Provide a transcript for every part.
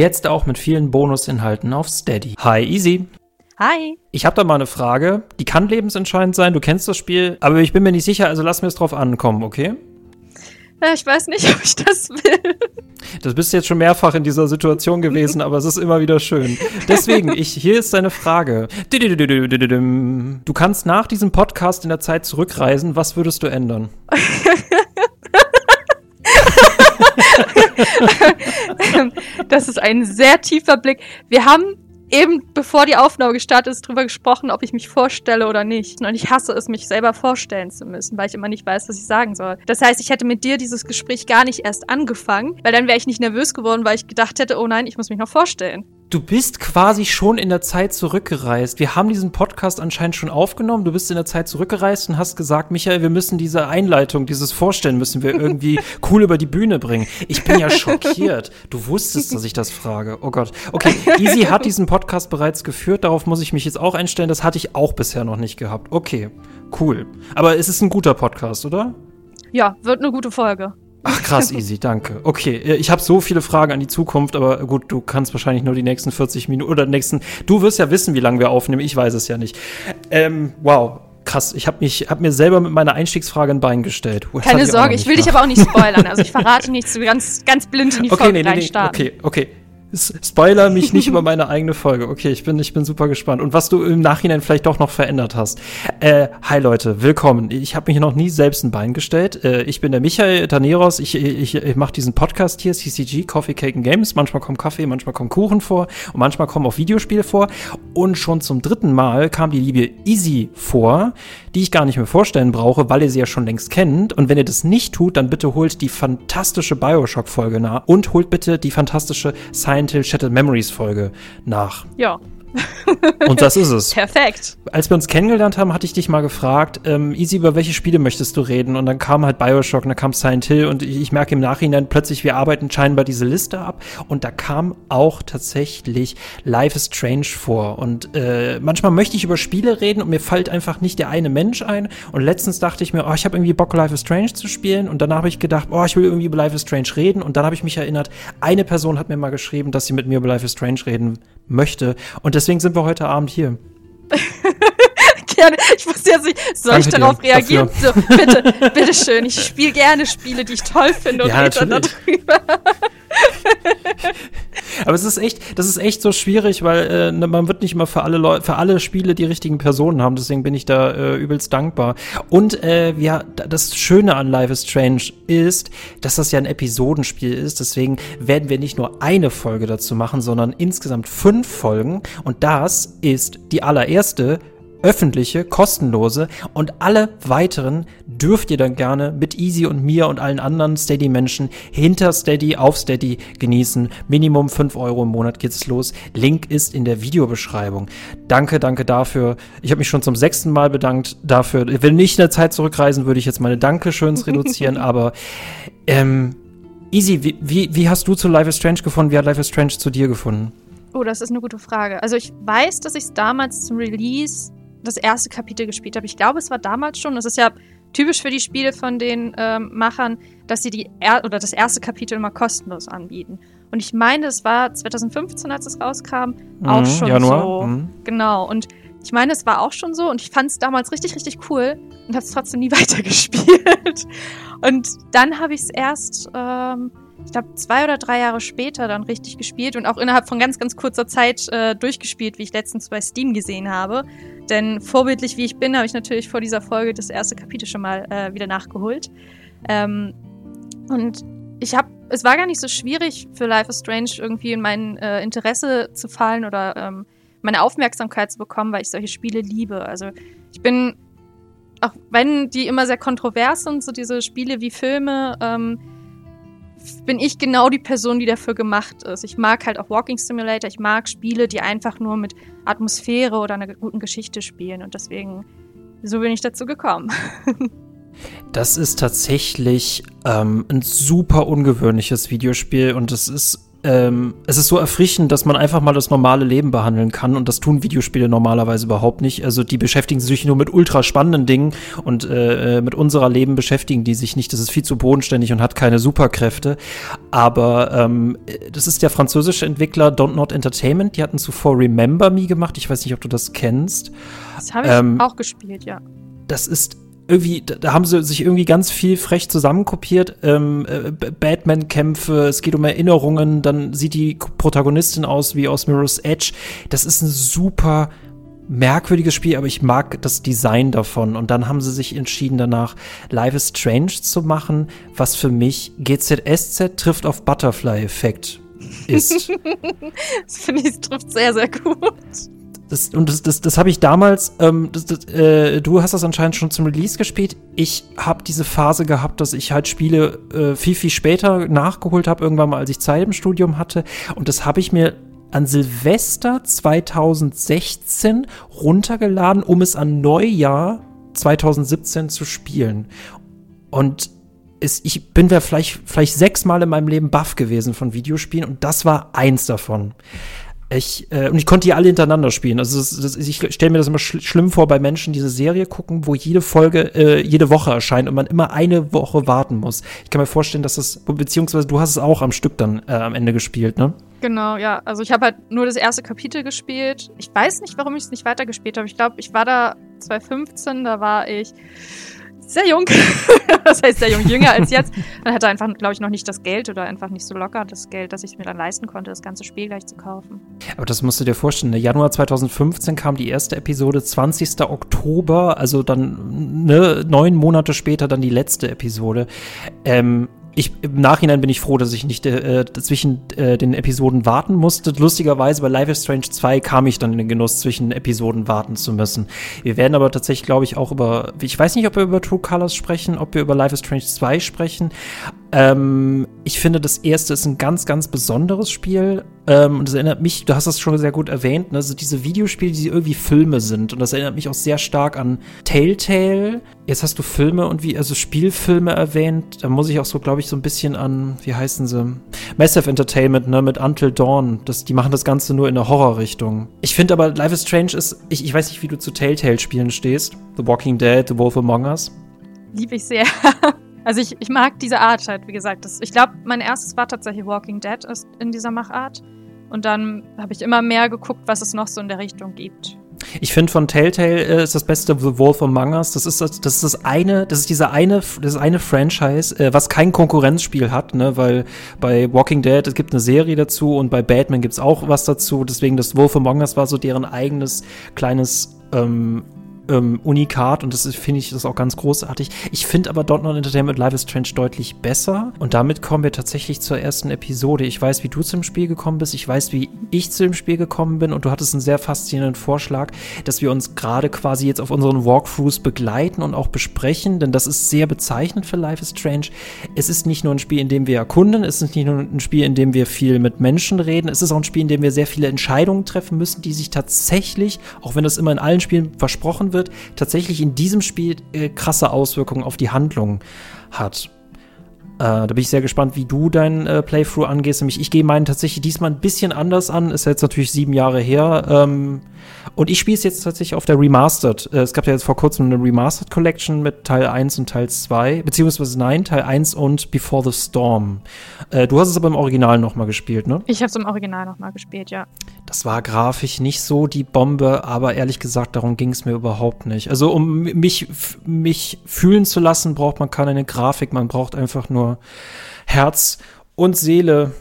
Jetzt auch mit vielen Bonusinhalten auf Steady. Hi, Easy. Hi. Ich habe da mal eine Frage. Die kann lebensentscheidend sein. Du kennst das Spiel, aber ich bin mir nicht sicher, also lass mir es drauf ankommen, okay? Ja, ich weiß nicht, ob ich das will. Das bist jetzt schon mehrfach in dieser Situation gewesen, aber es ist immer wieder schön. Deswegen, ich, hier ist deine Frage. Du kannst nach diesem Podcast in der Zeit zurückreisen. Was würdest du ändern? das ist ein sehr tiefer Blick. Wir haben eben bevor die Aufnahme gestartet ist, drüber gesprochen, ob ich mich vorstelle oder nicht. Und ich hasse es, mich selber vorstellen zu müssen, weil ich immer nicht weiß, was ich sagen soll. Das heißt, ich hätte mit dir dieses Gespräch gar nicht erst angefangen, weil dann wäre ich nicht nervös geworden, weil ich gedacht hätte, oh nein, ich muss mich noch vorstellen. Du bist quasi schon in der Zeit zurückgereist. Wir haben diesen Podcast anscheinend schon aufgenommen. Du bist in der Zeit zurückgereist und hast gesagt, Michael, wir müssen diese Einleitung, dieses Vorstellen müssen wir irgendwie cool über die Bühne bringen. Ich bin ja schockiert. Du wusstest, dass ich das frage. Oh Gott. Okay, Easy hat diesen Podcast bereits geführt. Darauf muss ich mich jetzt auch einstellen. Das hatte ich auch bisher noch nicht gehabt. Okay, cool. Aber es ist ein guter Podcast, oder? Ja, wird eine gute Folge. Ach krass, easy, danke. Okay, äh, ich habe so viele Fragen an die Zukunft, aber gut, du kannst wahrscheinlich nur die nächsten 40 Minuten oder nächsten. Du wirst ja wissen, wie lange wir aufnehmen. Ich weiß es ja nicht. Ähm, wow, krass. Ich habe mich, hab mir selber mit meiner Einstiegsfrage ein Bein gestellt. Das Keine Sorge, ich will dich aber auch nicht spoilern. Also ich verrate nichts, du ganz, ganz blind in die okay, Folge nee, nee, reinstarten. Okay, okay. Spoiler mich nicht über meine eigene Folge. Okay, ich bin, ich bin super gespannt. Und was du im Nachhinein vielleicht doch noch verändert hast. Äh, hi Leute, willkommen. Ich habe mich noch nie selbst ein Bein gestellt. Äh, ich bin der Michael Taneros. Ich, ich, ich mache diesen Podcast hier, CCG, Coffee, Cake and Games. Manchmal kommt Kaffee, manchmal kommt Kuchen vor und manchmal kommen auch Videospiele vor. Und schon zum dritten Mal kam die liebe Easy vor, die ich gar nicht mehr vorstellen brauche, weil ihr sie ja schon längst kennt. Und wenn ihr das nicht tut, dann bitte holt die fantastische Bioshock-Folge nach und holt bitte die fantastische Hill Shattered Memories Folge nach. Ja. Und das ist es. Perfekt. Als wir uns kennengelernt haben, hatte ich dich mal gefragt, ähm, Easy, über welche Spiele möchtest du reden? Und dann kam halt Bioshock, und dann kam Silent Hill und ich, ich merke im Nachhinein plötzlich, wir arbeiten scheinbar diese Liste ab und da kam auch tatsächlich Life is Strange vor. Und äh, manchmal möchte ich über Spiele reden und mir fällt einfach nicht der eine Mensch ein. Und letztens dachte ich mir, oh, ich habe irgendwie Bock, Life is Strange zu spielen. Und dann habe ich gedacht, oh, ich will irgendwie über Life is Strange reden. Und dann habe ich mich erinnert, eine Person hat mir mal geschrieben, dass sie mit mir über Life is Strange reden möchte. Und deswegen sind wir heute Abend hier. gerne. Ich wusste jetzt nicht, soll Danke ich darauf reagieren? So, bitte, bitte schön. Ich spiele gerne Spiele, die ich toll finde und ja, rede dann darüber. Aber es ist echt, das ist echt so schwierig, weil äh, ne, man wird nicht immer für alle Leute, für alle Spiele die richtigen Personen haben. Deswegen bin ich da äh, übelst dankbar. Und äh, ja, das Schöne an Life is Strange ist, dass das ja ein Episodenspiel ist. Deswegen werden wir nicht nur eine Folge dazu machen, sondern insgesamt fünf Folgen. Und das ist die allererste öffentliche, kostenlose und alle weiteren dürft ihr dann gerne mit Easy und mir und allen anderen Steady-Menschen hinter Steady auf Steady genießen. Minimum 5 Euro im Monat geht's los. Link ist in der Videobeschreibung. Danke, danke dafür. Ich habe mich schon zum sechsten Mal bedankt dafür. Wenn ich in der Zeit zurückreisen, würde ich jetzt meine Dankeschöns reduzieren, aber ähm, Easy, wie, wie, wie hast du zu Life is Strange gefunden? Wie hat Life is Strange zu dir gefunden? Oh, das ist eine gute Frage. Also ich weiß, dass ich es damals zum Release das erste Kapitel gespielt habe. Ich glaube, es war damals schon. Das ist ja typisch für die Spiele von den ähm, Machern, dass sie die er oder das erste Kapitel immer kostenlos anbieten. Und ich meine, es war 2015, als es rauskam, mhm, auch schon Januar. so. Mhm. Genau. Und ich meine, es war auch schon so und ich fand es damals richtig, richtig cool und habe es trotzdem nie weitergespielt. Und dann habe ich es erst ähm, ich glaube, zwei oder drei Jahre später dann richtig gespielt und auch innerhalb von ganz, ganz kurzer Zeit äh, durchgespielt, wie ich letztens bei Steam gesehen habe. Denn vorbildlich wie ich bin, habe ich natürlich vor dieser Folge das erste Kapitel schon mal äh, wieder nachgeholt. Ähm, und ich habe, es war gar nicht so schwierig für Life is Strange irgendwie in mein äh, Interesse zu fallen oder ähm, meine Aufmerksamkeit zu bekommen, weil ich solche Spiele liebe. Also ich bin, auch wenn die immer sehr kontrovers sind, so diese Spiele wie Filme, ähm, bin ich genau die Person, die dafür gemacht ist. Ich mag halt auch Walking Simulator, ich mag Spiele, die einfach nur mit Atmosphäre oder einer guten Geschichte spielen und deswegen, so bin ich dazu gekommen. Das ist tatsächlich ähm, ein super ungewöhnliches Videospiel und es ist ähm, es ist so erfrischend, dass man einfach mal das normale Leben behandeln kann und das tun Videospiele normalerweise überhaupt nicht. Also die beschäftigen sich nur mit ultra spannenden Dingen und äh, äh, mit unserer Leben beschäftigen die sich nicht. Das ist viel zu bodenständig und hat keine Superkräfte. Aber ähm, das ist der französische Entwickler Don't Not Entertainment. Die hatten zuvor Remember Me gemacht. Ich weiß nicht, ob du das kennst. Das habe ich ähm, auch gespielt, ja. Das ist irgendwie, da haben sie sich irgendwie ganz viel frech zusammenkopiert. Ähm, äh, Batman-Kämpfe, es geht um Erinnerungen, dann sieht die Protagonistin aus wie aus Mirror's Edge. Das ist ein super merkwürdiges Spiel, aber ich mag das Design davon. Und dann haben sie sich entschieden, danach Life is Strange zu machen, was für mich GZSZ trifft auf Butterfly-Effekt ist. das finde ich, trifft sehr, sehr gut. Das, und das, das, das habe ich damals, ähm, das, das, äh, du hast das anscheinend schon zum Release gespielt. Ich habe diese Phase gehabt, dass ich halt Spiele äh, viel, viel später nachgeholt habe, irgendwann mal, als ich Zeit im Studium hatte. Und das habe ich mir an Silvester 2016 runtergeladen, um es an Neujahr 2017 zu spielen. Und es, ich bin ja vielleicht, vielleicht sechsmal in meinem Leben buff gewesen von Videospielen und das war eins davon. Ich, äh, und ich konnte die alle hintereinander spielen. Also das, das, ich stelle mir das immer schl schlimm vor bei Menschen, die diese Serie gucken, wo jede Folge äh, jede Woche erscheint und man immer eine Woche warten muss. Ich kann mir vorstellen, dass das, beziehungsweise du hast es auch am Stück dann äh, am Ende gespielt, ne? Genau, ja. Also ich habe halt nur das erste Kapitel gespielt. Ich weiß nicht, warum ich es nicht weitergespielt habe. Ich glaube, ich war da 2015, da war ich sehr jung. das heißt sehr jung, jünger als jetzt. Man hatte einfach, glaube ich, noch nicht das Geld oder einfach nicht so locker das Geld, dass ich mir dann leisten konnte, das ganze Spiel gleich zu kaufen. Aber das musst du dir vorstellen. Ne? Januar 2015 kam die erste Episode, 20. Oktober, also dann ne, neun Monate später dann die letzte Episode. Ähm, ich, im Nachhinein bin ich froh, dass ich nicht äh, zwischen äh, den Episoden warten musste. Lustigerweise bei Life is Strange 2 kam ich dann in den Genuss, zwischen Episoden warten zu müssen. Wir werden aber tatsächlich, glaube ich, auch über, ich weiß nicht, ob wir über True Colors sprechen, ob wir über Life is Strange 2 sprechen. Ähm, ich finde, das erste ist ein ganz, ganz besonderes Spiel. Ähm, und das erinnert mich, du hast das schon sehr gut erwähnt, ne? also diese Videospiele, die irgendwie Filme sind. Und das erinnert mich auch sehr stark an Telltale. Jetzt hast du Filme und wie, also Spielfilme erwähnt. Da muss ich auch so, glaube ich, so ein bisschen an, wie heißen sie? Massive Entertainment, ne, mit Until Dawn. Das, die machen das Ganze nur in der Horrorrichtung. Ich finde aber, Life is Strange ist, ich, ich weiß nicht, wie du zu Telltale-Spielen stehst. The Walking Dead, The Wolf Among Us. Liebe ich sehr. Also ich, ich mag diese Art halt, wie gesagt. Das, ich glaube, mein erstes war tatsächlich Walking Dead ist in dieser Machart. Und dann habe ich immer mehr geguckt, was es noch so in der Richtung gibt. Ich finde von Telltale äh, ist das beste The Wolf Among Us. Das ist das, das ist das eine, das ist diese eine, das eine Franchise, äh, was kein Konkurrenzspiel hat, ne, weil bei Walking Dead es gibt eine Serie dazu und bei Batman gibt's auch was dazu. Deswegen das Wolf Among Us war so deren eigenes kleines ähm, ähm, Unikat und das finde ich das auch ganz großartig. Ich finde aber Don't Not Entertainment Live is Strange deutlich besser und damit kommen wir tatsächlich zur ersten Episode. Ich weiß, wie du zum Spiel gekommen bist, ich weiß, wie ich zu dem Spiel gekommen bin und du hattest einen sehr faszinierenden Vorschlag, dass wir uns gerade quasi jetzt auf unseren Walkthroughs begleiten und auch besprechen, denn das ist sehr bezeichnend für Life is Strange. Es ist nicht nur ein Spiel, in dem wir erkunden, es ist nicht nur ein Spiel, in dem wir viel mit Menschen reden, es ist auch ein Spiel, in dem wir sehr viele Entscheidungen treffen müssen, die sich tatsächlich, auch wenn das immer in allen Spielen versprochen wird, wird, tatsächlich in diesem Spiel äh, krasse Auswirkungen auf die Handlung hat. Äh, da bin ich sehr gespannt, wie du deinen äh, Playthrough angehst. Nämlich, ich gehe meinen tatsächlich diesmal ein bisschen anders an. Ist jetzt natürlich sieben Jahre her. Ähm, und ich spiele es jetzt tatsächlich auf der Remastered. Äh, es gab ja jetzt vor kurzem eine Remastered Collection mit Teil 1 und Teil 2. Beziehungsweise nein, Teil 1 und Before the Storm. Äh, du hast es aber im Original nochmal gespielt, ne? Ich habe es im Original nochmal gespielt, ja. Das war grafisch nicht so die Bombe, aber ehrlich gesagt, darum ging es mir überhaupt nicht. Also um mich, mich fühlen zu lassen, braucht man keine Grafik, man braucht einfach nur Herz und Seele.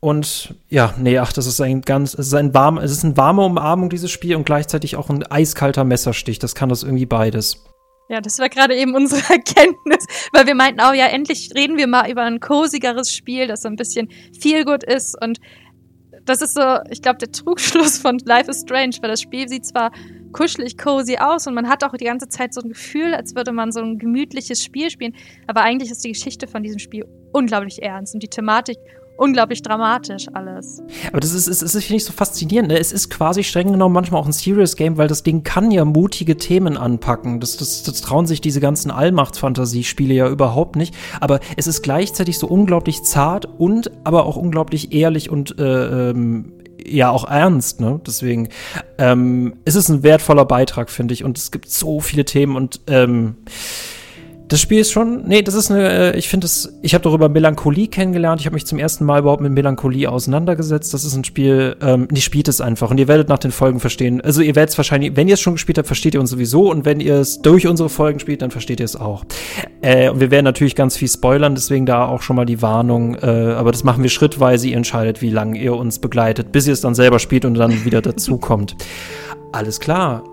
Und ja, nee, ach, das ist ein ganz, es ist ein warm, es ist eine warme Umarmung, dieses Spiel, und gleichzeitig auch ein eiskalter Messerstich. Das kann das irgendwie beides. Ja, das war gerade eben unsere Erkenntnis, weil wir meinten, oh ja, endlich reden wir mal über ein cosigeres Spiel, das so ein bisschen viel gut ist und das ist so, ich glaube, der Trugschluss von Life is Strange, weil das Spiel sieht zwar kuschelig, cozy aus und man hat auch die ganze Zeit so ein Gefühl, als würde man so ein gemütliches Spiel spielen, aber eigentlich ist die Geschichte von diesem Spiel unglaublich ernst und die Thematik unglaublich dramatisch alles. Aber das ist, ist, ist finde ich, so faszinierend. Ne? Es ist quasi streng genommen manchmal auch ein Serious Game, weil das Ding kann ja mutige Themen anpacken. Das, das, das trauen sich diese ganzen Allmacht-Fantasiespiele ja überhaupt nicht. Aber es ist gleichzeitig so unglaublich zart und aber auch unglaublich ehrlich und äh, ähm, ja auch ernst, ne? Deswegen ähm, ist es ein wertvoller Beitrag, finde ich. Und es gibt so viele Themen und ähm, das Spiel ist schon, nee, das ist eine, äh, ich finde es, ich habe darüber Melancholie kennengelernt. Ich habe mich zum ersten Mal überhaupt mit Melancholie auseinandergesetzt. Das ist ein Spiel, ähm, die spielt es einfach und ihr werdet nach den Folgen verstehen. Also ihr werdet es wahrscheinlich, wenn ihr es schon gespielt habt, versteht ihr uns sowieso und wenn ihr es durch unsere Folgen spielt, dann versteht ihr es auch. Äh, und wir werden natürlich ganz viel spoilern, deswegen da auch schon mal die Warnung. Äh, aber das machen wir schrittweise. Ihr entscheidet, wie lange ihr uns begleitet, bis ihr es dann selber spielt und dann wieder dazu kommt. Alles klar.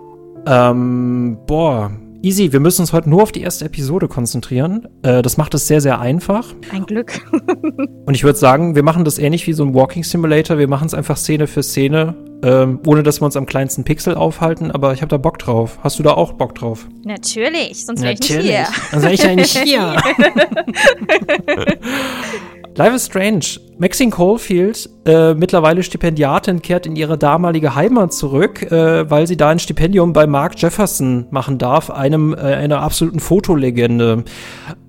Ähm, boah Easy, wir müssen uns heute nur auf die erste Episode konzentrieren. Äh, das macht es sehr, sehr einfach. Ein Glück. Und ich würde sagen, wir machen das ähnlich wie so ein Walking Simulator. Wir machen es einfach Szene für Szene, ähm, ohne dass wir uns am kleinsten Pixel aufhalten. Aber ich habe da Bock drauf. Hast du da auch Bock drauf? Natürlich, sonst wäre ich nicht hier. Sonst wäre ich ja nicht hier. Life is Strange. Maxine Caulfield, äh, mittlerweile Stipendiatin, kehrt in ihre damalige Heimat zurück, äh, weil sie da ein Stipendium bei Mark Jefferson machen darf, einem äh, einer absoluten Fotolegende.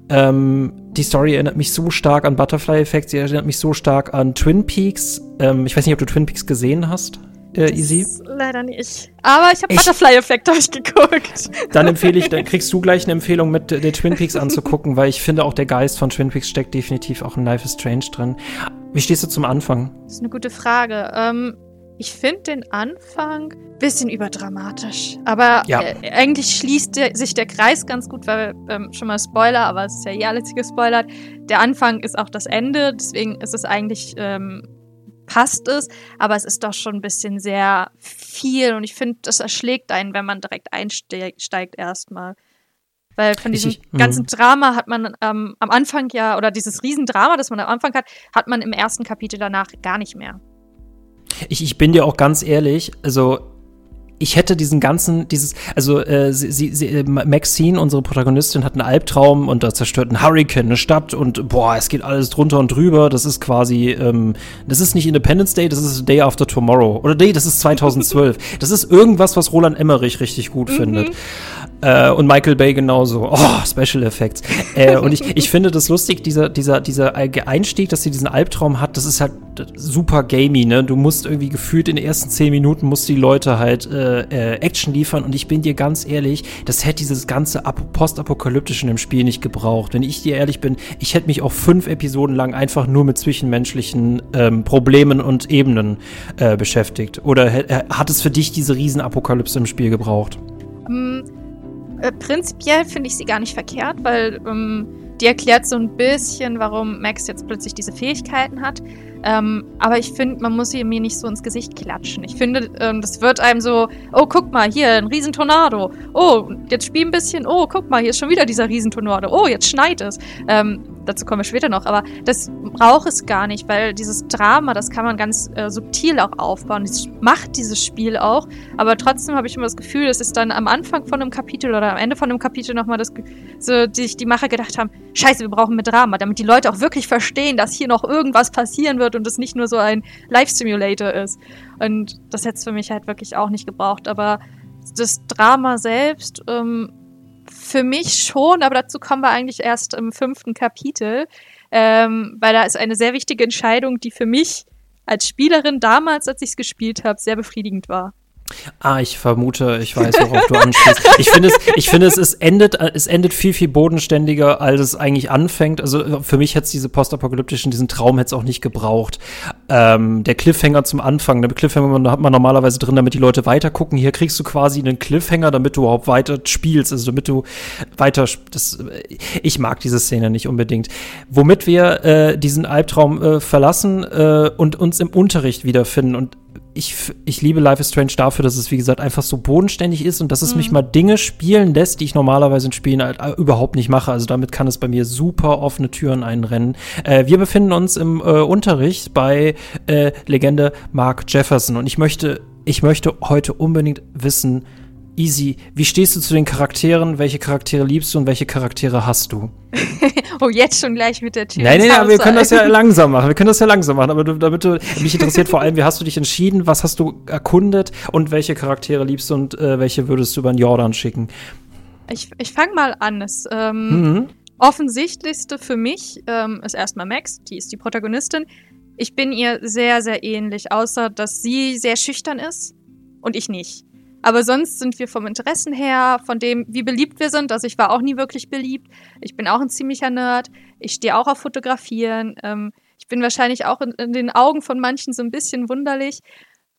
Ähm, die Story erinnert mich so stark an Butterfly Effect, sie erinnert mich so stark an Twin Peaks. Ähm, ich weiß nicht, ob du Twin Peaks gesehen hast äh, Easy? Leider nicht. Aber ich habe Butterfly-Effekt durchgeguckt. Dann empfehle ich, dann kriegst du gleich eine Empfehlung mit der Twin Peaks anzugucken, weil ich finde auch der Geist von Twin Peaks steckt definitiv auch in Life is Strange drin. Wie stehst du zum Anfang? Das ist eine gute Frage. Ähm, ich finde den Anfang ein bisschen überdramatisch. Aber ja. äh, eigentlich schließt der, sich der Kreis ganz gut, weil ähm, schon mal Spoiler, aber es ist ja eh alles gespoilert. Der Anfang ist auch das Ende, deswegen ist es eigentlich ähm, passt es, aber es ist doch schon ein bisschen sehr viel und ich finde, das erschlägt einen, wenn man direkt einsteigt erstmal. Weil von diesem ich, ich, ganzen mhm. Drama hat man ähm, am Anfang ja, oder dieses Riesendrama, das man am Anfang hat, hat man im ersten Kapitel danach gar nicht mehr. Ich, ich bin dir auch ganz ehrlich, also ich hätte diesen ganzen, dieses, also äh, sie, sie, äh, Maxine, unsere Protagonistin, hat einen Albtraum und da zerstört ein Hurricane eine Stadt und boah, es geht alles drunter und drüber. Das ist quasi, ähm, das ist nicht Independence Day, das ist Day After Tomorrow. Oder nee, das ist 2012. das ist irgendwas, was Roland Emmerich richtig gut mhm. findet. Äh, und Michael Bay genauso. Oh, Special Effects. äh, und ich, ich finde das lustig, dieser, dieser, dieser Einstieg, dass sie diesen Albtraum hat, das ist halt super gamey, ne? Du musst irgendwie gefühlt in den ersten zehn Minuten musst die Leute halt äh, äh, Action liefern und ich bin dir ganz ehrlich, das hätte dieses ganze Postapokalyptische im Spiel nicht gebraucht. Wenn ich dir ehrlich bin, ich hätte mich auch fünf Episoden lang einfach nur mit zwischenmenschlichen ähm, Problemen und Ebenen äh, beschäftigt. Oder hat es für dich diese Riesenapokalypse im Spiel gebraucht? Um äh, prinzipiell finde ich sie gar nicht verkehrt, weil ähm, die erklärt so ein bisschen, warum Max jetzt plötzlich diese Fähigkeiten hat. Ähm, aber ich finde, man muss sie mir nicht so ins Gesicht klatschen. Ich finde, ähm, das wird einem so, oh, guck mal, hier, ein Riesentornado. Oh, jetzt spiel ein bisschen, oh, guck mal, hier ist schon wieder dieser Riesentornado. Oh, jetzt schneit es. Ähm, dazu kommen wir später noch, aber das braucht es gar nicht, weil dieses Drama, das kann man ganz äh, subtil auch aufbauen. Das macht dieses Spiel auch, aber trotzdem habe ich immer das Gefühl, es ist dann am Anfang von einem Kapitel oder am Ende von einem Kapitel nochmal das, so, die, die Macher gedacht haben, scheiße, wir brauchen mehr Drama, damit die Leute auch wirklich verstehen, dass hier noch irgendwas passieren wird und es nicht nur so ein Live-Simulator ist. Und das hätte es für mich halt wirklich auch nicht gebraucht, aber das Drama selbst, ähm, für mich schon, aber dazu kommen wir eigentlich erst im fünften Kapitel, ähm, weil da ist eine sehr wichtige Entscheidung, die für mich als Spielerin damals, als ich es gespielt habe, sehr befriedigend war. Ah, ich vermute, ich weiß, worauf du anschließt. Ich finde es, ich finde es, es endet, es endet viel, viel bodenständiger, als es eigentlich anfängt. Also für mich hätte es diese postapokalyptischen, diesen Traum hätte es auch nicht gebraucht. Ähm, der Cliffhanger zum Anfang, der Cliffhanger hat man normalerweise drin, damit die Leute weiter gucken. Hier kriegst du quasi einen Cliffhanger, damit du überhaupt weiter spielst, also damit du weiter, das, ich mag diese Szene nicht unbedingt. Womit wir äh, diesen Albtraum äh, verlassen äh, und uns im Unterricht wiederfinden und ich, ich liebe Life is Strange dafür, dass es, wie gesagt, einfach so bodenständig ist und dass es mhm. mich mal Dinge spielen lässt, die ich normalerweise in Spielen halt äh, überhaupt nicht mache. Also damit kann es bei mir super offene Türen einrennen. Äh, wir befinden uns im äh, Unterricht bei äh, Legende Mark Jefferson und ich möchte, ich möchte heute unbedingt wissen, Easy, wie stehst du zu den Charakteren? Welche Charaktere liebst du und welche Charaktere hast du? oh, jetzt schon gleich mit der Tür. Nein, nein, nein, wir können das ja langsam machen. Wir können das ja langsam machen. Aber du, damit du, mich interessiert vor allem, wie hast du dich entschieden? Was hast du erkundet? Und welche Charaktere liebst du und äh, welche würdest du über den Jordan schicken? Ich, ich fange mal an. Das ähm, mhm. offensichtlichste für mich ähm, ist erstmal Max. Die ist die Protagonistin. Ich bin ihr sehr, sehr ähnlich, außer dass sie sehr schüchtern ist und ich nicht. Aber sonst sind wir vom Interessen her, von dem, wie beliebt wir sind. Also ich war auch nie wirklich beliebt. Ich bin auch ein ziemlicher Nerd. Ich stehe auch auf Fotografieren. Ähm, ich bin wahrscheinlich auch in, in, den Augen von manchen so ein bisschen wunderlich.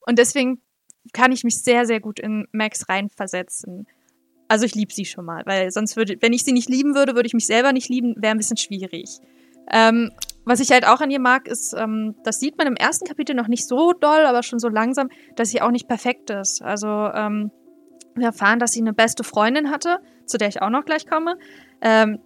Und deswegen kann ich mich sehr, sehr gut in Max reinversetzen. Also ich liebe sie schon mal, weil sonst würde, wenn ich sie nicht lieben würde, würde ich mich selber nicht lieben, wäre ein bisschen schwierig. Ähm, was ich halt auch an ihr mag, ist, ähm, das sieht man im ersten Kapitel noch nicht so doll, aber schon so langsam, dass sie auch nicht perfekt ist. Also ähm, wir erfahren, dass sie eine beste Freundin hatte, zu der ich auch noch gleich komme. Ähm,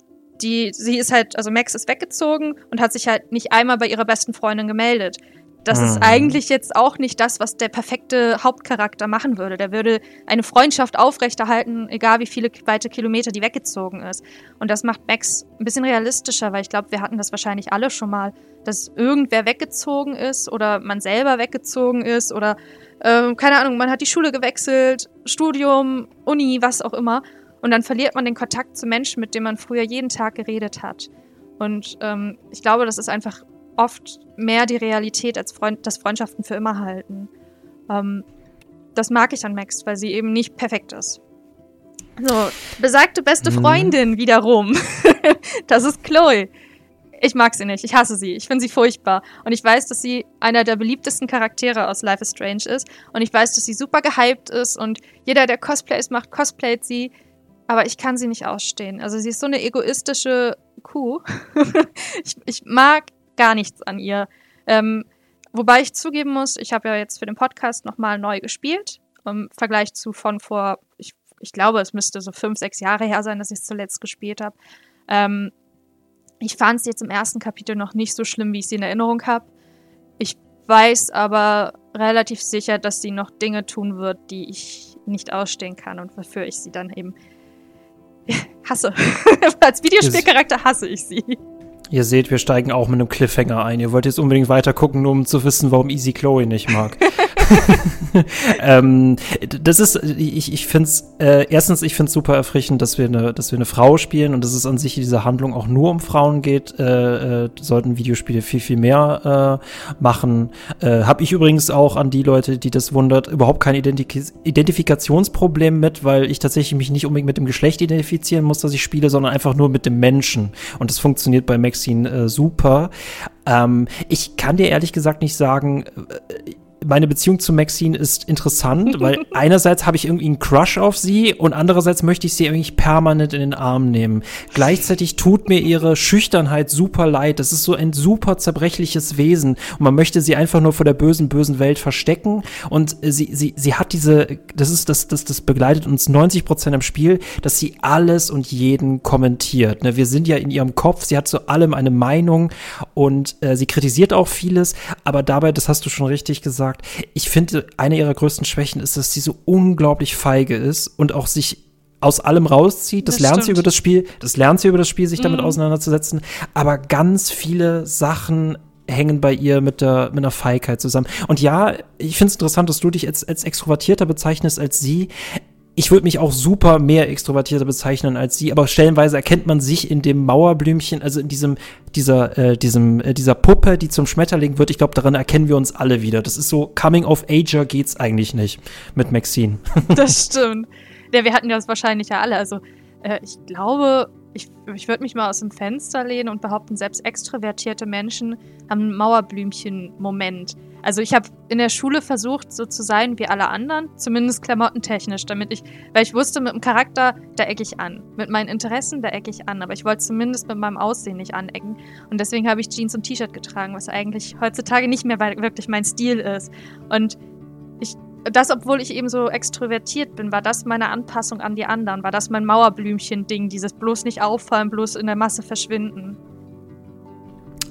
die, sie ist halt, also Max ist weggezogen und hat sich halt nicht einmal bei ihrer besten Freundin gemeldet. Das mhm. ist eigentlich jetzt auch nicht das, was der perfekte Hauptcharakter machen würde. Der würde eine Freundschaft aufrechterhalten, egal wie viele weite Kilometer die weggezogen ist. Und das macht Max ein bisschen realistischer, weil ich glaube, wir hatten das wahrscheinlich alle schon mal, dass irgendwer weggezogen ist oder man selber weggezogen ist oder ähm, keine Ahnung, man hat die Schule gewechselt, Studium, Uni, was auch immer. Und dann verliert man den Kontakt zu Menschen, mit denen man früher jeden Tag geredet hat. Und ähm, ich glaube, das ist einfach oft mehr die Realität, als Freund, dass Freundschaften für immer halten. Ähm, das mag ich an Max, weil sie eben nicht perfekt ist. So, besagte beste mhm. Freundin wiederum. das ist Chloe. Ich mag sie nicht. Ich hasse sie. Ich finde sie furchtbar. Und ich weiß, dass sie einer der beliebtesten Charaktere aus Life is Strange ist. Und ich weiß, dass sie super gehypt ist. Und jeder, der Cosplays macht, cosplayt sie. Aber ich kann sie nicht ausstehen. Also sie ist so eine egoistische Kuh. ich, ich mag gar nichts an ihr. Ähm, wobei ich zugeben muss, ich habe ja jetzt für den Podcast nochmal neu gespielt. Im Vergleich zu von vor, ich, ich glaube, es müsste so fünf, sechs Jahre her sein, dass ich es zuletzt gespielt habe. Ähm, ich fand es jetzt im ersten Kapitel noch nicht so schlimm, wie ich sie in Erinnerung habe. Ich weiß aber relativ sicher, dass sie noch Dinge tun wird, die ich nicht ausstehen kann und wofür ich sie dann eben hasse. Als Videospielcharakter hasse ich sie. Ihr seht, wir steigen auch mit einem Cliffhanger ein. Ihr wollt jetzt unbedingt weiter gucken, um zu wissen, warum Easy Chloe nicht mag. ähm, das ist, ich, ich finde es, äh, erstens, ich finde es super erfrischend, dass wir, eine, dass wir eine Frau spielen und dass es an sich in dieser Handlung auch nur um Frauen geht. Äh, äh, sollten Videospiele viel, viel mehr äh, machen. Äh, Habe ich übrigens auch an die Leute, die das wundert, überhaupt kein Identik Identifikationsproblem mit, weil ich tatsächlich mich nicht unbedingt mit dem Geschlecht identifizieren muss, dass ich spiele, sondern einfach nur mit dem Menschen. Und das funktioniert bei Max Maxine äh, super. Ähm, ich kann dir ehrlich gesagt nicht sagen, äh, meine Beziehung zu Maxine ist interessant, weil einerseits habe ich irgendwie einen Crush auf sie und andererseits möchte ich sie irgendwie permanent in den Arm nehmen. Gleichzeitig tut mir ihre Schüchternheit super leid. Das ist so ein super zerbrechliches Wesen und man möchte sie einfach nur vor der bösen, bösen Welt verstecken und sie, sie, sie hat diese, das ist, das, das, das begleitet uns 90 Prozent im Spiel, dass sie alles und jeden kommentiert. Ne? Wir sind ja in ihrem Kopf, sie hat zu allem eine Meinung und äh, sie kritisiert auch vieles, aber dabei, das hast du schon richtig gesagt, gesagt, ich finde, eine ihrer größten Schwächen ist, dass sie so unglaublich feige ist und auch sich aus allem rauszieht. Das, das lernt stimmt. sie über das Spiel, das lernt sie über das Spiel, sich damit mhm. auseinanderzusetzen. Aber ganz viele Sachen hängen bei ihr mit der mit einer Feigheit zusammen. Und ja, ich finde es interessant, dass du dich als, als extrovertierter bezeichnest als sie ich würde mich auch super mehr extrovertierter bezeichnen als sie, aber stellenweise erkennt man sich in dem Mauerblümchen, also in diesem, dieser, äh, diesem, äh, dieser Puppe, die zum Schmetterling wird. Ich glaube, daran erkennen wir uns alle wieder. Das ist so, Coming of Ager geht's eigentlich nicht mit Maxine. Das stimmt. Ja, wir hatten das wahrscheinlich ja alle. Also, äh, ich glaube, ich, ich würde mich mal aus dem Fenster lehnen und behaupten, selbst extrovertierte Menschen haben einen Mauerblümchen-Moment. Also ich habe in der Schule versucht, so zu sein wie alle anderen, zumindest klamottentechnisch, damit ich, weil ich wusste, mit dem Charakter, da ecke ich an. Mit meinen Interessen, da ecke ich an. Aber ich wollte zumindest mit meinem Aussehen nicht anecken. Und deswegen habe ich Jeans und T-Shirt getragen, was eigentlich heutzutage nicht mehr wirklich mein Stil ist. Und ich das, obwohl ich eben so extrovertiert bin, war das meine Anpassung an die anderen, war das mein Mauerblümchen-Ding, dieses bloß nicht auffallen, bloß in der Masse verschwinden.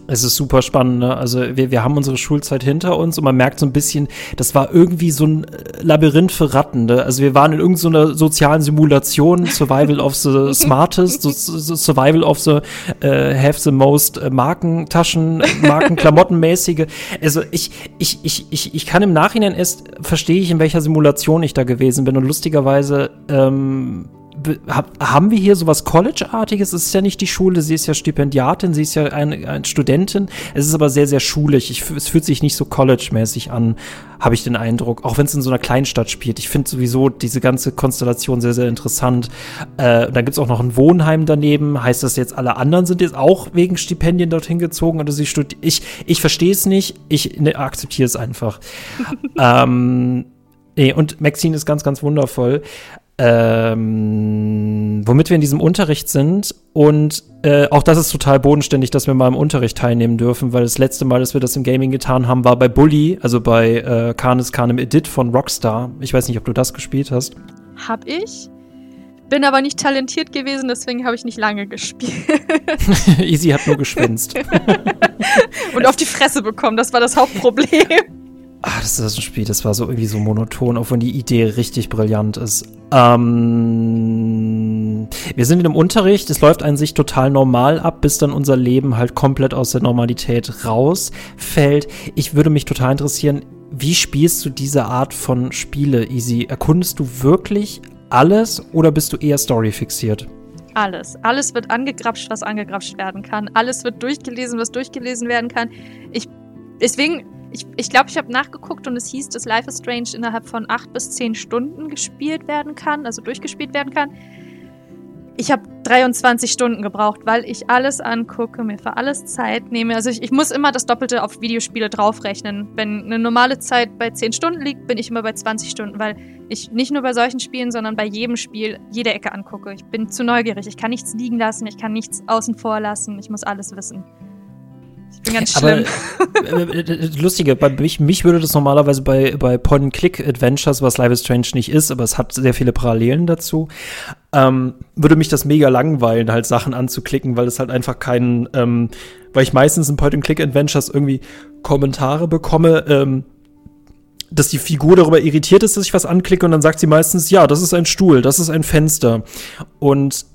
Es ist super spannend. Ne? Also wir, wir haben unsere Schulzeit hinter uns und man merkt so ein bisschen, das war irgendwie so ein Labyrinth für Ratten. Ne? Also wir waren in irgendeiner so sozialen Simulation, Survival of the Smartest, so, so Survival of the uh, Have the Most uh, Markentaschen, Markenklamottenmäßige. Also ich, ich, ich, ich, ich kann im Nachhinein erst verstehe ich, in welcher Simulation ich da gewesen bin. Und lustigerweise ähm, haben wir hier sowas College-artiges? Es ist ja nicht die Schule, sie ist ja Stipendiatin, sie ist ja eine, eine Studentin. Es ist aber sehr, sehr schulig. Ich, es fühlt sich nicht so College-mäßig an, habe ich den Eindruck. Auch wenn es in so einer Kleinstadt spielt. Ich finde sowieso diese ganze Konstellation sehr, sehr interessant. Äh, dann gibt es auch noch ein Wohnheim daneben. Heißt das jetzt, alle anderen sind jetzt auch wegen Stipendien dorthin gezogen oder sie studieren? Ich, ich verstehe es nicht. Ich ne, akzeptiere es einfach. ähm, Nee, und Maxine ist ganz, ganz wundervoll ähm, womit wir in diesem Unterricht sind. Und äh, auch das ist total bodenständig, dass wir mal im Unterricht teilnehmen dürfen, weil das letzte Mal, dass wir das im Gaming getan haben, war bei Bully, also bei äh, Canis Canem Edit von Rockstar. Ich weiß nicht, ob du das gespielt hast. Hab ich. Bin aber nicht talentiert gewesen, deswegen habe ich nicht lange gespielt. Easy hat nur geschwänzt. Und auf die Fresse bekommen, das war das Hauptproblem. Ach, das ist ein Spiel, das war so irgendwie so monoton, auch wenn die Idee richtig brillant ist. Ähm, wir sind in einem Unterricht, es läuft an sich total normal ab, bis dann unser Leben halt komplett aus der Normalität rausfällt. Ich würde mich total interessieren, wie spielst du diese Art von Spiele, Easy? Erkundest du wirklich alles oder bist du eher storyfixiert? Alles. Alles wird angegrapscht, was angegrapscht werden kann. Alles wird durchgelesen, was durchgelesen werden kann. Ich, deswegen ich glaube, ich, glaub, ich habe nachgeguckt und es hieß, dass Life is Strange innerhalb von acht bis zehn Stunden gespielt werden kann, also durchgespielt werden kann. Ich habe 23 Stunden gebraucht, weil ich alles angucke, mir für alles Zeit nehme. Also ich, ich, muss immer das Doppelte auf Videospiele draufrechnen. Wenn eine normale Zeit bei 10 Stunden liegt, bin ich immer bei 20 Stunden, weil ich nicht nur bei solchen Spielen, sondern bei jedem Spiel jede Ecke angucke. Ich bin zu neugierig. Ich kann nichts liegen lassen, ich kann nichts außen vor lassen. Ich muss alles wissen. Ganz schlimm. Aber, äh, äh, lustige, bei mich, mich würde das normalerweise bei, bei Point-and-Click-Adventures, was Life is Strange nicht ist, aber es hat sehr viele Parallelen dazu, ähm, würde mich das mega langweilen, halt Sachen anzuklicken, weil es halt einfach keinen, ähm, weil ich meistens in Point-and-Click-Adventures irgendwie Kommentare bekomme, ähm, dass die Figur darüber irritiert ist, dass ich was anklicke und dann sagt sie meistens, ja, das ist ein Stuhl, das ist ein Fenster. Und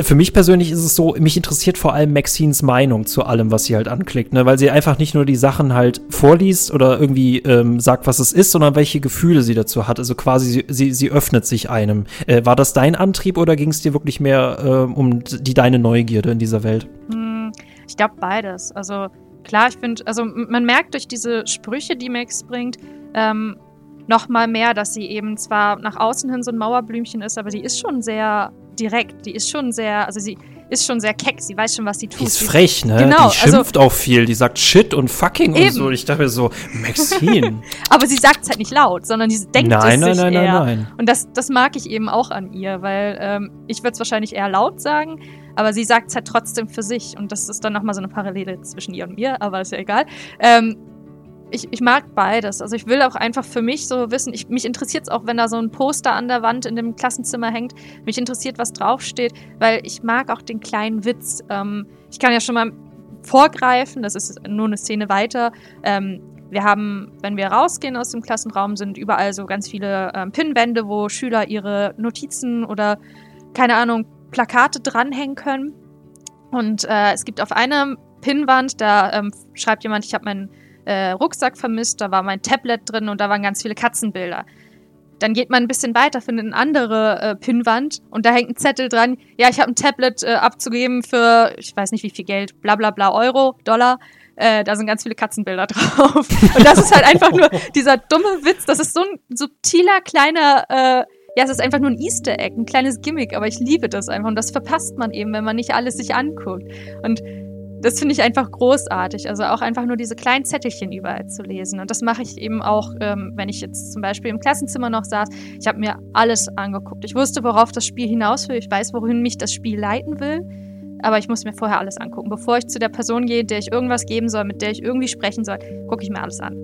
für mich persönlich ist es so, mich interessiert vor allem Maxines Meinung zu allem, was sie halt anklickt, ne? weil sie einfach nicht nur die Sachen halt vorliest oder irgendwie ähm, sagt, was es ist, sondern welche Gefühle sie dazu hat. Also quasi, sie, sie, sie öffnet sich einem. Äh, war das dein Antrieb oder ging es dir wirklich mehr äh, um die deine Neugierde in dieser Welt? Hm, ich glaube beides. Also klar, ich finde, also man merkt durch diese Sprüche, die Max bringt, ähm, noch mal mehr, dass sie eben zwar nach außen hin so ein Mauerblümchen ist, aber die ist schon sehr direkt. Die ist schon sehr, also sie ist schon sehr keck. Sie weiß schon, was sie tut. Die ist frech, ne? Genau, die schimpft also, auch viel. Die sagt Shit und fucking eben. und so. Ich dachte mir so, Maxine. aber sie sagt es halt nicht laut, sondern sie denkt nein, es nein, sich nein, eher. Nein, nein, Und das, das mag ich eben auch an ihr, weil ähm, ich würde es wahrscheinlich eher laut sagen, aber sie sagt es halt trotzdem für sich. Und das ist dann nochmal so eine Parallele zwischen ihr und mir, aber ist ja egal. Ähm, ich, ich mag beides. Also ich will auch einfach für mich so wissen, ich, mich interessiert es auch, wenn da so ein Poster an der Wand in dem Klassenzimmer hängt. Mich interessiert, was draufsteht, weil ich mag auch den kleinen Witz. Ähm, ich kann ja schon mal vorgreifen, das ist nur eine Szene weiter. Ähm, wir haben, wenn wir rausgehen aus dem Klassenraum, sind überall so ganz viele ähm, Pinnwände, wo Schüler ihre Notizen oder, keine Ahnung, Plakate dranhängen können. Und äh, es gibt auf einer Pinnwand, da ähm, schreibt jemand, ich habe meinen äh, Rucksack vermisst, da war mein Tablet drin und da waren ganz viele Katzenbilder. Dann geht man ein bisschen weiter, findet eine andere äh, Pinnwand und da hängt ein Zettel dran. Ja, ich habe ein Tablet äh, abzugeben für, ich weiß nicht wie viel Geld, bla bla bla Euro, Dollar. Äh, da sind ganz viele Katzenbilder drauf. Und das ist halt einfach nur dieser dumme Witz. Das ist so ein subtiler, kleiner, äh, ja, es ist einfach nur ein Easter Egg, ein kleines Gimmick, aber ich liebe das einfach. Und das verpasst man eben, wenn man nicht alles sich anguckt. Und das finde ich einfach großartig. Also auch einfach nur diese kleinen Zettelchen überall zu lesen. Und das mache ich eben auch, ähm, wenn ich jetzt zum Beispiel im Klassenzimmer noch saß. Ich habe mir alles angeguckt. Ich wusste, worauf das Spiel hinaus will. Ich weiß, wohin mich das Spiel leiten will. Aber ich muss mir vorher alles angucken. Bevor ich zu der Person gehe, der ich irgendwas geben soll, mit der ich irgendwie sprechen soll, gucke ich mir alles an.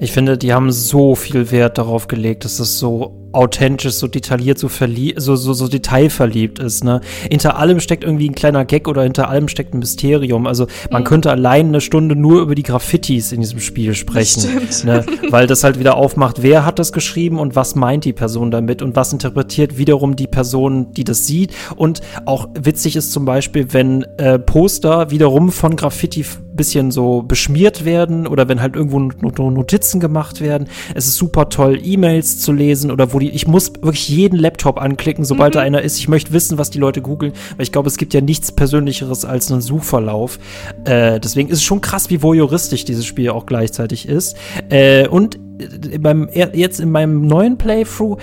Ich finde, die haben so viel Wert darauf gelegt, dass das so authentisch, so detailliert, so, so, so, so detailverliebt ist. Ne? Hinter allem steckt irgendwie ein kleiner Gag oder hinter allem steckt ein Mysterium. Also man mhm. könnte allein eine Stunde nur über die Graffitis in diesem Spiel sprechen. Ne? Weil das halt wieder aufmacht, wer hat das geschrieben und was meint die Person damit und was interpretiert wiederum die Person, die das sieht. Und auch witzig ist zum Beispiel, wenn äh, Poster wiederum von Graffiti bisschen so beschmiert werden oder wenn halt irgendwo Notizen gemacht werden. Es ist super toll, E-Mails zu lesen oder wo die, ich muss wirklich jeden Laptop anklicken, sobald mhm. da einer ist. Ich möchte wissen, was die Leute googeln, weil ich glaube, es gibt ja nichts Persönlicheres als einen Suchverlauf. Äh, deswegen ist es schon krass, wie voyeuristisch dieses Spiel auch gleichzeitig ist. Äh, und äh, beim, jetzt in meinem neuen Playthrough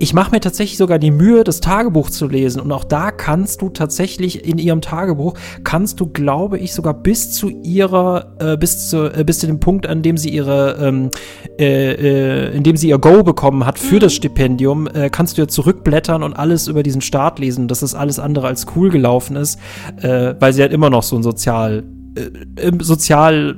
ich mache mir tatsächlich sogar die Mühe, das Tagebuch zu lesen. Und auch da kannst du tatsächlich in ihrem Tagebuch, kannst du, glaube ich, sogar bis zu ihrer, äh, bis zu, äh, bis zu dem Punkt, an dem sie ihre, ähm, äh, äh, in dem sie ihr Go bekommen hat für mhm. das Stipendium, äh, kannst du ja zurückblättern und alles über diesen Start lesen, dass das alles andere als cool gelaufen ist, äh, weil sie halt immer noch so ein sozial, sozial,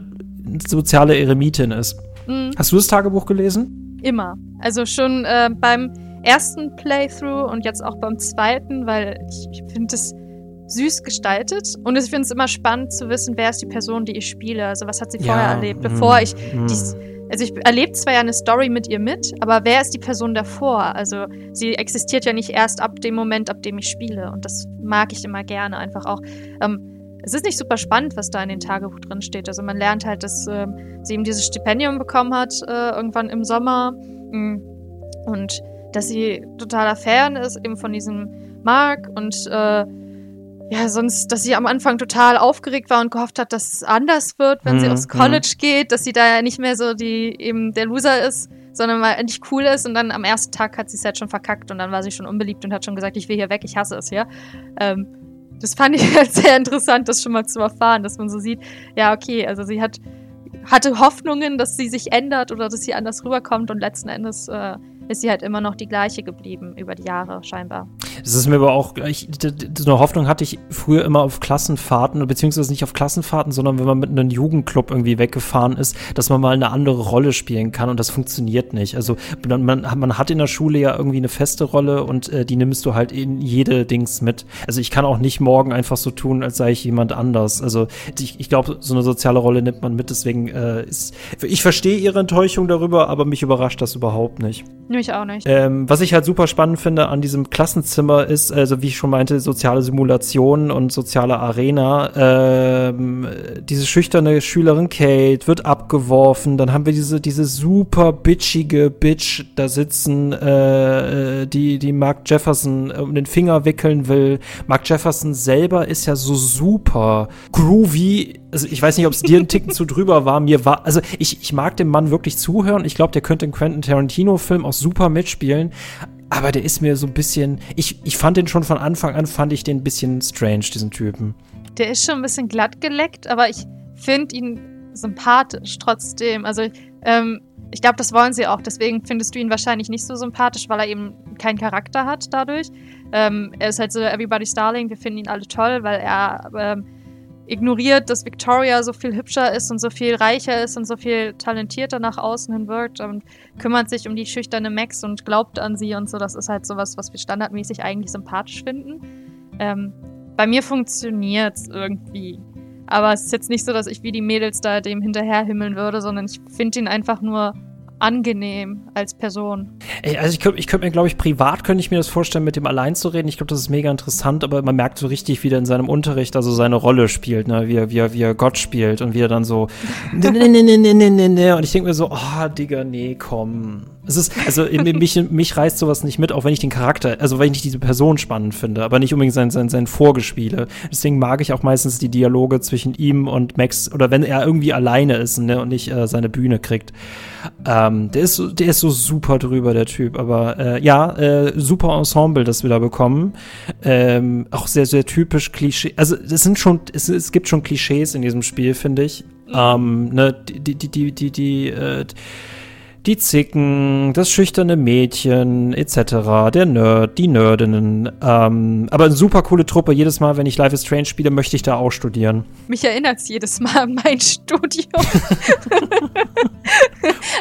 soziale Eremitin ist. Mhm. Hast du das Tagebuch gelesen? Immer. Also schon beim ersten Playthrough und jetzt auch beim zweiten, weil ich, ich finde es süß gestaltet und ich finde es immer spannend zu wissen, wer ist die Person, die ich spiele. Also was hat sie vorher ja, erlebt, bevor mm, ich mm. dies, also ich erlebe zwar ja eine Story mit ihr mit, aber wer ist die Person davor? Also sie existiert ja nicht erst ab dem Moment, ab dem ich spiele und das mag ich immer gerne einfach auch. Ähm, es ist nicht super spannend, was da in den Tagebuch drin steht. Also man lernt halt, dass äh, sie eben dieses Stipendium bekommen hat äh, irgendwann im Sommer mm. und dass sie totaler Fan ist eben von diesem Mark und äh, ja, sonst, dass sie am Anfang total aufgeregt war und gehofft hat, dass es anders wird, wenn mhm. sie aufs College mhm. geht, dass sie da ja nicht mehr so die eben der Loser ist, sondern mal endlich cool ist und dann am ersten Tag hat sie es halt schon verkackt und dann war sie schon unbeliebt und hat schon gesagt, ich will hier weg, ich hasse es hier. Ähm, das fand ich halt sehr interessant, das schon mal zu erfahren, dass man so sieht, ja, okay, also sie hat hatte Hoffnungen, dass sie sich ändert oder dass sie anders rüberkommt und letzten Endes äh, ist sie halt immer noch die gleiche geblieben über die Jahre scheinbar. Das ist mir aber auch, ich, so eine Hoffnung hatte ich früher immer auf Klassenfahrten, beziehungsweise nicht auf Klassenfahrten, sondern wenn man mit einem Jugendclub irgendwie weggefahren ist, dass man mal eine andere Rolle spielen kann und das funktioniert nicht. Also man, man hat in der Schule ja irgendwie eine feste Rolle und äh, die nimmst du halt in jede Dings mit. Also ich kann auch nicht morgen einfach so tun, als sei ich jemand anders. Also ich, ich glaube, so eine soziale Rolle nimmt man mit, deswegen äh, ist, ich verstehe ihre Enttäuschung darüber, aber mich überrascht das überhaupt nicht. Mich auch nicht. Ähm, was ich halt super spannend finde an diesem Klassenzimmer ist, also wie ich schon meinte, soziale Simulation und soziale Arena. Ähm, diese schüchterne Schülerin Kate wird abgeworfen. Dann haben wir diese, diese super bitchige Bitch da sitzen, äh, die, die Mark Jefferson um den Finger wickeln will. Mark Jefferson selber ist ja so super groovy also ich weiß nicht, ob es dir ein Ticken zu drüber war. Mir war, also ich, ich mag dem Mann wirklich zuhören. Ich glaube, der könnte in Quentin Tarantino-Film auch super mitspielen. Aber der ist mir so ein bisschen. Ich, ich fand den schon von Anfang an, fand ich den ein bisschen strange, diesen Typen. Der ist schon ein bisschen glatt geleckt, aber ich finde ihn sympathisch trotzdem. Also, ähm, ich glaube, das wollen sie auch. Deswegen findest du ihn wahrscheinlich nicht so sympathisch, weil er eben keinen Charakter hat dadurch. Ähm, er ist halt so Everybody's Darling. Wir finden ihn alle toll, weil er. Ähm, ignoriert, dass Victoria so viel hübscher ist und so viel reicher ist und so viel talentierter nach außen hin wirkt und kümmert sich um die schüchterne Max und glaubt an sie und so. Das ist halt sowas, was wir standardmäßig eigentlich sympathisch finden. Ähm, bei mir funktioniert es irgendwie. Aber es ist jetzt nicht so, dass ich wie die Mädels da dem hinterherhimmeln würde, sondern ich finde ihn einfach nur angenehm als Person. Ey, also ich könnte ich könnt mir, glaube ich, privat könnte ich mir das vorstellen, mit dem allein zu reden. Ich glaube, das ist mega interessant, aber man merkt so richtig, wie er in seinem Unterricht also seine Rolle spielt, ne? wie, er, wie, er, wie er Gott spielt und wie er dann so ne, ne, ne, ne, ne, ne, ne, ne. und ich denke mir so, oh, Digga, nee, komm. Es ist, also mich, mich reißt sowas nicht mit, auch wenn ich den Charakter, also wenn ich diese Person spannend finde, aber nicht unbedingt sein, sein, sein Vorgespiele. Deswegen mag ich auch meistens die Dialoge zwischen ihm und Max, oder wenn er irgendwie alleine ist ne, und nicht äh, seine Bühne kriegt. Ähm, der, ist, der ist so super drüber, der Typ. Aber äh, ja, äh, super Ensemble, das wir da bekommen. Ähm, auch sehr, sehr typisch Klischee. Also es sind schon, es, es gibt schon Klischees in diesem Spiel, finde ich. Ähm, ne, die, die, die, die, die, äh, die Zicken, das schüchterne Mädchen etc., der Nerd, die Nerdinnen. Ähm, aber eine super coole Truppe. Jedes Mal, wenn ich Life is Strange spiele, möchte ich da auch studieren. Mich erinnert es jedes Mal an mein Studium.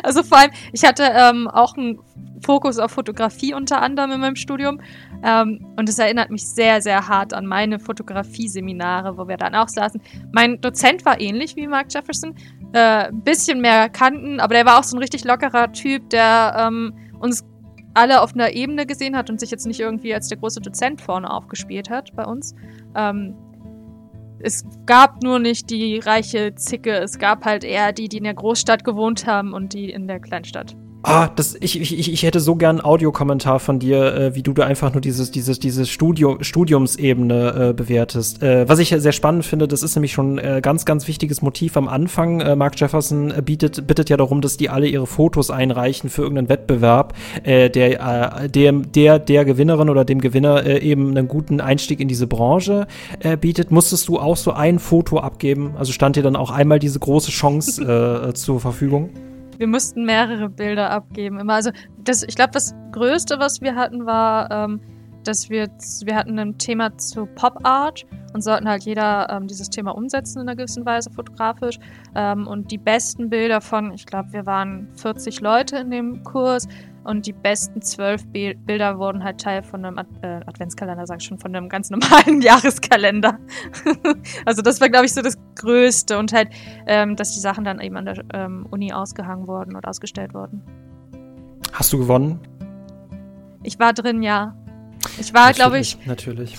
also vor allem, ich hatte ähm, auch ein Fokus auf Fotografie unter anderem in meinem Studium. Ähm, und es erinnert mich sehr, sehr hart an meine Fotografieseminare, wo wir dann auch saßen. Mein Dozent war ähnlich wie Mark Jefferson. Ein äh, bisschen mehr Kanten, aber der war auch so ein richtig lockerer Typ, der ähm, uns alle auf einer Ebene gesehen hat und sich jetzt nicht irgendwie als der große Dozent vorne aufgespielt hat bei uns. Ähm, es gab nur nicht die reiche Zicke, es gab halt eher die, die in der Großstadt gewohnt haben und die in der Kleinstadt. Ah, das, ich, ich, ich hätte so gern einen Audiokommentar von dir, äh, wie du da einfach nur dieses, dieses, dieses Studio, Studiumsebene äh, bewertest. Äh, was ich sehr spannend finde, das ist nämlich schon äh, ganz, ganz wichtiges Motiv am Anfang. Äh, Mark Jefferson äh, bietet, bittet ja darum, dass die alle ihre Fotos einreichen für irgendeinen Wettbewerb, äh, der, äh, der, der, der Gewinnerin oder dem Gewinner äh, eben einen guten Einstieg in diese Branche äh, bietet. Musstest du auch so ein Foto abgeben? Also stand dir dann auch einmal diese große Chance äh, zur Verfügung? Wir mussten mehrere Bilder abgeben. Immer. Also das, ich glaube, das Größte, was wir hatten, war, ähm, dass wir, wir hatten ein Thema zu Pop Art und sollten halt jeder ähm, dieses Thema umsetzen in einer gewissen Weise fotografisch. Ähm, und die besten Bilder von, ich glaube, wir waren 40 Leute in dem Kurs, und die besten zwölf Bilder wurden halt Teil von einem Ad äh, Adventskalender, sag ich schon, von einem ganz normalen Jahreskalender. also das war, glaube ich, so das Größte. Und halt, ähm, dass die Sachen dann eben an der ähm, Uni ausgehangen wurden und ausgestellt wurden. Hast du gewonnen? Ich war drin, ja. Ich war, glaube ich. Natürlich.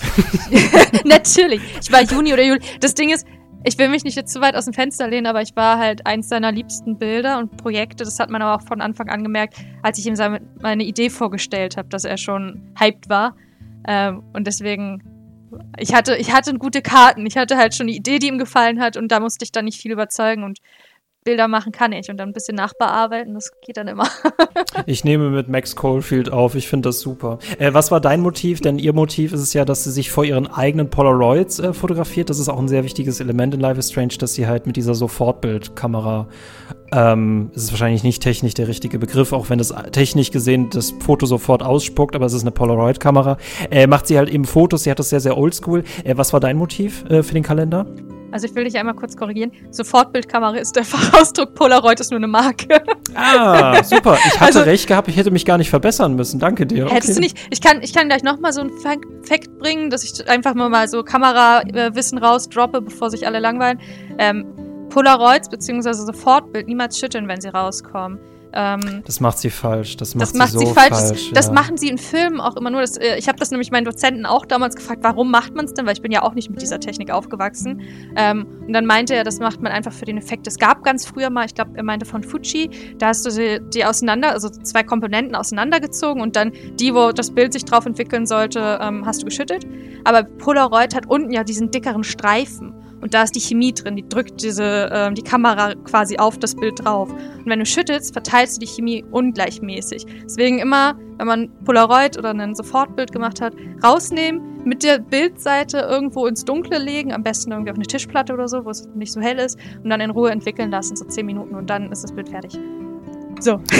natürlich. Ich war Juni oder Juli. Das Ding ist, ich will mich nicht jetzt zu weit aus dem Fenster lehnen, aber ich war halt eins seiner liebsten Bilder und Projekte. Das hat man aber auch von Anfang an gemerkt, als ich ihm seine, meine Idee vorgestellt habe, dass er schon hyped war. Ähm, und deswegen, ich hatte, ich hatte gute Karten. Ich hatte halt schon eine Idee, die ihm gefallen hat und da musste ich dann nicht viel überzeugen und Bilder machen kann ich und dann ein bisschen nachbearbeiten, das geht dann immer. ich nehme mit Max Caulfield auf, ich finde das super. Äh, was war dein Motiv? Denn ihr Motiv ist es ja, dass sie sich vor ihren eigenen Polaroids äh, fotografiert. Das ist auch ein sehr wichtiges Element in Life is Strange, dass sie halt mit dieser Sofortbildkamera, ähm, es ist wahrscheinlich nicht technisch der richtige Begriff, auch wenn es technisch gesehen das Foto sofort ausspuckt, aber es ist eine Polaroid-Kamera, äh, macht sie halt eben Fotos, sie hat das sehr, sehr oldschool. Äh, was war dein Motiv äh, für den Kalender? Also ich will dich einmal kurz korrigieren. Sofortbildkamera ist der Fachausdruck, Polaroid ist nur eine Marke. Ah, super. Ich hatte also, recht gehabt, ich hätte mich gar nicht verbessern müssen. Danke dir. Okay. Hättest du nicht. Ich kann, ich kann gleich nochmal so einen Fact bringen, dass ich einfach mal so Kamerawissen rausdroppe, bevor sich alle langweilen. Ähm, Polaroids bzw. Sofortbild niemals schütteln, wenn sie rauskommen. Ähm, das macht sie falsch. Das macht, das macht sie, so falsch. falsch ja. Das machen sie in Filmen auch immer nur. Das, äh, ich habe das nämlich meinen Dozenten auch damals gefragt, warum macht man es denn? Weil ich bin ja auch nicht mit dieser Technik aufgewachsen. Ähm, und dann meinte er, das macht man einfach für den Effekt. Es gab ganz früher mal, ich glaube, er meinte von Fuji, da hast du die, die, auseinander, also zwei Komponenten auseinandergezogen und dann die, wo das Bild sich drauf entwickeln sollte, ähm, hast du geschüttet. Aber Polaroid hat unten ja diesen dickeren Streifen. Und da ist die Chemie drin, die drückt diese, ähm, die Kamera quasi auf das Bild drauf. Und wenn du schüttelst, verteilst du die Chemie ungleichmäßig. Deswegen immer, wenn man Polaroid oder ein Sofortbild gemacht hat, rausnehmen, mit der Bildseite irgendwo ins Dunkle legen, am besten irgendwie auf eine Tischplatte oder so, wo es nicht so hell ist, und dann in Ruhe entwickeln lassen, so 10 Minuten und dann ist das Bild fertig. So.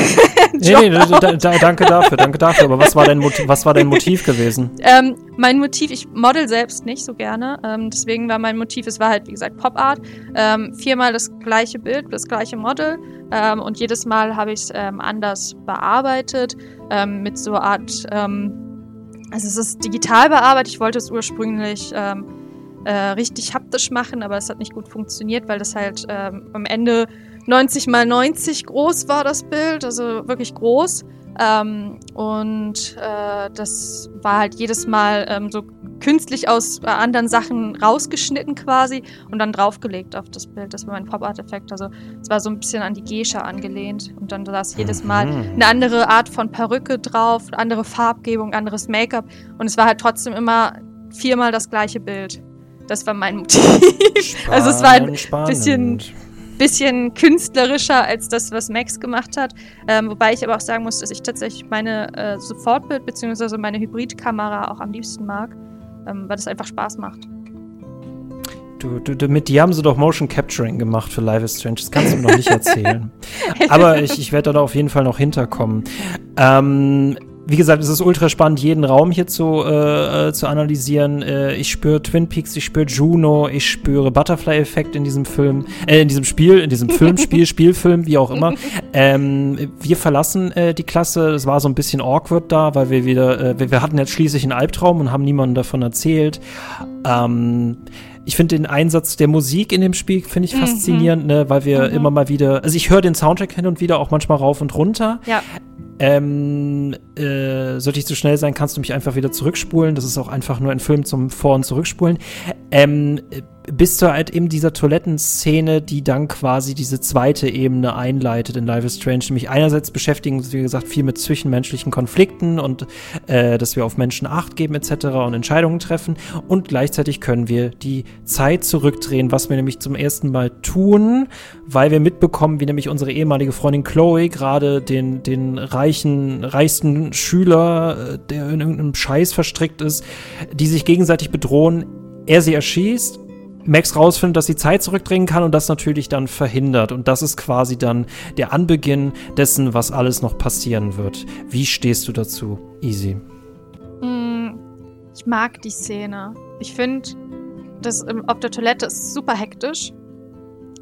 nee, nee, da, da, danke dafür, danke dafür. Aber was war dein Motiv, was war dein Motiv gewesen? Ähm, mein Motiv, ich model selbst nicht so gerne. Ähm, deswegen war mein Motiv, es war halt, wie gesagt, Pop Art. Ähm, viermal das gleiche Bild, das gleiche Model. Ähm, und jedes Mal habe ich es ähm, anders bearbeitet. Ähm, mit so Art, also es ist digital bearbeitet. Ich wollte es ursprünglich äh, richtig haptisch machen, aber es hat nicht gut funktioniert, weil das halt am Ende 90 mal 90 groß war das Bild, also wirklich groß. Ähm, und äh, das war halt jedes Mal ähm, so künstlich aus äh, anderen Sachen rausgeschnitten quasi und dann draufgelegt auf das Bild. Das war mein Pop-Art-Effekt. Also es war so ein bisschen an die Gescha angelehnt. Und dann saß jedes Mal mhm. eine andere Art von Perücke drauf, andere Farbgebung, anderes Make-up. Und es war halt trotzdem immer viermal das gleiche Bild. Das war mein Motiv. Spannend, also es war ein bisschen bisschen künstlerischer als das, was Max gemacht hat. Ähm, wobei ich aber auch sagen muss, dass ich tatsächlich meine äh, Sofortbild- bzw. meine Hybridkamera auch am liebsten mag, ähm, weil das einfach Spaß macht. Du, du, mit dir haben sie doch Motion Capturing gemacht für Live is Strange. Das kannst du mir noch nicht erzählen. Aber ich, ich werde da auf jeden Fall noch hinterkommen. Ähm, wie gesagt, es ist ultra spannend, jeden Raum hier zu, äh, äh, zu analysieren. Äh, ich spüre Twin Peaks, ich spüre Juno, ich spüre Butterfly-Effekt in diesem Film, äh, in diesem Spiel, in diesem Film, Spiel, Spielfilm, wie auch immer. Ähm, wir verlassen äh, die Klasse. Es war so ein bisschen awkward da, weil wir wieder, äh, wir, wir hatten jetzt schließlich einen Albtraum und haben niemandem davon erzählt. Ähm, ich finde den Einsatz der Musik in dem Spiel finde ich mhm. faszinierend, ne, weil wir mhm. immer mal wieder, also ich höre den Soundtrack hin und wieder auch manchmal rauf und runter. Ja. Ähm, äh, sollte ich zu schnell sein, kannst du mich einfach wieder zurückspulen. Das ist auch einfach nur ein Film zum Vor- und Zurückspulen. Ähm, bis zu halt eben dieser Toilettenszene, die dann quasi diese zweite Ebene einleitet in Life is Strange. Nämlich einerseits beschäftigen uns, wie gesagt, viel mit zwischenmenschlichen Konflikten und äh, dass wir auf Menschen Acht geben etc. und Entscheidungen treffen. Und gleichzeitig können wir die Zeit zurückdrehen, was wir nämlich zum ersten Mal tun, weil wir mitbekommen, wie nämlich unsere ehemalige Freundin Chloe gerade den, den reichen, reichsten Schüler, äh, der in irgendeinem Scheiß verstrickt ist, die sich gegenseitig bedrohen, er sie erschießt Max rausfindet, dass sie Zeit zurückdrehen kann und das natürlich dann verhindert. Und das ist quasi dann der Anbeginn dessen, was alles noch passieren wird. Wie stehst du dazu, Easy? Mm, ich mag die Szene. Ich finde, das auf der Toilette ist super hektisch.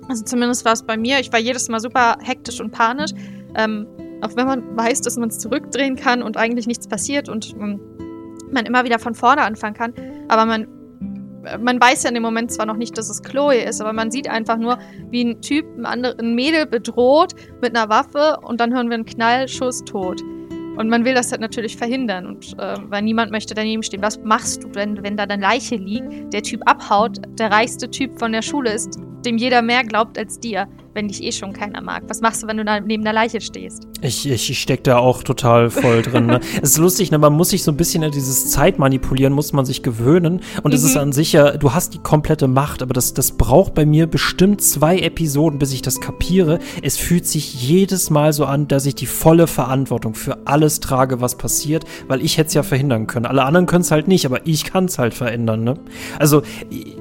Also zumindest war es bei mir. Ich war jedes Mal super hektisch und panisch. Ähm, auch wenn man weiß, dass man es zurückdrehen kann und eigentlich nichts passiert und man immer wieder von vorne anfangen kann. Aber man man weiß ja in dem Moment zwar noch nicht, dass es Chloe ist, aber man sieht einfach nur, wie ein Typ ein, andere, ein Mädel bedroht mit einer Waffe und dann hören wir einen Knallschuss tot. Und man will das halt natürlich verhindern. Und äh, weil niemand möchte daneben stehen. Was machst du, wenn, wenn da eine Leiche liegt, der Typ abhaut, der reichste Typ von der Schule ist, dem jeder mehr glaubt als dir? wenn dich eh schon keiner mag? Was machst du, wenn du da neben der Leiche stehst? Ich, ich, stecke da auch total voll drin. Ne? es ist lustig, ne? man muss sich so ein bisschen in dieses Zeitmanipulieren, muss man sich gewöhnen. Und es mhm. ist an sich ja, du hast die komplette Macht, aber das, das braucht bei mir bestimmt zwei Episoden, bis ich das kapiere. Es fühlt sich jedes Mal so an, dass ich die volle Verantwortung für alles trage, was passiert, weil ich hätte es ja verhindern können. Alle anderen können es halt nicht, aber ich kann es halt verändern. Ne? Also,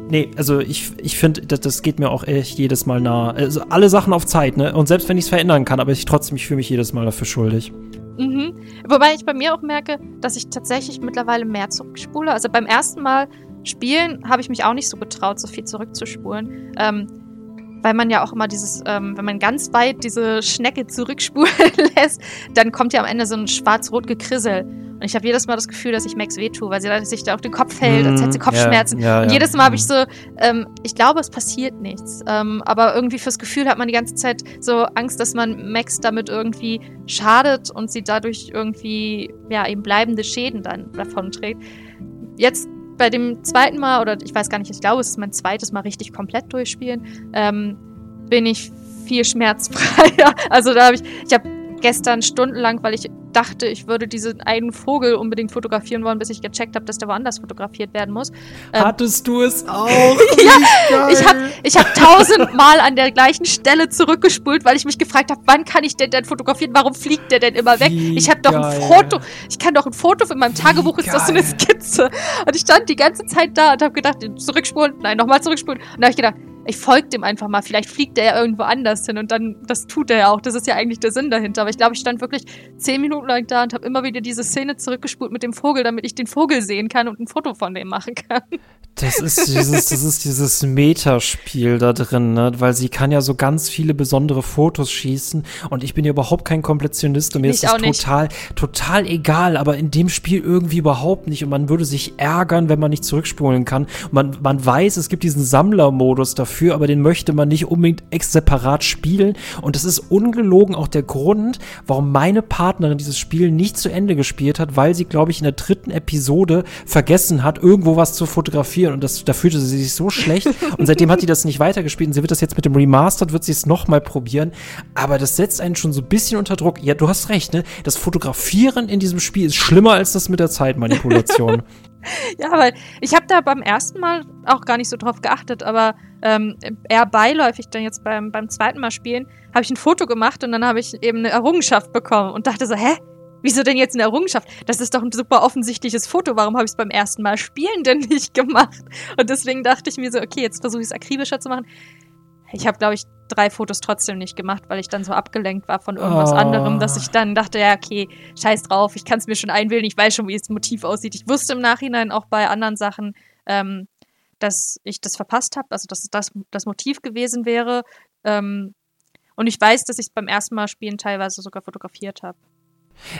nee, also ich, ich finde, das, das geht mir auch echt jedes Mal nah. Also alle alle Sachen auf Zeit, ne? Und selbst wenn ich es verändern kann, aber ich trotzdem, ich fühle mich jedes Mal dafür schuldig. Mhm. Wobei ich bei mir auch merke, dass ich tatsächlich mittlerweile mehr zurückspule. Also beim ersten Mal spielen habe ich mich auch nicht so getraut, so viel zurückzuspulen. Ähm, weil man ja auch immer dieses, ähm, wenn man ganz weit diese Schnecke zurückspulen lässt, dann kommt ja am Ende so ein schwarz-rot Gekrissel. Und ich habe jedes Mal das Gefühl, dass ich Max wehtue, weil sie sich da auf den Kopf hält, als hätte sie mhm. Kopfschmerzen. Ja, ja, und jedes Mal habe ich mhm. so, ähm, ich glaube, es passiert nichts. Ähm, aber irgendwie fürs Gefühl hat man die ganze Zeit so Angst, dass man Max damit irgendwie schadet und sie dadurch irgendwie, ja, eben bleibende Schäden dann davon trägt. Jetzt bei dem zweiten Mal, oder ich weiß gar nicht, ich glaube, es ist mein zweites Mal richtig komplett durchspielen, ähm, bin ich viel schmerzfreier. Also da habe ich, ich habe gestern stundenlang, weil ich dachte, ich würde diesen einen Vogel unbedingt fotografieren wollen, bis ich gecheckt habe, dass der woanders fotografiert werden muss. Ähm, Hattest du es auch? ja, ich habe ich hab tausendmal an der gleichen Stelle zurückgespult, weil ich mich gefragt habe, wann kann ich den denn fotografieren? Warum fliegt der denn immer weg? Wie ich habe doch ein Foto, ich kann doch ein Foto in meinem Tagebuch, Wie ist das so eine Skizze. Und ich stand die ganze Zeit da und habe gedacht, zurückspulen, nein, nochmal zurückspulen. Und da habe ich gedacht, ich folge dem einfach mal. Vielleicht fliegt der ja irgendwo anders hin und dann, das tut er ja auch. Das ist ja eigentlich der Sinn dahinter. Aber ich glaube, ich stand wirklich zehn Minuten lang da und habe immer wieder diese Szene zurückgespult mit dem Vogel, damit ich den Vogel sehen kann und ein Foto von dem machen kann. Das ist dieses, das ist dieses Metaspiel da drin, ne? Weil sie kann ja so ganz viele besondere Fotos schießen und ich bin ja überhaupt kein Kompletionist und mir ich ist das total, total egal, aber in dem Spiel irgendwie überhaupt nicht und man würde sich ärgern, wenn man nicht zurückspulen kann. Man, man weiß, es gibt diesen Sammlermodus dafür, aber den möchte man nicht unbedingt ex separat spielen und das ist ungelogen auch der Grund, warum meine Partnerin dieses Spiel nicht zu Ende gespielt hat, weil sie, glaube ich, in der dritten Episode vergessen hat, irgendwo was zu fotografieren und das, da fühlte sie sich so schlecht und seitdem hat sie das nicht weitergespielt und sie wird das jetzt mit dem Remastered, wird sie es nochmal probieren, aber das setzt einen schon so ein bisschen unter Druck. Ja, du hast recht, ne? Das Fotografieren in diesem Spiel ist schlimmer als das mit der Zeitmanipulation. ja, weil ich habe da beim ersten Mal auch gar nicht so drauf geachtet, aber ähm, eher beiläufig dann jetzt beim, beim zweiten Mal spielen, habe ich ein Foto gemacht und dann habe ich eben eine Errungenschaft bekommen und dachte so, hä? Wieso denn jetzt eine Errungenschaft? Das ist doch ein super offensichtliches Foto. Warum habe ich es beim ersten Mal spielen denn nicht gemacht? Und deswegen dachte ich mir so, okay, jetzt versuche ich es akribischer zu machen. Ich habe, glaube ich, drei Fotos trotzdem nicht gemacht, weil ich dann so abgelenkt war von irgendwas Oh. anderem, dass ich dann dachte, ja, okay, scheiß drauf, ich kann es mir schon einwählen, ich weiß schon, wie das Motiv aussieht. Ich wusste im Nachhinein auch bei anderen Sachen, ähm, dass ich das verpasst habe, also dass das, das Motiv gewesen wäre. Ähm, und ich weiß, dass ich es beim ersten Mal spielen teilweise sogar fotografiert habe.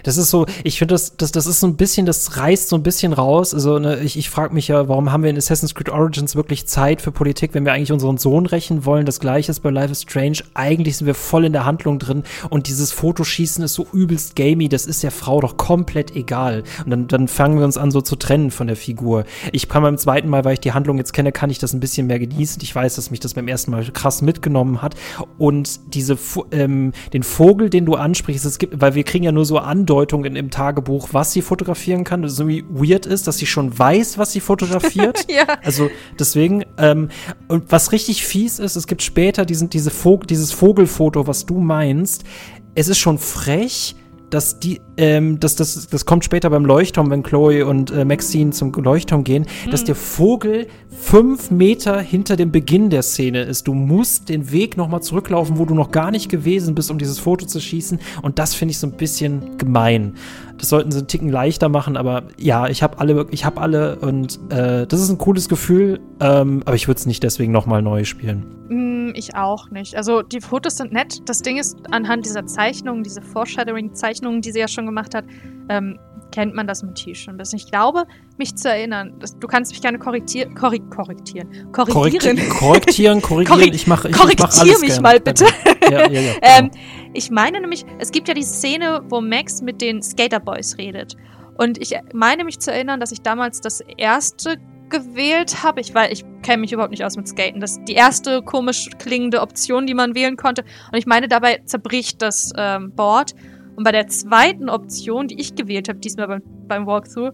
Das ist so, ich finde, das, das, das ist so ein bisschen, das reißt so ein bisschen raus. Also, ne, ich, ich frage mich ja, warum haben wir in Assassin's Creed Origins wirklich Zeit für Politik, wenn wir eigentlich unseren Sohn rächen wollen? Das gleiche ist bei Life is Strange. Eigentlich sind wir voll in der Handlung drin und dieses Fotoschießen ist so übelst gamey, das ist der Frau doch komplett egal. Und dann, dann fangen wir uns an, so zu trennen von der Figur. Ich kann beim zweiten Mal, weil ich die Handlung jetzt kenne, kann ich das ein bisschen mehr genießen. Ich weiß, dass mich das beim ersten Mal krass mitgenommen hat. Und diese, ähm, den Vogel, den du ansprichst, es gibt, weil wir kriegen ja nur so Andeutungen im Tagebuch, was sie fotografieren kann. Das irgendwie weird ist, dass sie schon weiß, was sie fotografiert. Ja. Also deswegen, ähm, und was richtig fies ist, es gibt später diesen, diese Vog dieses Vogelfoto, was du meinst. Es ist schon frech, dass die, ähm, das, das, das kommt später beim Leuchtturm, wenn Chloe und äh, Maxine zum Leuchtturm gehen, dass der Vogel fünf Meter hinter dem Beginn der Szene ist. Du musst den Weg nochmal zurücklaufen, wo du noch gar nicht gewesen bist, um dieses Foto zu schießen. Und das finde ich so ein bisschen gemein. Das sollten sie einen Ticken leichter machen, aber ja, ich habe alle, ich habe alle und äh, das ist ein cooles Gefühl, ähm, aber ich würde es nicht deswegen nochmal neu spielen. Mm, ich auch nicht. Also die Fotos sind nett. Das Ding ist, anhand dieser Zeichnungen, diese Foreshadowing-Zeichnungen, die sie ja schon gemacht hat, ähm, kennt man das Motiv schon ein bisschen. Ich glaube, mich zu erinnern, das, du kannst mich gerne korrigier korri korrigieren. Korrigieren. Korrekti korrektieren, korrigieren, Korrek- ich mache ich, ich mach Korrektier alles mich gerne. mal bitte. Ja, ja, ja. Ähm, genau. ich meine nämlich, es gibt ja die Szene, wo Max mit den Skater Boys redet. Und ich meine mich zu erinnern, dass ich damals das erste gewählt habe. Ich, weil ich kenne mich überhaupt nicht aus mit Skaten. Das ist die erste komisch klingende Option, die man wählen konnte. Und ich meine, dabei zerbricht das ähm, Board. Und bei der zweiten Option, die ich gewählt habe, diesmal beim, beim Walkthrough,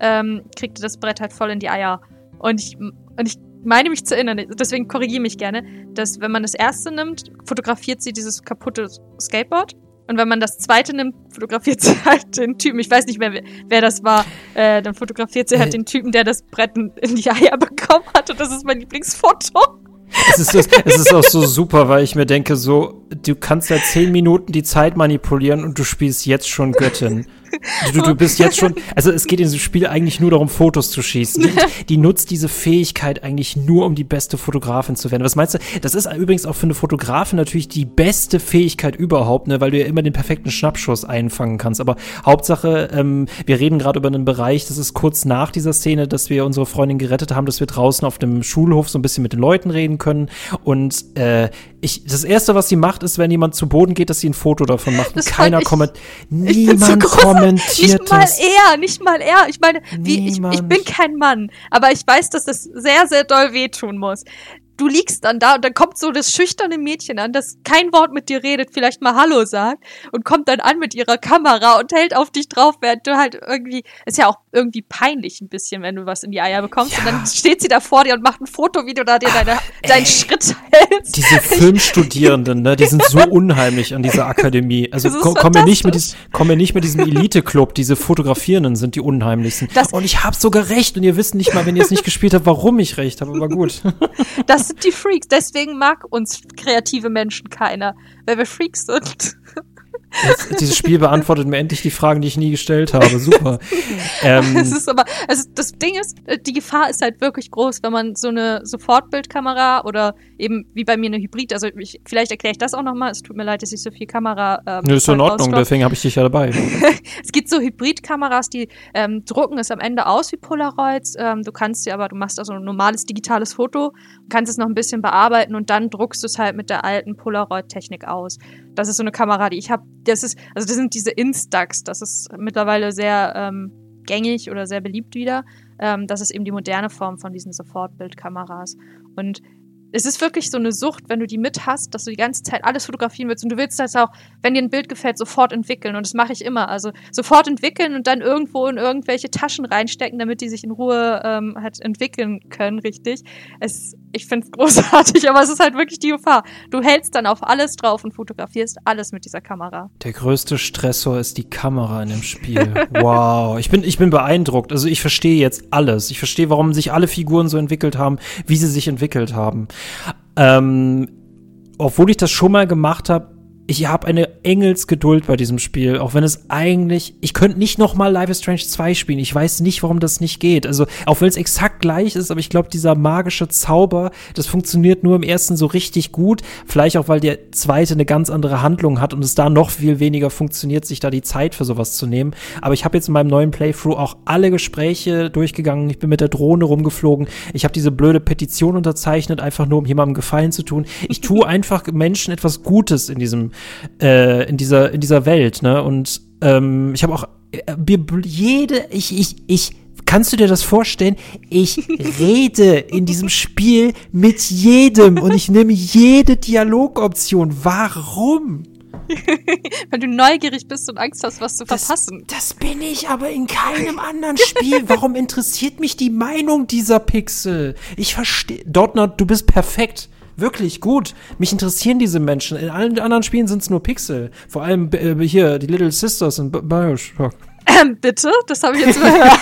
ähm, kriegte das Brett halt voll in die Eier. Und ich, und ich meine mich zu erinnern, deswegen korrigiere mich gerne, dass wenn man das erste nimmt, fotografiert sie dieses kaputte Skateboard. Und wenn man das zweite nimmt, fotografiert sie halt den Typen. Ich weiß nicht mehr, wer, das war. Äh, dann fotografiert sie halt Äh. den Typen, der das Brett in die Eier bekommen hat. Und das ist mein Lieblingsfoto. Es ist, es ist auch so super, weil ich mir denke, so, du kannst ja zehn Minuten die Zeit manipulieren und du spielst jetzt schon Göttin. Du, du bist jetzt schon, also es geht in diesem Spiel eigentlich nur darum, Fotos zu schießen. Die, die nutzt diese Fähigkeit eigentlich nur, um die beste Fotografin zu werden. Was meinst du? Das ist übrigens auch für eine Fotografin natürlich die beste Fähigkeit überhaupt, ne, weil du ja immer den perfekten Schnappschuss einfangen kannst. Aber Hauptsache, ähm, wir reden gerade über einen Bereich, das ist kurz nach dieser Szene, dass wir unsere Freundin gerettet haben, dass wir draußen auf dem Schulhof so ein bisschen mit den Leuten reden können. Und äh, ich, das erste, was sie macht, ist, wenn jemand zu Boden geht, dass sie ein Foto davon macht. Und Das keiner kommentiert. so Niemand großartig. Kommentiert Nicht mal er, nicht mal er. Ich meine, wie, ich, ich bin kein Mann, aber ich weiß, dass das sehr, sehr doll wehtun muss. Du liegst dann da und dann kommt so das schüchterne Mädchen an, das kein Wort mit dir redet, vielleicht mal Hallo sagt und kommt dann an mit ihrer Kamera und hält auf dich drauf, während du halt irgendwie, ist ja auch irgendwie peinlich ein bisschen, wenn du was in die Eier bekommst und Ja. dann steht sie da vor dir und macht ein Foto, wie du da dir deine, deinen Schritt hältst. Diese Filmstudierenden, ne, die sind so unheimlich an dieser Akademie. Also komm mir nicht mit diesem, komm mir nicht mit diesem Elite-Club. Diese Fotografierenden sind die unheimlichsten. Das- und ich habe sogar recht und ihr wisst nicht mal, wenn ihr es nicht gespielt habt, warum ich recht habe. Aber gut. Das sind die Freaks. Deswegen mag uns kreative Menschen keiner, weil wir Freaks sind. Jetzt, dieses Spiel beantwortet mir endlich die Fragen, die ich nie gestellt habe. Super. Ähm, Es ist aber, also das Ding ist, äh, die Gefahr ist halt wirklich groß, wenn man so eine Sofortbildkamera oder eben wie bei mir eine Hybrid, also ich, vielleicht erkläre ich das auch nochmal, es tut mir leid, dass ich so viel Kamera. Ähm, nö, ist so in Ordnung, rausklopfe. deswegen habe ich dich ja dabei. Es gibt so Hybridkameras, die ähm, drucken es am Ende aus wie Polaroids. Ähm, du kannst sie aber, du machst also ein normales digitales Foto, kannst es noch ein bisschen bearbeiten und dann druckst du es halt mit der alten Polaroid-Technik aus. Das ist so eine Kamera, die ich habe. Das ist, also das sind diese Instax. Das ist mittlerweile sehr ähm, gängig oder sehr beliebt wieder. Ähm, das ist eben die moderne Form von diesen Sofortbildkameras. Und es ist wirklich so eine Sucht, wenn du die mit hast, dass du die ganze Zeit alles fotografieren willst und du willst das auch, wenn dir ein Bild gefällt, sofort entwickeln. Und das mache ich immer. Also sofort entwickeln und dann irgendwo in irgendwelche Taschen reinstecken, damit die sich in Ruhe ähm, halt entwickeln können, richtig. Es, ich finde es großartig, aber es ist halt wirklich die Gefahr. Du hältst dann auf alles drauf und fotografierst alles mit dieser Kamera. Der größte Stressor ist die Kamera in dem Spiel. Wow. Ich bin, ich bin beeindruckt. Also ich verstehe jetzt alles. Ich verstehe, warum sich alle Figuren so entwickelt haben, wie sie sich entwickelt haben. Ähm, obwohl ich das schon mal gemacht habe, ich habe eine Engelsgeduld bei diesem Spiel, auch wenn es eigentlich, ich könnte nicht noch mal Life is Strange 2 spielen. Ich weiß nicht, warum das nicht geht. Also, auch wenn es exakt gleich ist, aber ich glaube, dieser magische Zauber, das funktioniert nur im ersten so richtig gut. Vielleicht auch, weil der zweite eine ganz andere Handlung hat und es da noch viel weniger funktioniert, sich da die Zeit für sowas zu nehmen. Aber ich habe jetzt in meinem neuen Playthrough auch alle Gespräche durchgegangen. Ich bin mit der Drohne rumgeflogen. Ich habe diese blöde Petition unterzeichnet, einfach nur um jemandem Gefallen zu tun. Ich tue einfach Menschen etwas Gutes in diesem äh, in dieser in dieser Welt, ne? Und ähm, ich habe auch äh, jede ich ich ich Kannst du dir das vorstellen? Ich rede in diesem Spiel mit jedem und ich nehme jede Dialogoption. Warum? Weil du neugierig bist und Angst hast, was zu das, verpassen. Das bin ich aber in keinem anderen Spiel. Warum interessiert mich die Meinung dieser Pixel? Ich verstehe. Dortner, du bist perfekt wirklich gut. Mich interessieren diese Menschen. In allen anderen Spielen sind es nur Pixel. Vor allem äh, hier, die Little Sisters in Bioshock. Ähm, bitte? Das habe ich jetzt gehört.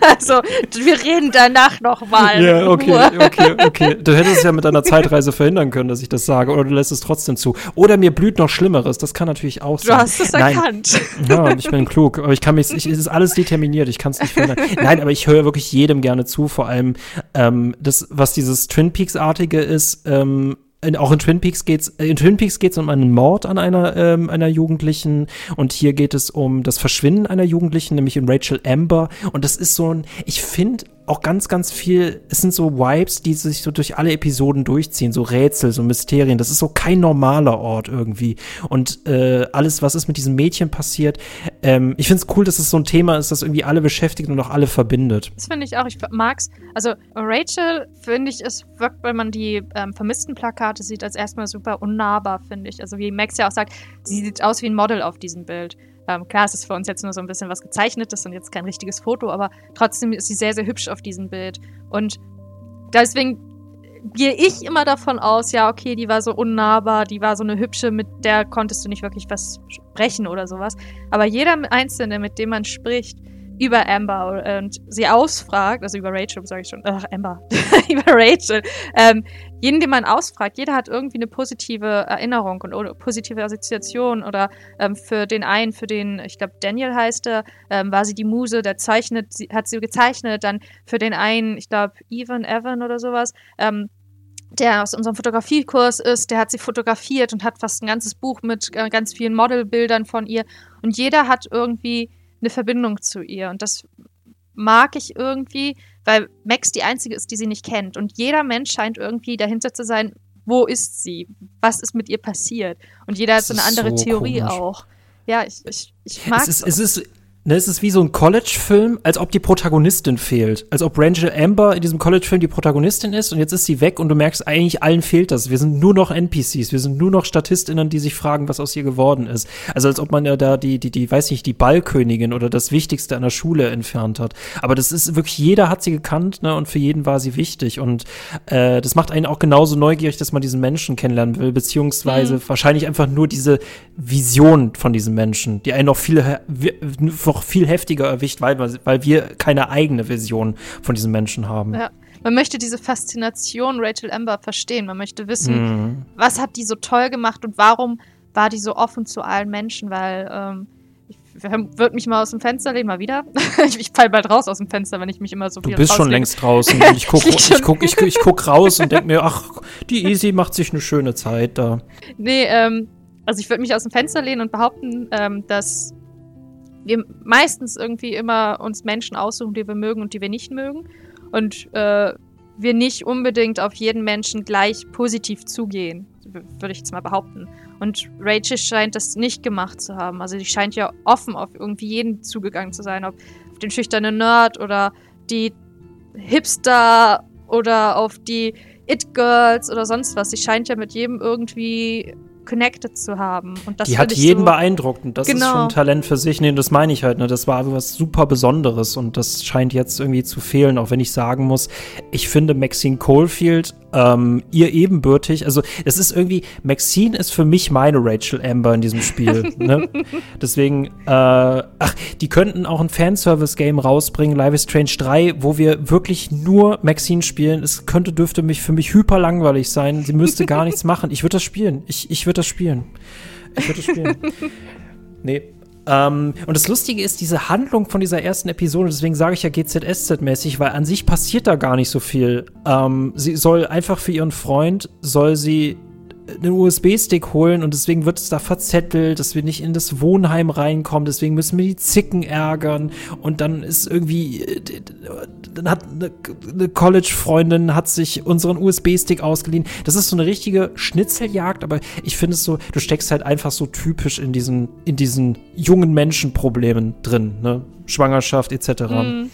also, wir reden danach nochmal. Ja, okay, okay, okay. Du hättest es ja mit einer Zeitreise verhindern können, dass ich das sage, oder du lässt es trotzdem zu. Oder mir blüht noch Schlimmeres, das kann natürlich auch sein. Du hast es Nein. erkannt. Ja, ich bin klug, aber ich kann mich, ich, es ist alles determiniert, ich kann es nicht verhindern. Nein, aber ich höre wirklich jedem gerne zu, vor allem ähm, das, was dieses Twin Peaks-artige ist, ähm, in, auch in Twin Peaks geht's in Twin Peaks geht's um einen Mord an einer ähm, einer Jugendlichen. Und hier geht es um das Verschwinden einer Jugendlichen, nämlich in Rachel Amber. Und das ist so ein ich finde auch ganz, ganz viel, es sind so Vibes, die sich so durch alle Episoden durchziehen, so Rätsel, so Mysterien. Das ist so kein normaler Ort irgendwie. Und äh, alles, was ist mit diesem Mädchen passiert, ähm, ich finde es cool, dass es so ein Thema ist, das irgendwie alle beschäftigt und auch alle verbindet. Das finde ich auch. Ich mag's. Also Rachel, finde ich, es wirkt, wenn man die ähm, vermissten Plakate sieht, als erstmal super unnahbar, finde ich. Also wie Max ja auch sagt, sie sieht aus wie ein Model auf diesem Bild. Ähm, klar, es ist für uns jetzt nur so ein bisschen was gezeichnetes und jetzt kein richtiges Foto, aber trotzdem ist sie sehr, sehr hübsch auf diesem Bild. Und deswegen gehe ich immer davon aus, ja, okay, die war so unnahbar, die war so eine hübsche, mit der konntest du nicht wirklich was sprechen oder sowas. Aber jeder Einzelne, mit dem man spricht, über Amber und sie ausfragt, also über Rachel, sage ich schon, ach, Amber, über Rachel, ähm, jeden, den man ausfragt, jeder hat irgendwie eine positive Erinnerung und oder positive Assoziation oder ähm, für den einen, für den, ich glaube, Daniel heißt er, ähm, war sie die Muse, der zeichnet, sie, hat sie gezeichnet, dann für den einen, ich glaube, Evan, Evan oder sowas, ähm, der aus unserem Fotografiekurs ist, der hat sie fotografiert und hat fast ein ganzes Buch mit äh, ganz vielen Modelbildern von ihr. Und jeder hat irgendwie eine Verbindung zu ihr. Und das mag ich irgendwie, weil Max die einzige ist, die sie nicht kennt. Und jeder Mensch scheint irgendwie dahinter zu sein, wo ist sie? Was ist mit ihr passiert? Und jeder hat so eine andere Theorie komisch. auch. Ja, ich, ich, ich mag es. Ist, es ist Ne, es ist wie so ein College-Film, als ob die Protagonistin fehlt. Als ob Rachel Amber in diesem College-Film die Protagonistin ist und jetzt ist sie weg und du merkst, eigentlich allen fehlt das. Wir sind nur noch NPCs, wir sind nur noch StatistInnen, die sich fragen, was aus ihr geworden ist. Also als ob man ja da die, die, die, weiß nicht, die Ballkönigin oder das Wichtigste an der Schule entfernt hat. Aber das ist wirklich, jeder hat sie gekannt, ne, und für jeden war sie wichtig. Und äh, das macht einen auch genauso neugierig, dass man diesen Menschen kennenlernen will, beziehungsweise mhm. wahrscheinlich einfach nur diese Vision von diesem Menschen, die einen noch viel, noch viel heftiger erwischt, weil, weil wir keine eigene Vision von diesen Menschen haben. Ja. Man möchte diese Faszination Rachel Amber verstehen. Man möchte wissen, mhm. was hat die so toll gemacht und warum war die so offen zu allen Menschen, weil ähm, ich würde mich mal aus dem Fenster lehnen, mal wieder. ich, ich fall bald raus aus dem Fenster, wenn ich mich immer so viel Du bist schon längst draußen und ich gucke ich guck, ich, ich guck raus und denke mir, ach, die Easy macht sich eine schöne Zeit da. Nee, ähm, also ich würde mich aus dem Fenster lehnen und behaupten, ähm, dass wir meistens irgendwie immer uns Menschen aussuchen, die wir mögen und die wir nicht mögen. Und äh, wir nicht unbedingt auf jeden Menschen gleich positiv zugehen, würde ich jetzt mal behaupten. Und Rachel scheint das nicht gemacht zu haben. Also die scheint ja offen auf irgendwie jeden zugegangen zu sein, ob auf den schüchternen Nerd oder die Hipster oder auf die It-Girls oder sonst was. Sie scheint ja mit jedem irgendwie connected zu haben. Und das die hat jeden so, beeindruckt und das ist Genau. schon ein Talent für sich. Nee, das meine ich halt. Ne? Das war was super Besonderes und das scheint jetzt irgendwie zu fehlen, auch wenn ich sagen muss, ich finde Maxine Coalfield ähm, ihr ebenbürtig. Also es ist irgendwie, Maxine ist für mich meine Rachel Amber in diesem Spiel. ne? Deswegen, äh, ach, die könnten auch ein Fanservice-Game rausbringen, Live is Strange 3, wo wir wirklich nur Maxine spielen. Es könnte, dürfte mich für mich hyper langweilig sein. Sie müsste gar nichts machen. Ich würde das spielen. Ich, ich würde das spielen. Ich würde das spielen. nee. Ähm, und das Lustige ist, diese Handlung von dieser ersten Episode, deswegen sage ich ja GZSZ-mäßig, weil an sich passiert da gar nicht so viel. Ähm, sie soll einfach für ihren Freund, soll sie einen USB-Stick holen und deswegen wird es da verzettelt, dass wir nicht in das Wohnheim reinkommen, deswegen müssen wir die Zicken ärgern und dann ist irgendwie, dann hat eine, eine College-Freundin hat sich unseren USB-Stick ausgeliehen. Das ist so eine richtige Schnitzeljagd, aber ich finde es so, du steckst halt einfach so typisch in diesen, in diesen jungen Menschenproblemen drin, ne? Schwangerschaft etc. Mhm.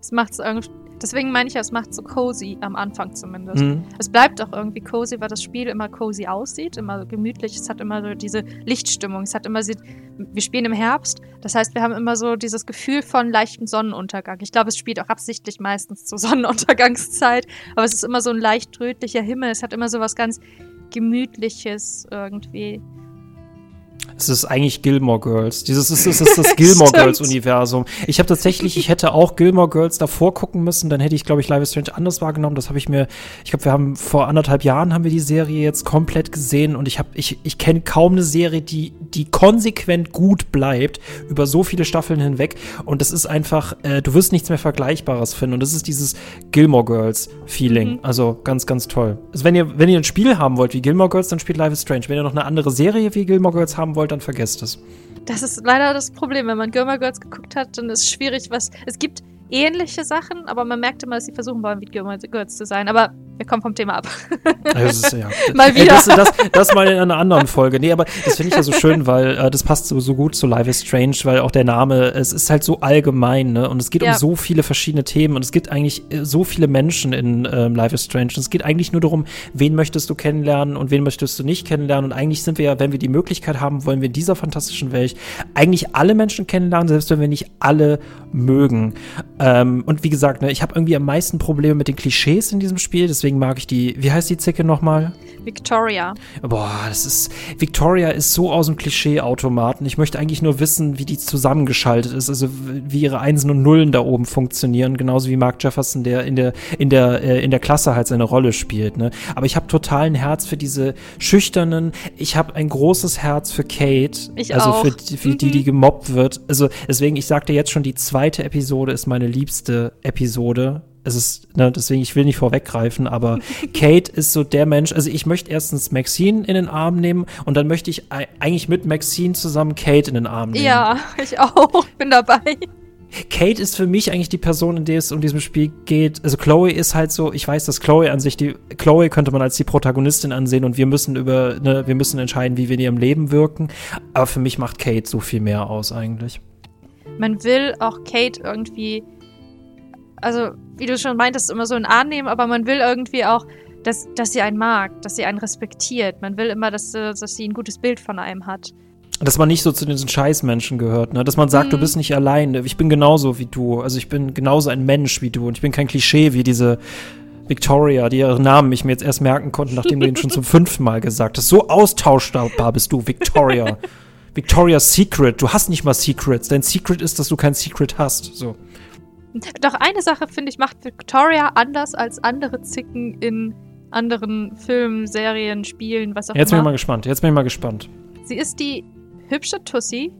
Es macht's irgendwie. Deswegen meine ich ja, es macht so cozy am Anfang zumindest. Mhm. Es bleibt auch irgendwie cozy, weil das Spiel immer cozy aussieht, immer so gemütlich. Es hat immer so diese Lichtstimmung. Es hat immer so, wir spielen im Herbst, das heißt, wir haben immer so dieses Gefühl von leichtem Sonnenuntergang. Ich glaube, es spielt auch absichtlich meistens zur Sonnenuntergangszeit, aber es ist immer so ein leicht rötlicher Himmel. Es hat immer so was ganz gemütliches irgendwie. Es ist eigentlich Gilmore Girls. Dieses ist, es ist das Gilmore. Girls Universum. Ich habe tatsächlich, ich hätte auch Gilmore Girls davor gucken müssen, dann hätte ich, glaube ich, Live is Strange anders wahrgenommen. Das habe ich mir, ich glaube, wir haben vor anderthalb Jahren haben wir die Serie jetzt komplett gesehen und ich habe, ich, ich kenne kaum eine Serie, die, die konsequent gut bleibt über so viele Staffeln hinweg. Und das ist einfach, äh, du wirst nichts mehr Vergleichbares finden. Und das ist dieses Gilmore Girls Feeling. Mhm. Also ganz, ganz toll. Also wenn ihr, wenn ihr ein Spiel haben wollt wie Gilmore Girls, dann spielt Live is Strange. Wenn ihr noch eine andere Serie wie Gilmore Girls haben wollt, dann vergesst es. Das ist leider das Problem. Wenn man Gilmore Girls geguckt hat, dann ist es schwierig, was. Es gibt ähnliche Sachen, aber man merkt immer, dass sie versuchen wollen, wie Gilmore Girls zu sein. Aber wir kommen vom Thema ab. Also, das ist, ja. Mal Ey, wieder. Das, das, das mal in einer anderen Folge. Nee, aber das finde ich ja so schön, weil äh, das passt so, so gut zu Life is Strange, weil auch der Name, es ist halt so allgemein, ne? Und es geht Ja. um so viele verschiedene Themen und es gibt eigentlich äh, so viele Menschen in ähm, Life is Strange. Und es geht eigentlich nur darum, wen möchtest du kennenlernen und wen möchtest du nicht kennenlernen. Und eigentlich sind wir ja, wenn wir die Möglichkeit haben, wollen wir in dieser fantastischen Welt eigentlich alle Menschen kennenlernen, selbst wenn wir nicht alle mögen. Ähm, und wie gesagt, ne, ich habe irgendwie am meisten Probleme mit den Klischees in diesem Spiel, deswegen mag ich die, wie heißt die Zicke nochmal? Victoria. Boah, das ist. Victoria ist so aus dem Klischee-Automaten. Ich möchte eigentlich nur wissen, wie die zusammengeschaltet ist, also wie ihre Einsen und Nullen da oben funktionieren, genauso wie Mark Jefferson, der in der, in der, äh, in der Klasse halt seine Rolle spielt, ne? Aber ich habe total ein Herz für diese schüchternen, ich habe ein großes Herz für Kate. Ich also auch. für, die- für die, Mhm. die gemobbt wird. Also deswegen, ich sagte jetzt schon, die zweite Episode ist meine liebste Episode. Es ist, ne, deswegen, ich will nicht vorweggreifen, aber Kate ist so der Mensch, also ich möchte erstens Maxine in den Arm nehmen und dann möchte ich ei- eigentlich mit Maxine zusammen Kate in den Arm nehmen. Ja, ich auch. Bin dabei. Kate ist für mich eigentlich die Person, in der es um diesem Spiel geht. Also Chloe ist halt so, ich weiß, dass Chloe an sich die, Chloe könnte man als die Protagonistin ansehen und wir müssen über, ne, wir müssen entscheiden, wie wir in ihrem Leben wirken. Aber für mich macht Kate so viel mehr aus eigentlich. Man will auch Kate irgendwie. Also, wie du schon meintest, immer so in Arm nehmen, aber man will irgendwie auch, dass, dass sie einen mag, dass sie einen respektiert. Man will immer, dass, äh, dass sie ein gutes Bild von einem hat. Dass man nicht so zu diesen Scheißmenschen gehört, ne? Dass man sagt, du Mhm. bist nicht allein. Ich bin genauso wie du. Also ich bin genauso ein Mensch wie du. Und ich bin kein Klischee wie diese Victoria, die ihren Namen ich mir jetzt erst merken konnte, nachdem du ihn schon zum fünften Mal gesagt hast. So austauschbar bist du, Victoria. Victoria's Secret. Du hast nicht mal Secrets. Dein Secret ist, dass du kein Secret hast. So. Doch eine Sache, finde ich, macht Victoria anders als andere Zicken in anderen Filmen, Serien, Spielen, was auch Jetzt bin ich immer. mal gespannt. Jetzt bin ich mal gespannt. Sie ist die hübsche Tussi,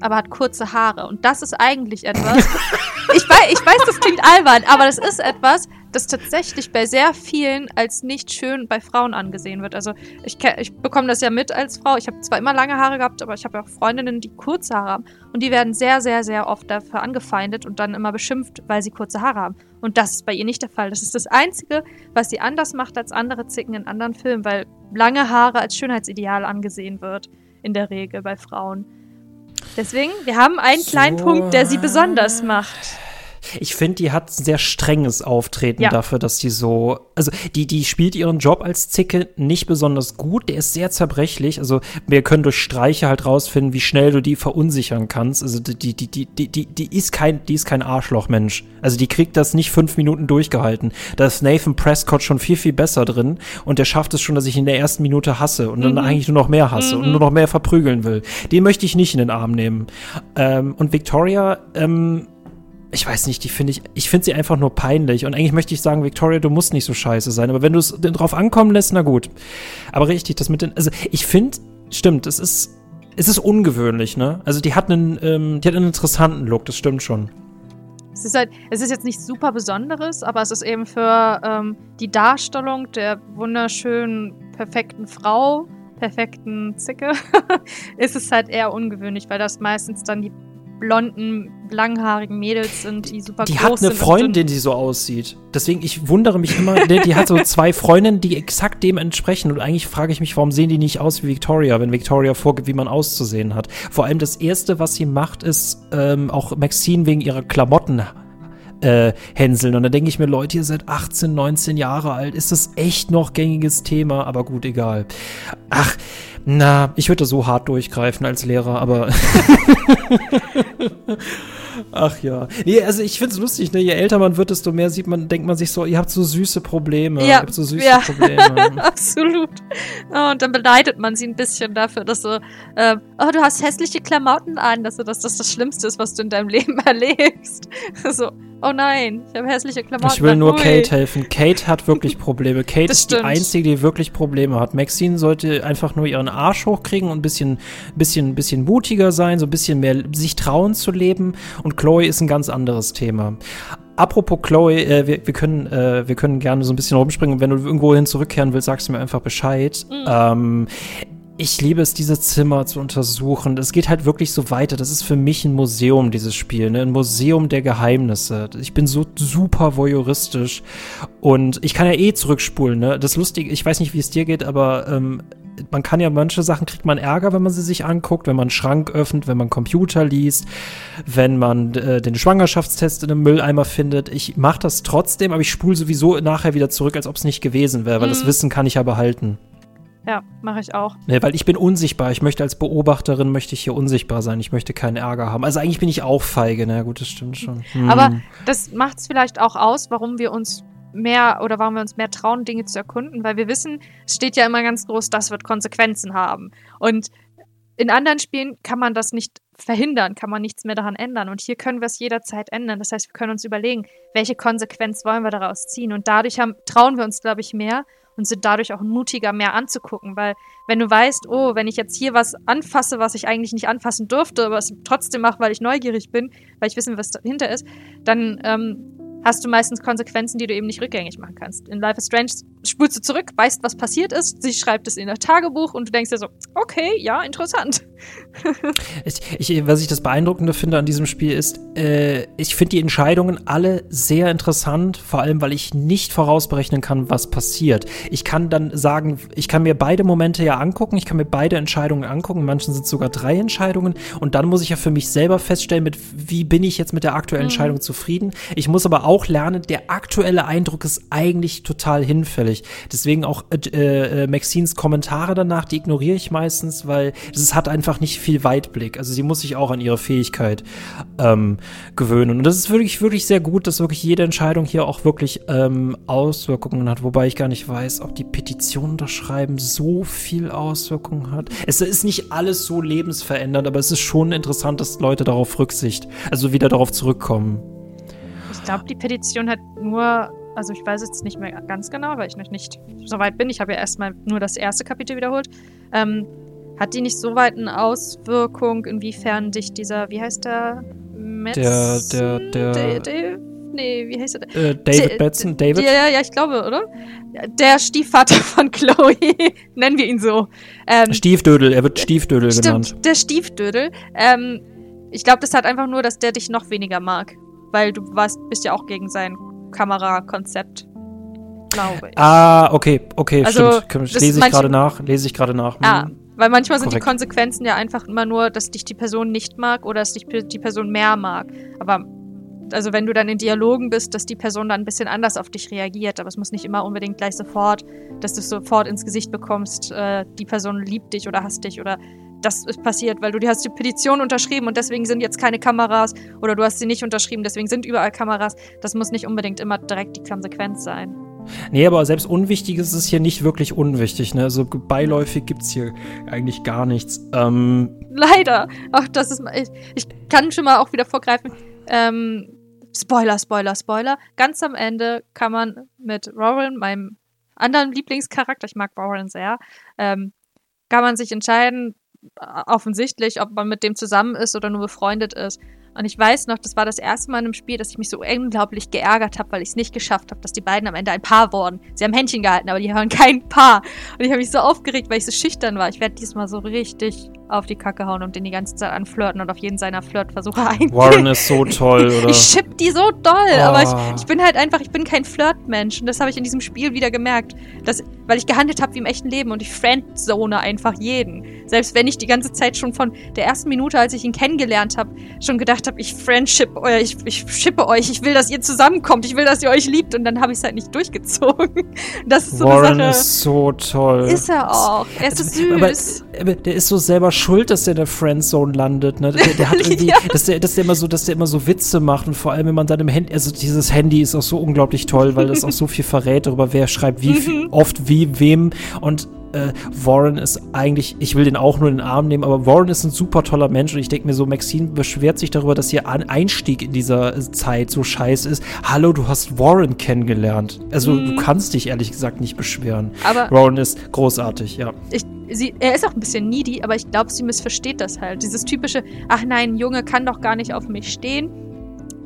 aber hat kurze Haare. Und das ist eigentlich etwas. ich, weiß, ich weiß, das klingt albern, aber das ist etwas, das tatsächlich bei sehr vielen als nicht schön bei Frauen angesehen wird. Also ich, ich bekomme das ja mit als Frau. Ich habe zwar immer lange Haare gehabt, aber ich habe ja auch Freundinnen, die kurze Haare haben. Und die werden sehr, sehr, sehr oft dafür angefeindet und dann immer beschimpft, weil sie kurze Haare haben. Und das ist bei ihr nicht der Fall. Das ist das Einzige, was sie anders macht als andere Zicken in anderen Filmen, weil lange Haare als Schönheitsideal angesehen wird in der Regel bei Frauen. Deswegen, wir haben einen So. kleinen Punkt, der sie besonders macht. Ich finde, die hat ein sehr strenges Auftreten ja. dafür, dass die so, also die, die spielt ihren Job als Zicke nicht besonders gut. Der ist sehr zerbrechlich. Also wir können durch Streiche halt rausfinden, wie schnell du die verunsichern kannst. Also die, die, die, die, die, die ist kein, die ist kein Arschlochmensch. Also die kriegt das nicht fünf Minuten durchgehalten. Da ist Nathan Prescott schon viel, viel besser drin und der schafft es schon, dass ich in der ersten Minute hasse und dann mhm. eigentlich nur noch mehr hasse mhm. und nur noch mehr verprügeln will. Den möchte ich nicht in den Arm nehmen. Ähm, und Victoria, ähm, ich weiß nicht, die finde ich, ich finde sie einfach nur peinlich. Und eigentlich möchte ich sagen, Victoria, du musst nicht so scheiße sein. Aber wenn du es drauf ankommen lässt, na gut. Aber richtig, das mit den, also ich finde, stimmt, es ist, es ist ungewöhnlich, ne? Also die hat einen, ähm, die hat einen interessanten Look, das stimmt schon. Es ist halt, es ist jetzt nichts super Besonderes, aber es ist eben für ähm, die Darstellung der wunderschönen, perfekten Frau, perfekten Zicke, ist es halt eher ungewöhnlich, weil das meistens dann die blonden, langhaarigen Mädels sind, die super die groß sind. Die hat eine Freundin, die so aussieht. Deswegen, ich wundere mich immer, die, die, hat so zwei Freundinnen, die exakt dem entsprechen. Und eigentlich frage ich mich, warum sehen die nicht aus wie Victoria, wenn Victoria vorgibt, wie man auszusehen hat. Vor allem das Erste, was sie macht, ist ähm, auch Maxine wegen ihrer Klamotten äh, hänseln. Und dann denke ich mir, Leute, ihr seid 18, 19 Jahre alt. Ist das echt noch gängiges Thema? Aber gut, egal. Ach, na, ich würde so hart durchgreifen als Lehrer, aber. Ach ja. Nee, also ich finde es lustig, ne? Je älter man wird, desto mehr sieht man, denkt man sich so, ihr habt so süße Probleme. Ja, ihr habt so süße ja. Probleme. Absolut. Oh, und dann beleidet man sie ein bisschen dafür, dass du, äh, oh, du hast hässliche Klamotten an, dass, dass das das Schlimmste ist, was du in deinem Leben erlebst. so, oh nein, ich habe hässliche Klamotten. Ich will nur Ui. Kate helfen. Kate hat wirklich Probleme. Kate ist die Einzige, die wirklich Probleme hat. Maxine sollte einfach nur ihren Arsch hochkriegen und ein bisschen, bisschen, bisschen mutiger sein, so ein bisschen mehr sich trauen zu leben. Und Chloe ist ein ganz anderes Thema. Apropos Chloe, äh, wir, wir, können, äh, wir können gerne so ein bisschen rumspringen. Wenn du irgendwo hin zurückkehren willst, sagst du mir einfach Bescheid. Mhm. Ähm, ich liebe es, diese Zimmer zu untersuchen. Es geht halt wirklich so weiter. Das ist für mich ein Museum, dieses Spiel, ne? Ein Museum der Geheimnisse. Ich bin so super voyeuristisch und ich kann ja eh zurückspulen, ne? Das Lustige, ich weiß nicht, wie es dir geht, aber ähm, man kann ja manche Sachen kriegt man Ärger, wenn man sie sich anguckt, wenn man einen Schrank öffnet, wenn man Computer liest, wenn man äh, den Schwangerschaftstest in einem Mülleimer findet. Ich mache das trotzdem, aber ich spule sowieso nachher wieder zurück, als ob es nicht gewesen wäre, weil mhm. das Wissen kann ich ja behalten. Ja, mache ich auch. Nee, weil ich bin unsichtbar. Ich möchte als Beobachterin möchte ich hier unsichtbar sein. Ich möchte keinen Ärger haben. Also eigentlich bin ich auch feige. Na gut, das stimmt schon. Hm. Aber das macht es vielleicht auch aus, warum wir uns mehr oder warum wir uns mehr trauen, Dinge zu erkunden, weil wir wissen, es steht ja immer ganz groß, das wird Konsequenzen haben. Und in anderen Spielen kann man das nicht verhindern, kann man nichts mehr daran ändern. Und hier können wir es jederzeit ändern. Das heißt, wir können uns überlegen, welche Konsequenz wollen wir daraus ziehen. Und dadurch haben, trauen wir uns, glaube ich, mehr, und sind dadurch auch mutiger, mehr anzugucken. Weil wenn du weißt, oh, wenn ich jetzt hier was anfasse, was ich eigentlich nicht anfassen durfte, aber es trotzdem mache, weil ich neugierig bin, weil ich wissen, was dahinter ist, dann ähm, hast du meistens Konsequenzen, die du eben nicht rückgängig machen kannst. In Life is Strange spulst du zurück, weißt, was passiert ist, sie schreibt es in ihr Tagebuch und du denkst dir so, okay, ja, interessant. ich, ich, was ich das Beeindruckende finde an diesem Spiel ist, äh, ich finde die Entscheidungen alle sehr interessant, vor allem, weil ich nicht vorausberechnen kann, was passiert. Ich kann dann sagen, ich kann mir beide Momente ja angucken, ich kann mir beide Entscheidungen angucken, manchen sind sogar drei Entscheidungen und dann muss ich ja für mich selber feststellen, mit wie bin ich jetzt mit der aktuellen mhm. Entscheidung zufrieden. Ich muss aber auch lernen, der aktuelle Eindruck ist eigentlich total hinfällig. Deswegen auch äh, äh, Maxines Kommentare danach, die ignoriere ich meistens, weil es hat einfach nicht viel Weitblick. Also sie muss sich auch an ihre Fähigkeit ähm, gewöhnen. Und das ist wirklich, wirklich sehr gut, dass wirklich jede Entscheidung hier auch wirklich ähm, Auswirkungen hat. Wobei ich gar nicht weiß, ob die Petition unterschreiben so viel Auswirkungen hat. Es ist nicht alles so lebensverändernd, aber es ist schon interessant, dass Leute darauf Rücksicht, also wieder darauf zurückkommen. Ich glaube, die Petition hat nur, also ich weiß jetzt nicht mehr ganz genau, weil ich noch nicht so weit bin. Ich habe ja erstmal nur das erste Kapitel wiederholt. Ähm, hat die nicht so weit eine Auswirkung, inwiefern dich dieser, wie heißt der? Metz der, der, der. der, der nee, wie heißt der? Äh, David Batson, David? Ja, ja, ich glaube, oder? Der Stiefvater von Chloe, nennen wir ihn so. Ähm, Stiefdödel, er wird Stiefdödel stimmt, genannt. Der Stiefdödel. Ähm, ich glaube, das hat einfach nur, dass der dich noch weniger mag. Weil du warst, bist ja auch gegen sein Kamerakonzept. Glaube ich. Ah, okay, okay, also, stimmt. Lese ich gerade nach. Lese ich gerade nach. Ah, hm. weil manchmal Korrekt. sind die Konsequenzen ja einfach immer nur, dass dich die Person nicht mag oder dass dich die Person mehr mag. Aber also wenn du dann in Dialogen bist, dass die Person dann ein bisschen anders auf dich reagiert. Aber es muss nicht immer unbedingt gleich sofort, dass du sofort ins Gesicht bekommst, äh, die Person liebt dich oder hasst dich oder das ist passiert, weil du hast die Petition unterschrieben und deswegen sind jetzt keine Kameras oder du hast sie nicht unterschrieben, deswegen sind überall Kameras. Das muss nicht unbedingt immer direkt die Konsequenz sein. Nee, aber selbst unwichtig ist es hier nicht wirklich unwichtig. Ne? Also beiläufig gibt es hier eigentlich gar nichts. Ähm Leider. Ach, das ist. Ich, ich kann schon mal auch wieder vorgreifen. Ähm, Spoiler, Spoiler, Spoiler. Ganz am Ende kann man mit Warren, meinem anderen Lieblingscharakter, ich mag Warren sehr, ähm, kann man sich entscheiden, offensichtlich, ob man mit dem zusammen ist oder nur befreundet ist. Und ich weiß noch, das war das erste Mal in einem Spiel, dass ich mich so unglaublich geärgert habe, weil ich es nicht geschafft habe, dass die beiden am Ende ein Paar wurden. Sie haben Händchen gehalten, aber die hören kein Paar. Und ich habe mich so aufgeregt, weil ich so schüchtern war. Ich werde diesmal so richtig auf die Kacke hauen und den die ganze Zeit anflirten und auf jeden seiner Flirtversuche eingehen. Warren ist so toll, oder? Ich schipp die so doll, oh. aber ich, ich bin halt einfach, ich bin kein Flirtmensch. Und das habe ich in diesem Spiel wieder gemerkt. Dass, weil ich gehandelt habe wie im echten Leben und ich friendzone einfach jeden. Selbst wenn ich die ganze Zeit schon von der ersten Minute, als ich ihn kennengelernt habe, schon gedacht habe, ich friendship euch, ich, ich schippe euch, ich will, dass ihr zusammenkommt, ich will, dass ihr euch liebt und dann habe ich es halt nicht durchgezogen. Das ist so Warren eine Sache. ist so toll. Ist er auch. Er ist so süß. Aber, aber der ist so selber schuld, dass der in der Friendzone landet. Ne? Der, der hat irgendwie, ja. dass, der, dass der immer so, dass der immer so Witze macht und vor allem, wenn man dann im Handy, also dieses Handy ist auch so unglaublich toll, weil das auch so viel verrät darüber, wer schreibt wie mhm. oft wie wem und äh, Warren ist eigentlich, ich will den auch nur in den Arm nehmen, aber Warren ist ein super toller Mensch und ich denke mir so, Maxine beschwert sich darüber, dass ihr Einstieg in dieser Zeit so scheiße ist. Hallo, du hast Warren kennengelernt. Also mhm. du kannst dich ehrlich gesagt nicht beschweren. Aber Warren ist großartig, ja. Ich, sie, er ist auch ein bisschen needy, aber ich glaube, sie missversteht das halt. Dieses typische, ach nein, ein Junge kann doch gar nicht auf mich stehen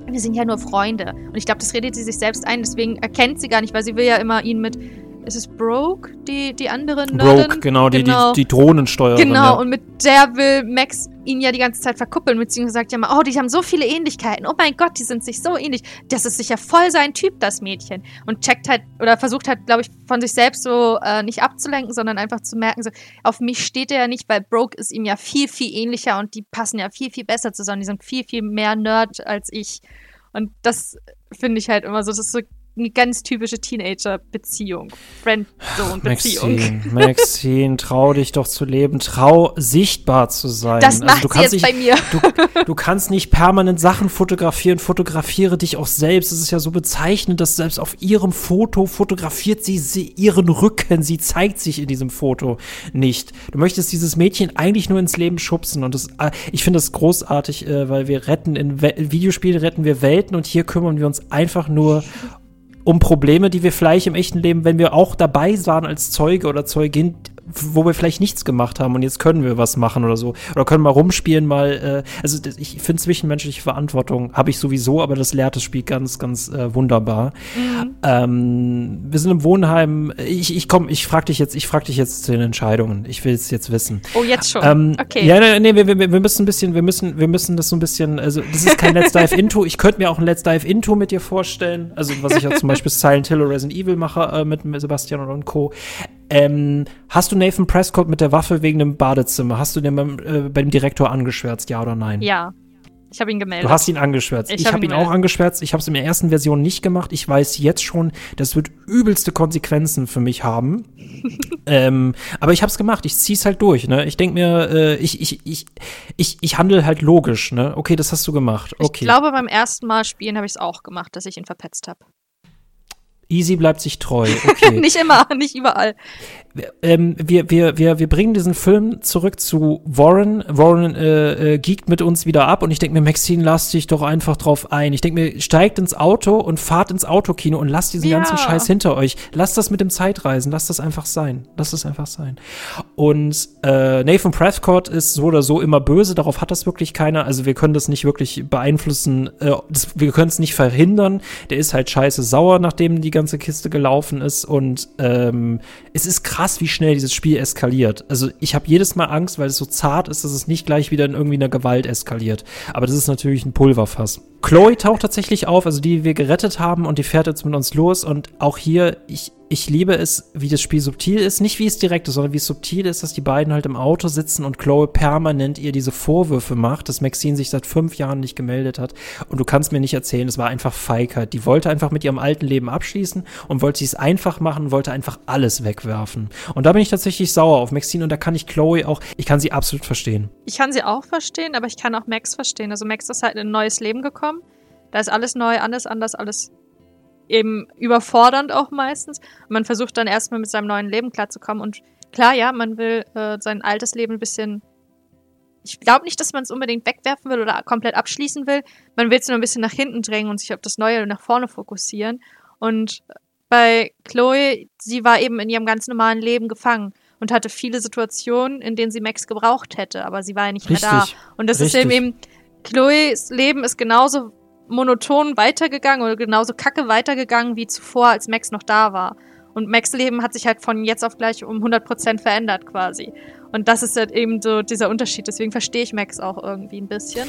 wir sind ja nur Freunde. Und ich glaube, das redet sie sich selbst ein, deswegen erkennt sie gar nicht, weil sie will ja immer ihn mit ist es Broke, die, die andere Nerdin? Broke, genau, die, genau. die, die Drohnensteuerin. Genau, ja. und mit der will Max ihn ja die ganze Zeit verkuppeln, beziehungsweise sagt ja mal, oh, die haben so viele Ähnlichkeiten. Oh mein Gott, die sind sich so ähnlich. Das ist sicher voll sein Typ, das Mädchen. Und checkt halt, oder versucht halt, glaube ich, von sich selbst so äh, nicht abzulenken, sondern einfach zu merken, so, auf mich steht er ja nicht, weil Broke ist ihm ja viel, viel ähnlicher und die passen ja viel, viel besser zusammen. Die sind viel, viel mehr Nerd als ich. Und das finde ich halt immer so, das ist so eine ganz typische Teenager-Beziehung. Friendzone-Beziehung. Maxine, Maxine, trau dich doch zu leben. Trau, sichtbar zu sein. Das also, macht du kannst jetzt nicht, bei mir. Du, du, kannst nicht permanent Sachen fotografieren. Fotografiere dich auch selbst. Es ist ja so bezeichnend, dass selbst auf ihrem Foto fotografiert sie, sie ihren Rücken. Sie zeigt sich in diesem Foto nicht. Du möchtest dieses Mädchen eigentlich nur ins Leben schubsen. Und das, äh, ich finde das großartig, äh, weil wir retten in Videospielen retten wir Welten und hier kümmern wir uns einfach nur um Probleme, die wir vielleicht im echten Leben, wenn wir auch dabei waren als Zeuge oder Zeugin, wo wir vielleicht nichts gemacht haben und jetzt können wir was machen oder so. Oder können mal rumspielen, mal, äh, also ich finde zwischenmenschliche Verantwortung habe ich sowieso, aber das lehrt das Spiel ganz, ganz äh, wunderbar. Mhm. Ähm, wir sind im Wohnheim. Ich, ich komm, ich frag dich jetzt, ich frag dich jetzt zu den Entscheidungen. Ich will es jetzt wissen. Oh, jetzt schon. Ähm, okay. Ja, nee, nee wir, wir, wir müssen ein bisschen, wir müssen, wir müssen das so ein bisschen, also das ist kein Let's Dive Into. Ich könnte mir auch ein Let's Dive Into mit dir vorstellen. Also was ich auch zum Beispiel Silent Hill oder Resident Evil mache äh, mit Sebastian und Co. Ähm, hast du Nathan Prescott mit der Waffe wegen dem Badezimmer? Hast du den beim, äh, beim Direktor angeschwärzt, ja oder nein? Ja. Ich habe ihn gemeldet. Du hast ihn angeschwärzt. Ich, ich habe hab ihn, ihn auch angeschwärzt. Ich habe es in der ersten Version nicht gemacht. Ich weiß jetzt schon, das wird übelste Konsequenzen für mich haben. ähm, aber ich habe es gemacht. Ich zieh's halt durch. Ne? Ich denk mir, äh, ich, ich, ich, ich, ich handle halt logisch. Ne? Okay, das hast du gemacht. Okay. Ich glaube, beim ersten Mal spielen habe ich es auch gemacht, dass ich ihn verpetzt habe. Easy bleibt sich treu. Okay. nicht immer, nicht überall. Ähm, wir, wir, wir, wir bringen diesen Film zurück zu Warren. Warren äh, äh, geekt mit uns wieder ab und ich denke mir, Maxine, lass dich doch einfach drauf ein. Ich denke mir, steigt ins Auto und fahrt ins Autokino und lasst diesen ja. ganzen Scheiß hinter euch. Lasst das mit dem Zeitreisen, lasst das einfach sein. Lasst das einfach sein. Und äh, Nathan Prescott ist so oder so immer böse, darauf hat das wirklich keiner. Also wir können das nicht wirklich beeinflussen, äh, das, wir können es nicht verhindern. Der ist halt scheiße sauer, nachdem die ganze Kiste gelaufen ist und ähm, es ist krass, wie schnell dieses Spiel eskaliert. Also ich habe jedes Mal Angst, weil es so zart ist, dass es nicht gleich wieder in irgendwie einer Gewalt eskaliert. Aber das ist natürlich ein Pulverfass. Chloe taucht tatsächlich auf, also die wir gerettet haben und die fährt jetzt mit uns los und auch hier, ich, ich liebe es, wie das Spiel subtil ist. Nicht wie es direkt ist, sondern wie es subtil ist, dass die beiden halt im Auto sitzen und Chloe permanent ihr diese Vorwürfe macht, dass Maxine sich seit fünf Jahren nicht gemeldet hat. Und du kannst mir nicht erzählen, es war einfach Feigheit. Die wollte einfach mit ihrem alten Leben abschließen und wollte es einfach machen, wollte einfach alles wegwerfen. Und da bin ich tatsächlich sauer auf Maxine und da kann ich Chloe auch, ich kann sie absolut verstehen. Ich kann sie auch verstehen, aber ich kann auch Max verstehen. Also Max ist halt in ein neues Leben gekommen. Da ist alles neu, alles anders, alles eben überfordernd auch meistens. Und man versucht dann erstmal mit seinem neuen Leben klarzukommen. Und klar, ja, man will äh, sein altes Leben ein bisschen. Ich glaube nicht, dass man es unbedingt wegwerfen will oder komplett abschließen will. Man will es nur ein bisschen nach hinten drängen und sich auf das Neue nach vorne fokussieren. Und bei Chloe, sie war eben in ihrem ganz normalen Leben gefangen und hatte viele Situationen, in denen sie Max gebraucht hätte, aber sie war ja nicht Richtig. mehr da. Und das Richtig. ist eben, Chloes Leben ist genauso monoton weitergegangen oder genauso kacke weitergegangen wie zuvor, als Max noch da war. Und Max Leben hat sich halt von jetzt auf gleich um 100% verändert quasi. Und das ist halt eben so dieser Unterschied. Deswegen verstehe ich Max auch irgendwie ein bisschen.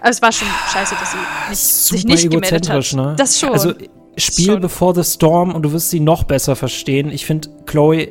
Aber es war schon scheiße, dass sie nicht, sich nicht gemeldet hat. Ne? Das schon. Also Spiel schon. Before the Storm und du wirst sie noch besser verstehen. Ich finde, Chloe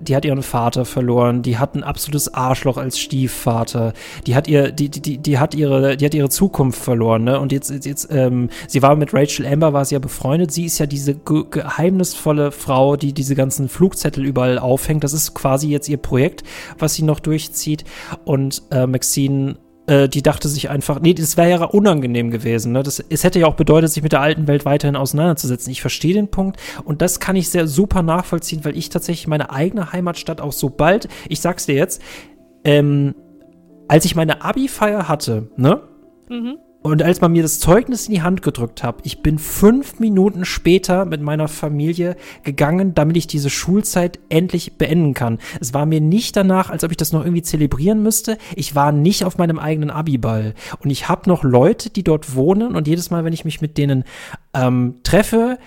die hat ihren Vater verloren, die hat ein absolutes Arschloch als Stiefvater, die hat ihr, die, die, die hat ihre, die hat ihre Zukunft verloren, ne? Und jetzt, jetzt, ähm, sie war mit Rachel Amber, war sie ja befreundet, sie ist ja diese ge geheimnisvolle Frau, die diese ganzen Flugzettel überall aufhängt. Das ist quasi jetzt ihr Projekt, was sie noch durchzieht. Und äh, Maxine äh, die dachte sich einfach, nee, das wäre ja unangenehm gewesen. Ne? Das, es hätte ja auch bedeutet, sich mit der alten Welt weiterhin auseinanderzusetzen. Ich verstehe den Punkt und das kann ich sehr super nachvollziehen, weil ich tatsächlich meine eigene Heimatstadt auch so bald, ich sag's dir jetzt, ähm, als ich meine Abi-Feier hatte, ne? Mhm. Und als man mir das Zeugnis in die Hand gedrückt hat, ich bin fünf Minuten später mit meiner Familie gegangen, damit ich diese Schulzeit endlich beenden kann. Es war mir nicht danach, als ob ich das noch irgendwie zelebrieren müsste. Ich war nicht auf meinem eigenen Abiball. Und ich habe noch Leute, die dort wohnen und jedes Mal, wenn ich mich mit denen ähm, treffe,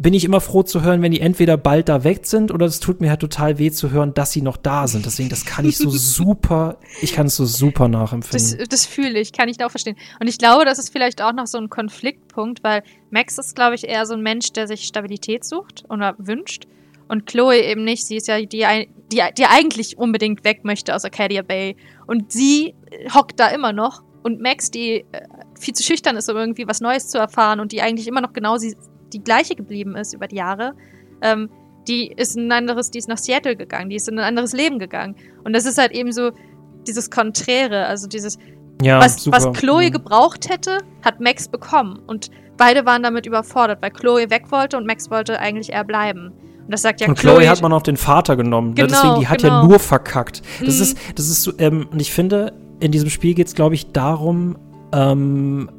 bin ich immer froh zu hören, wenn die entweder bald da weg sind oder es tut mir halt total weh zu hören, dass sie noch da sind. Deswegen, das kann ich so super, ich kann es so super nachempfinden. Das, das fühle ich, kann ich da auch verstehen. Und ich glaube, das ist vielleicht auch noch so ein Konfliktpunkt, weil Max ist, glaube ich, eher so ein Mensch, der sich Stabilität sucht oder wünscht. Und Chloe eben nicht. Sie ist ja die, die, die eigentlich unbedingt weg möchte aus Arcadia Bay. Und sie hockt da immer noch. Und Max, die äh, viel zu schüchtern ist, um irgendwie was Neues zu erfahren und die eigentlich immer noch genau sie, die gleiche geblieben ist über die Jahre, ähm, die ist ein anderes, die ist nach Seattle gegangen, die ist in ein anderes Leben gegangen. Und das ist halt eben so dieses Konträre, also dieses, ja, was, was Chloe mhm. gebraucht hätte, hat Max bekommen. Und beide waren damit überfordert, weil Chloe weg wollte und Max wollte eigentlich eher bleiben. Und das sagt ja und Chloe. Chloe hat man auch den Vater genommen. Genau, ne? Deswegen, die hat genau. ja nur verkackt. Das mhm. ist, das ist so, ähm, und ich finde, in diesem Spiel geht es, glaube ich, darum, ähm,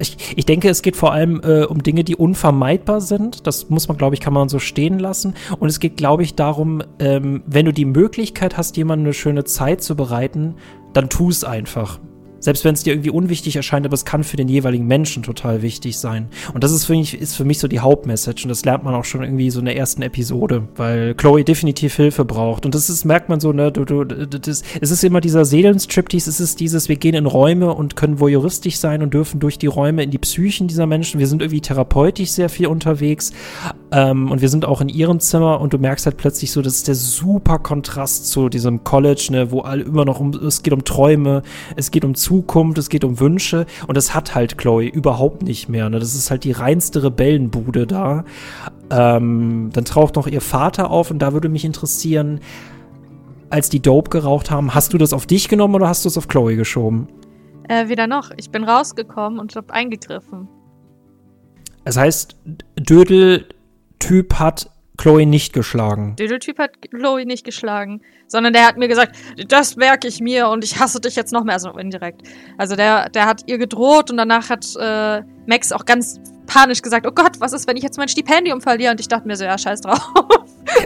ich, ich denke, es geht vor allem äh, um Dinge, die unvermeidbar sind. Das muss man, glaube ich, kann man so stehen lassen. Und es geht, glaube ich, darum, ähm, wenn du die Möglichkeit hast, jemandem eine schöne Zeit zu bereiten, dann tu es einfach. Selbst wenn es dir irgendwie unwichtig erscheint, aber es kann für den jeweiligen Menschen total wichtig sein. Und das ist für mich, ist für mich so die Hauptmessage. Und das lernt man auch schon irgendwie so in der ersten Episode, weil Chloe definitiv Hilfe braucht. Und das ist, merkt man so, ne, du, du, das, es ist immer dieser Seelenstriptease, es ist dieses, wir gehen in Räume und können voyeuristisch sein und dürfen durch die Räume in die Psychen dieser Menschen. Wir sind irgendwie therapeutisch sehr viel unterwegs. Ähm, und wir sind auch in ihrem Zimmer und du merkst halt plötzlich so, das ist der super Kontrast zu diesem College, ne, wo alle immer noch um, es geht um Träume, es geht um Zukunft, es geht um Wünsche und das hat halt Chloe überhaupt nicht mehr. Ne? Das ist halt die reinste Rebellenbude da. Ähm, dann taucht noch ihr Vater auf und da würde mich interessieren, als die Dope geraucht haben, hast du das auf dich genommen oder hast du es auf Chloe geschoben? Äh, weder noch. Ich bin rausgekommen und hab eingegriffen. Das heißt, Dödel-Typ hat Chloe nicht geschlagen. Dödel-Typ hat Chloe nicht geschlagen, sondern der hat mir gesagt, das merke ich mir und ich hasse dich jetzt noch mehr, also indirekt. Also der, der hat ihr gedroht und danach hat äh, Max auch ganz panisch gesagt, oh Gott, was ist, wenn ich jetzt mein Stipendium verliere? Und ich dachte mir so, ja, scheiß drauf.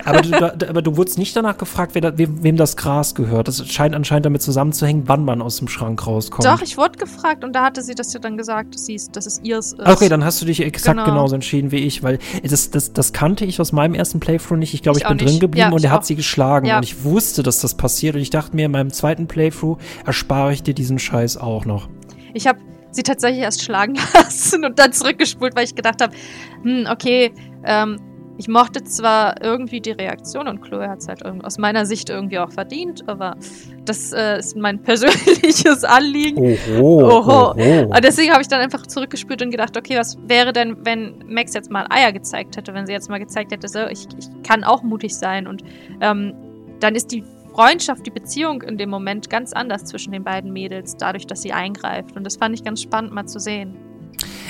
aber, du, aber du wurdest nicht danach gefragt, da, wem, wem, das Gras gehört. Das scheint anscheinend damit zusammenzuhängen, wann man aus dem Schrank rauskommt. Doch, ich wurde gefragt und da hatte sie das ja dann gesagt, dass, ist, dass es ihrs ist. Okay, dann hast du dich exakt genau. genauso entschieden wie ich, weil das, das, das kannte ich aus meinem ersten Playthrough nicht. Ich glaube, ich, ich bin nicht. drin geblieben ja, und er hat sie geschlagen ja. und ich wusste, dass das passiert und ich dachte mir, in meinem zweiten Playthrough erspare ich dir diesen Scheiß auch noch. Ich habe sie tatsächlich erst schlagen lassen und dann zurückgespult, weil ich gedacht habe, hm, okay, ähm, ich mochte zwar irgendwie die Reaktion und Chloe hat es halt aus meiner Sicht irgendwie auch verdient, aber das äh, ist mein persönliches Anliegen. Oho. Oho. oho. Und deswegen habe ich dann einfach zurückgespürt und gedacht, okay, was wäre denn, wenn Max jetzt mal Eier gezeigt hätte, wenn sie jetzt mal gezeigt hätte, so, ich, ich kann auch mutig sein und ähm, dann ist die Freundschaft, die Beziehung in dem Moment ganz anders zwischen den beiden Mädels, dadurch, dass sie eingreift. Und das fand ich ganz spannend mal zu sehen.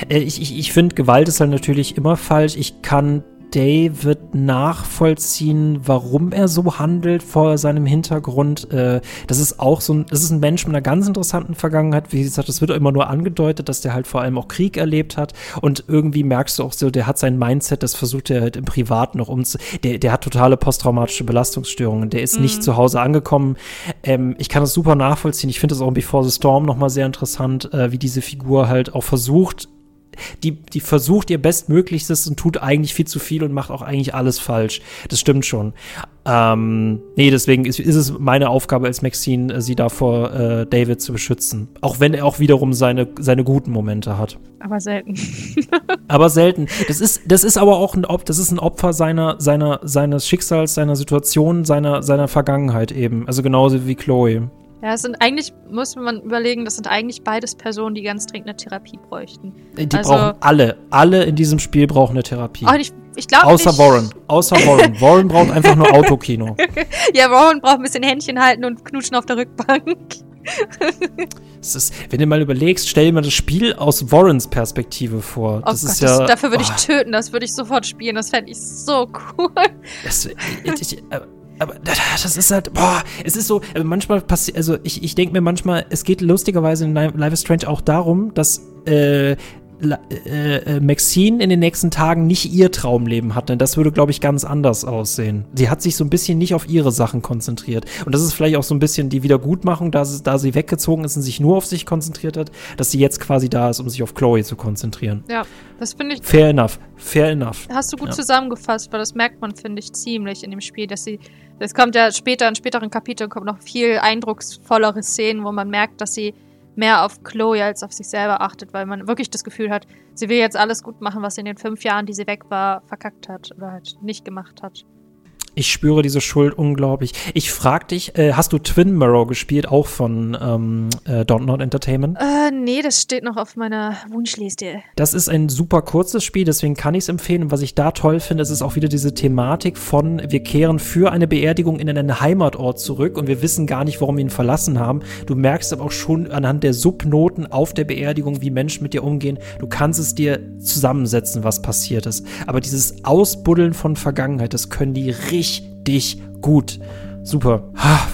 Äh, ich, ich, ich finde, Gewalt ist halt natürlich immer falsch. Ich kann David nachvollziehen, warum er so handelt vor seinem Hintergrund. Äh, das ist auch so ein, das ist ein Mensch mit einer ganz interessanten Vergangenheit. Wie gesagt, das wird immer nur angedeutet, dass der halt vor allem auch Krieg erlebt hat. Und irgendwie merkst du auch so, der hat sein Mindset, das versucht er halt im Privaten noch umzu. Der, der hat totale posttraumatische Belastungsstörungen. Der ist mhm. nicht zu Hause angekommen. Ähm, ich kann das super nachvollziehen. Ich finde das auch in Before the Storm nochmal sehr interessant, äh, wie diese Figur halt auch versucht, die, die versucht ihr Bestmöglichstes und tut eigentlich viel zu viel und macht auch eigentlich alles falsch. Das stimmt schon. Ähm, nee, deswegen ist, ist es meine Aufgabe als Maxine, sie da vor äh, David zu beschützen. Auch wenn er auch wiederum seine, seine guten Momente hat. Aber selten. aber selten. Das ist, das ist aber auch ein, das ist ein Opfer seiner, seiner, seines Schicksals, seiner Situation, seiner, seiner Vergangenheit eben. Also genauso wie Chloe. Ja, es sind eigentlich, muss man überlegen, das sind eigentlich beides Personen, die ganz dringend eine Therapie bräuchten. Die also, brauchen alle, alle in diesem Spiel brauchen eine Therapie. ich, ich glaube Außer nicht. Warren, außer Warren. Warren braucht einfach nur Autokino. ja, Warren braucht ein bisschen Händchen halten und knutschen auf der Rückbank. ist, wenn du mal überlegst, stell dir mal das Spiel aus Warrens Perspektive vor. Oh das Gott, ist ja, das, dafür würde oh. ich töten, das würde ich sofort spielen, das fände ich so cool. Das, ich, ich, äh, aber das ist halt, boah, es ist so, also manchmal passiert, also ich, ich denke mir manchmal, es geht lustigerweise in Life is Strange auch darum, dass äh, äh, äh, Maxine in den nächsten Tagen nicht ihr Traumleben hat, denn das würde, glaube ich, ganz anders aussehen. Sie hat sich so ein bisschen nicht auf ihre Sachen konzentriert. Und das ist vielleicht auch so ein bisschen die Wiedergutmachung, da sie, da sie weggezogen ist und sich nur auf sich konzentriert hat, dass sie jetzt quasi da ist, um sich auf Chloe zu konzentrieren. Ja, das finde ich. Fair enough. Fair enough. Hast du gut ja. zusammengefasst, weil das merkt man, finde ich, ziemlich in dem Spiel, dass sie. Es kommt ja später, in späteren Kapiteln kommen noch viel eindrucksvollere Szenen, wo man merkt, dass sie mehr auf Chloe als auf sich selber achtet, weil man wirklich das Gefühl hat, sie will jetzt alles gut machen, was sie in den fünf Jahren, die sie weg war, verkackt hat oder halt nicht gemacht hat. Ich spüre diese Schuld unglaublich. Ich frag dich, äh, hast du Twin Mirror gespielt, auch von ähm, äh, Don't Not Entertainment? Äh, nee, das steht noch auf meiner Wunschliste. Das ist ein super kurzes Spiel, deswegen kann ich es empfehlen. Und was ich da toll finde, ist, ist auch wieder diese Thematik von, wir kehren für eine Beerdigung in einen Heimatort zurück und wir wissen gar nicht, warum wir ihn verlassen haben. Du merkst aber auch schon anhand der Subnoten auf der Beerdigung, wie Menschen mit dir umgehen. Du kannst es dir zusammensetzen, was passiert ist. Aber dieses Ausbuddeln von Vergangenheit, das können die richtig richtig gut. Super.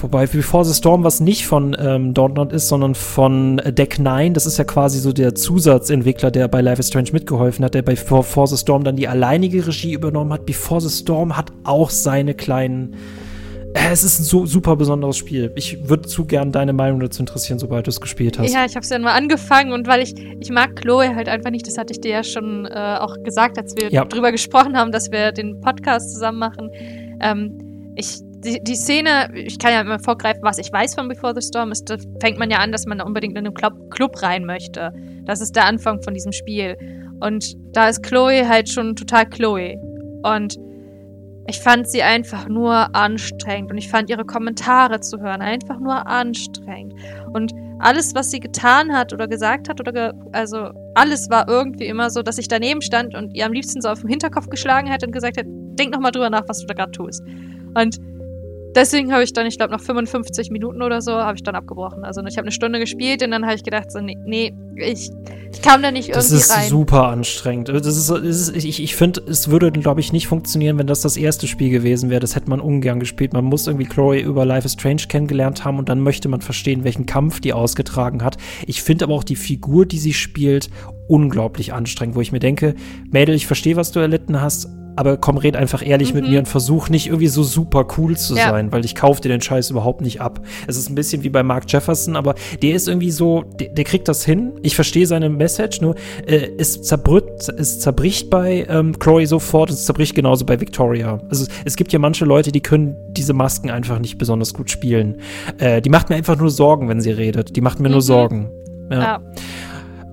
Wobei Before the Storm, was nicht von ähm, Dontnod ist, sondern von äh, Deck 9, das ist ja quasi so der Zusatzentwickler, der bei Life is Strange mitgeholfen hat, der bei Before the Storm dann die alleinige Regie übernommen hat. Before the Storm hat auch seine kleinen äh, es ist ein so super besonderes Spiel. Ich würde zu gern deine Meinung dazu interessieren, sobald du es gespielt hast. Ja, ich habe es ja mal angefangen und weil ich, ich mag Chloe halt einfach nicht, das hatte ich dir ja schon äh, auch gesagt, als wir ja. drüber gesprochen haben, dass wir den Podcast zusammen machen. Ähm, ich, die, die Szene, ich kann ja immer vorgreifen, was ich weiß von Before the Storm, ist, da fängt man ja an, dass man da unbedingt in einen Club, Club rein möchte. Das ist der Anfang von diesem Spiel. Und da ist Chloe halt schon total Chloe. Und ich fand sie einfach nur anstrengend und ich fand ihre Kommentare zu hören einfach nur anstrengend. Und alles, was sie getan hat oder gesagt hat oder ge also alles war irgendwie immer so, dass ich daneben stand und ihr am liebsten so auf den Hinterkopf geschlagen hätte und gesagt hätte, denk nochmal drüber nach, was du da gerade tust. Und deswegen habe ich dann, ich glaube, nach 55 Minuten oder so, habe ich dann abgebrochen. Also ich habe eine Stunde gespielt und dann habe ich gedacht, so, nee, nee ich, ich kam da nicht irgendwie rein. Das ist super anstrengend. Das ist, das ist, ich ich finde, es würde, glaube ich, nicht funktionieren, wenn das das erste Spiel gewesen wäre. Das hätte man ungern gespielt. Man muss irgendwie Chloe über Life is Strange kennengelernt haben und dann möchte man verstehen, welchen Kampf die ausgetragen hat. Ich finde aber auch die Figur, die sie spielt, unglaublich anstrengend, wo ich mir denke, Mädel, ich verstehe, was du erlitten hast, aber komm, red einfach ehrlich mhm. mit mir und versuch nicht irgendwie so super cool zu ja. sein, weil ich kauf dir den Scheiß überhaupt nicht ab. Es ist ein bisschen wie bei Mark Jefferson, aber der ist irgendwie so, der, der kriegt das hin. Ich verstehe seine Message, nur äh, es, zerbricht, es zerbricht bei ähm, Chloe sofort und es zerbricht genauso bei Victoria. Also es gibt ja manche Leute, die können diese Masken einfach nicht besonders gut spielen. Äh, die macht mir einfach nur Sorgen, wenn sie redet. Die macht mir mhm. nur Sorgen. ja. ja.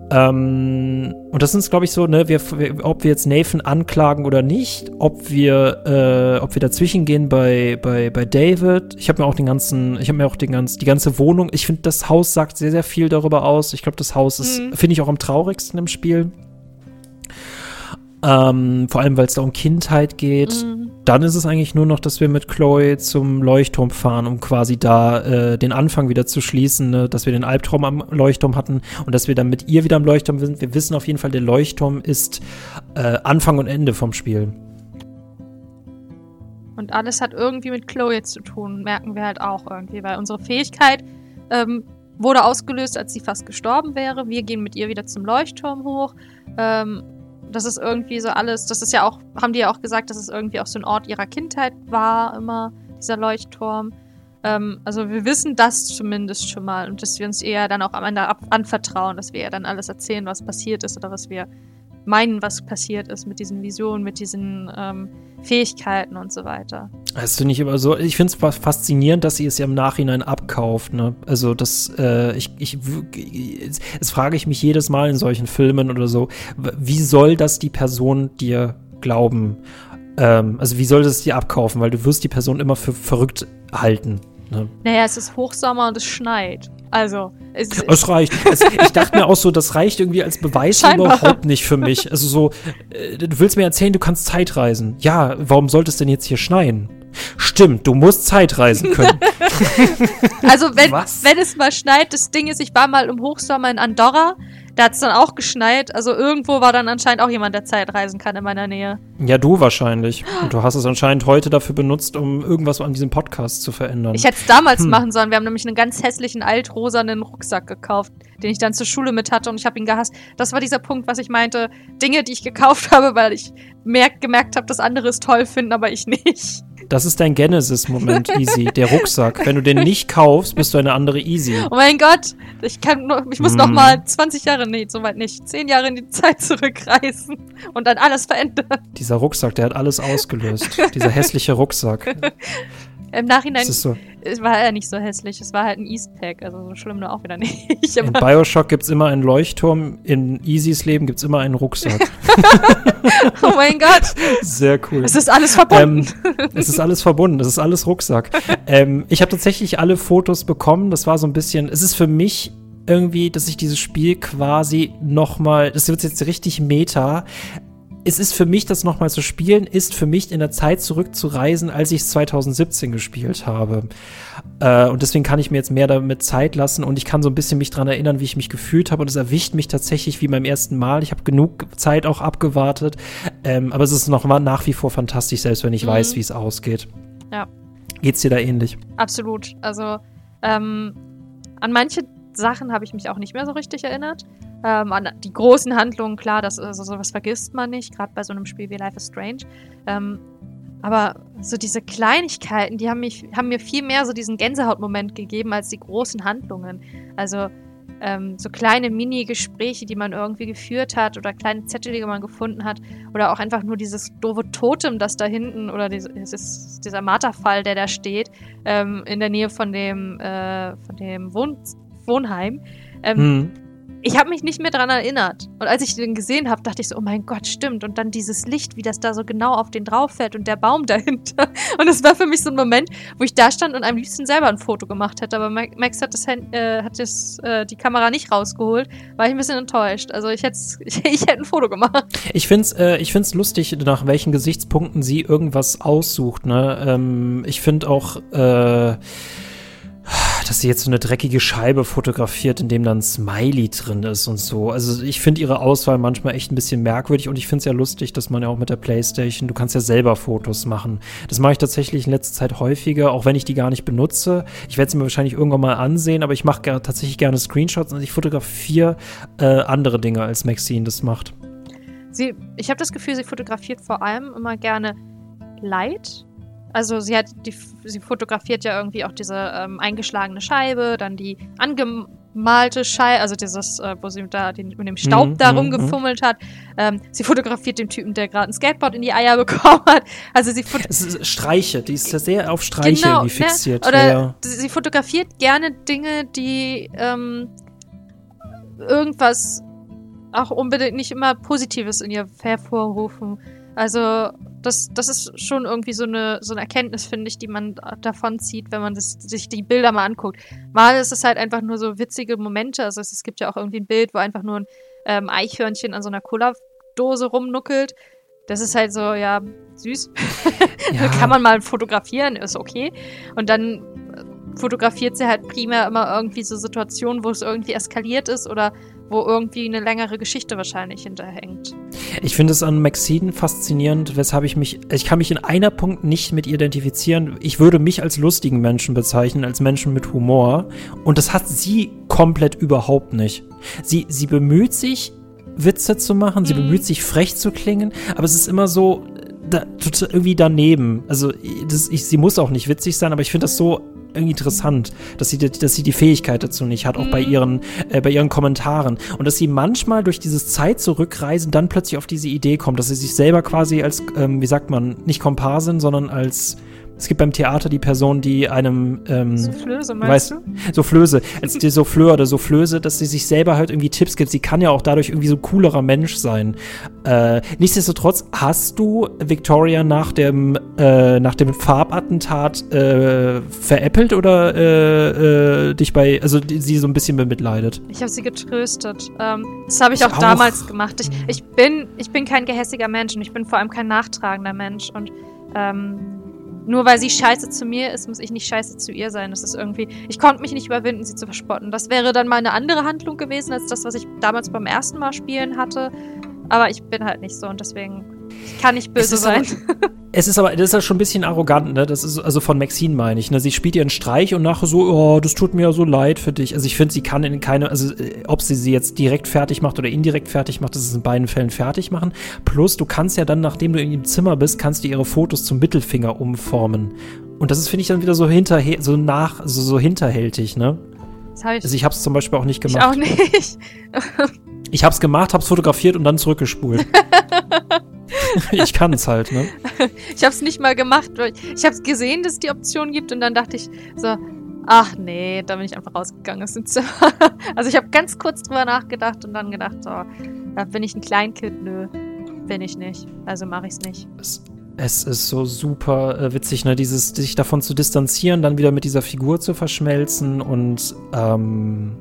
Ähm, und das ist, glaube ich, so, ne, wir, ob wir jetzt Nathan anklagen oder nicht, ob wir, äh, ob wir dazwischen gehen bei, bei, bei David. Ich habe mir auch den ganzen, ich habe mir auch den ganzen, die ganze Wohnung, ich finde, das Haus sagt sehr, sehr viel darüber aus. Ich glaube, das Haus ist, mhm. finde ich auch am traurigsten im Spiel. Ähm, vor allem, weil es da um Kindheit geht. Mhm. Dann ist es eigentlich nur noch, dass wir mit Chloe zum Leuchtturm fahren, um quasi da äh, den Anfang wieder zu schließen, ne? dass wir den Albtraum am Leuchtturm hatten und dass wir dann mit ihr wieder am Leuchtturm sind. Wir wissen auf jeden Fall, der Leuchtturm ist äh, Anfang und Ende vom Spiel. Und alles hat irgendwie mit Chloe zu tun, merken wir halt auch irgendwie, weil unsere Fähigkeit ähm, wurde ausgelöst, als sie fast gestorben wäre. Wir gehen mit ihr wieder zum Leuchtturm hoch. Ähm, das ist irgendwie so alles, das ist ja auch, haben die ja auch gesagt, dass es irgendwie auch so ein Ort ihrer Kindheit war, immer, dieser Leuchtturm. Ähm, also wir wissen das zumindest schon mal und dass wir uns eher dann auch am Ende anvertrauen, dass wir ihr dann alles erzählen, was passiert ist oder was wir meinen, was passiert ist mit diesen Visionen, mit diesen ähm, Fähigkeiten und so weiter. Das finde ich immer so, ich finde es faszinierend, dass sie es ja im Nachhinein abkauft. Ne? Also das, äh, ich, ich, es frage ich mich jedes Mal in solchen Filmen oder so, wie soll das die Person dir glauben? Ähm, also wie soll das dir abkaufen? Weil du wirst die Person immer für verrückt halten. Ne? Naja, es ist Hochsommer und es schneit. Also, es, es reicht. Es, ich dachte mir auch so, das reicht irgendwie als Beweis Scheinbar. überhaupt nicht für mich. Also so, äh, du willst mir erzählen, du kannst Zeitreisen. Ja, warum sollte es denn jetzt hier schneien? Stimmt, du musst Zeitreisen können. also wenn, wenn es mal schneit, das Ding ist, ich war mal im Hochsommer in Andorra da hat es dann auch geschneit. Also irgendwo war dann anscheinend auch jemand, der Zeit reisen kann in meiner Nähe. Ja, du wahrscheinlich. Und du hast es anscheinend heute dafür benutzt, um irgendwas an diesem Podcast zu verändern. Ich hätte es damals hm. machen sollen. Wir haben nämlich einen ganz hässlichen altrosanen Rucksack gekauft, den ich dann zur Schule mit hatte und ich habe ihn gehasst. Das war dieser Punkt, was ich meinte. Dinge, die ich gekauft habe, weil ich merk, gemerkt habe, dass andere es toll finden, aber ich nicht. Das ist dein Genesis-Moment, Easy. Der Rucksack. Wenn du den nicht kaufst, bist du eine andere Easy. Oh mein Gott, ich kann nur, ich muss mm. noch mal 20 Jahre, nee, soweit nicht, 10 Jahre in die Zeit zurückreisen und dann alles verändern. Dieser Rucksack, der hat alles ausgelöst. Dieser hässliche Rucksack. Im Nachhinein so. war er nicht so hässlich. Es war halt ein Eastpack, also so schlimm nur auch wieder nicht. in Bioshock gibt es immer einen Leuchtturm, in Easys Leben gibt es immer einen Rucksack. oh mein Gott. Sehr cool. Es ist alles verbunden. Ähm, es ist alles verbunden, es ist alles Rucksack. ähm, ich habe tatsächlich alle Fotos bekommen. Das war so ein bisschen, es ist für mich irgendwie, dass ich dieses Spiel quasi nochmal, das wird jetzt richtig meta, es ist für mich, das nochmal zu spielen, ist für mich in der Zeit zurückzureisen, als ich es 2017 gespielt habe. Äh, und deswegen kann ich mir jetzt mehr damit Zeit lassen und ich kann so ein bisschen mich daran erinnern, wie ich mich gefühlt habe. Und es erwischt mich tatsächlich wie beim ersten Mal. Ich habe genug Zeit auch abgewartet. Ähm, aber es ist noch mal nach wie vor fantastisch, selbst wenn ich mhm. weiß, wie es ausgeht. Ja. Geht's dir da ähnlich? Absolut. Also ähm, an manche Sachen habe ich mich auch nicht mehr so richtig erinnert. Ähm, an die großen Handlungen, klar, das, also sowas vergisst man nicht, gerade bei so einem Spiel wie Life is Strange. Ähm, aber so diese Kleinigkeiten, die haben, mich, haben mir viel mehr so diesen Gänsehautmoment gegeben als die großen Handlungen. Also ähm, so kleine Mini-Gespräche, die man irgendwie geführt hat oder kleine Zettel, die man gefunden hat oder auch einfach nur dieses doofe Totem, das da hinten oder dieses, dieser Marterfall, der da steht, ähm, in der Nähe von dem, äh, von dem Wohn Wohnheim. Ähm, hm ich habe mich nicht mehr daran erinnert. Und als ich den gesehen habe, dachte ich so, oh mein Gott, stimmt. Und dann dieses Licht, wie das da so genau auf den drauf fällt und der Baum dahinter. Und es war für mich so ein Moment, wo ich da stand und am liebsten selber ein Foto gemacht hätte. Aber Max hat, das, äh, hat das, äh, die Kamera nicht rausgeholt. War ich ein bisschen enttäuscht. Also ich hätte ich, ich hätte ein Foto gemacht. Ich finde es äh, ich find's lustig, nach welchen Gesichtspunkten sie irgendwas aussucht. Ne? Ähm, ich finde auch äh, dass sie jetzt so eine dreckige Scheibe fotografiert, in dem dann Smiley drin ist und so. Also ich finde ihre Auswahl manchmal echt ein bisschen merkwürdig und ich finde es ja lustig, dass man ja auch mit der Playstation, du kannst ja selber Fotos machen. Das mache ich tatsächlich in letzter Zeit häufiger, auch wenn ich die gar nicht benutze. Ich werde sie mir wahrscheinlich irgendwann mal ansehen, aber ich mache tatsächlich gerne Screenshots und ich fotografiere äh, andere Dinge, als Maxine das macht. Sie, ich habe das Gefühl, sie fotografiert vor allem immer gerne Light also sie hat die, sie fotografiert ja irgendwie auch diese ähm, eingeschlagene Scheibe, dann die angemalte Scheibe, also dieses, äh, wo sie da den, mit dem Staub mm, da mhm, rumgefummelt mm. hat. Ähm, sie fotografiert den Typen, der gerade ein Skateboard in die Eier bekommen hat. Also sie Streiche, die ist ja sehr auf Streiche genau, irgendwie fixiert. Ne? Oder ja. sie fotografiert gerne Dinge, die ähm, irgendwas auch unbedingt nicht immer Positives in ihr hervorrufen. Also das, das ist schon irgendwie so eine, so eine Erkenntnis, finde ich, die man davon zieht, wenn man das, sich die Bilder mal anguckt. Mal ist es halt einfach nur so witzige Momente. Also es, es gibt ja auch irgendwie ein Bild, wo einfach nur ein ähm, Eichhörnchen an so einer Cola-Dose rumnuckelt. Das ist halt so, ja, süß. Ja. Kann man mal fotografieren, ist okay. Und dann fotografiert sie halt primär immer irgendwie so Situationen, wo es irgendwie eskaliert ist oder wo irgendwie eine längere Geschichte wahrscheinlich hinterhängt. Ich finde es an Maxine faszinierend, weshalb ich mich, ich kann mich in einer Punkt nicht mit identifizieren. Ich würde mich als lustigen Menschen bezeichnen, als Menschen mit Humor. Und das hat sie komplett überhaupt nicht. Sie, sie bemüht sich, Witze zu machen, sie mhm. bemüht sich frech zu klingen, aber es ist immer so da, irgendwie daneben. Also das, ich, sie muss auch nicht witzig sein, aber ich finde das so irgendwie interessant, dass sie, dass sie die Fähigkeit dazu nicht hat, auch mhm. bei ihren, äh, bei ihren Kommentaren. Und dass sie manchmal durch dieses Zeit zurückreisen dann plötzlich auf diese Idee kommt, dass sie sich selber quasi als, ähm, wie sagt man, nicht Komparsin, sondern als es gibt beim Theater die Person, die einem ähm, Soufflöse, meinst weißt, du? Soufflöse, als die Souffleur oder Soufflöse, dass sie sich selber halt irgendwie Tipps gibt. Sie kann ja auch dadurch irgendwie so coolerer Mensch sein. Äh, nichtsdestotrotz hast du Victoria nach dem äh, nach dem Farbattentat äh, veräppelt oder äh, äh, dich bei, also die, sie so ein bisschen bemitleidet? Ich habe sie getröstet. Ähm, das habe ich, ich auch, auch, damals gemacht. Ich, ich bin ich bin kein gehässiger Mensch und ich bin vor allem kein nachtragender Mensch und ähm, nur weil sie scheiße zu mir ist, muss ich nicht scheiße zu ihr sein. Das ist irgendwie. Ich konnte mich nicht überwinden, sie zu verspotten. Das wäre dann mal eine andere Handlung gewesen, als das, was ich damals beim ersten Mal spielen hatte. Aber ich bin halt nicht so und deswegen kann ich böse sein. Aber, es ist aber, das ist ja schon ein bisschen arrogant, ne? Das ist, also von Maxine meine ich, ne? Sie spielt ihren Streich und nachher so, oh, das tut mir ja so leid für dich. Also ich finde, sie kann in keine, also äh, ob sie sie jetzt direkt fertig macht oder indirekt fertig macht, das ist in beiden Fällen fertig machen. Plus, du kannst ja dann, nachdem du in ihrem Zimmer bist, kannst du ihre Fotos zum Mittelfinger umformen. Und das ist, finde ich, dann wieder so hinterher, so nach, so, so hinterhältig, ne? Ich also ich habe es zum Beispiel auch nicht gemacht. Ich auch nicht. ich habe es gemacht, habe es fotografiert und dann zurückgespult. ich kann es halt, ne? Ich habe es nicht mal gemacht. Ich habe gesehen, dass es die Option gibt und dann dachte ich so, ach nee, da bin ich einfach rausgegangen aus dem Zimmer. Also ich habe ganz kurz drüber nachgedacht und dann gedacht, so, da bin ich ein Kleinkind. Nö, bin ich nicht. Also mache ich es nicht. Es ist so super äh, witzig, ne, dieses sich davon zu distanzieren, dann wieder mit dieser Figur zu verschmelzen und ähm,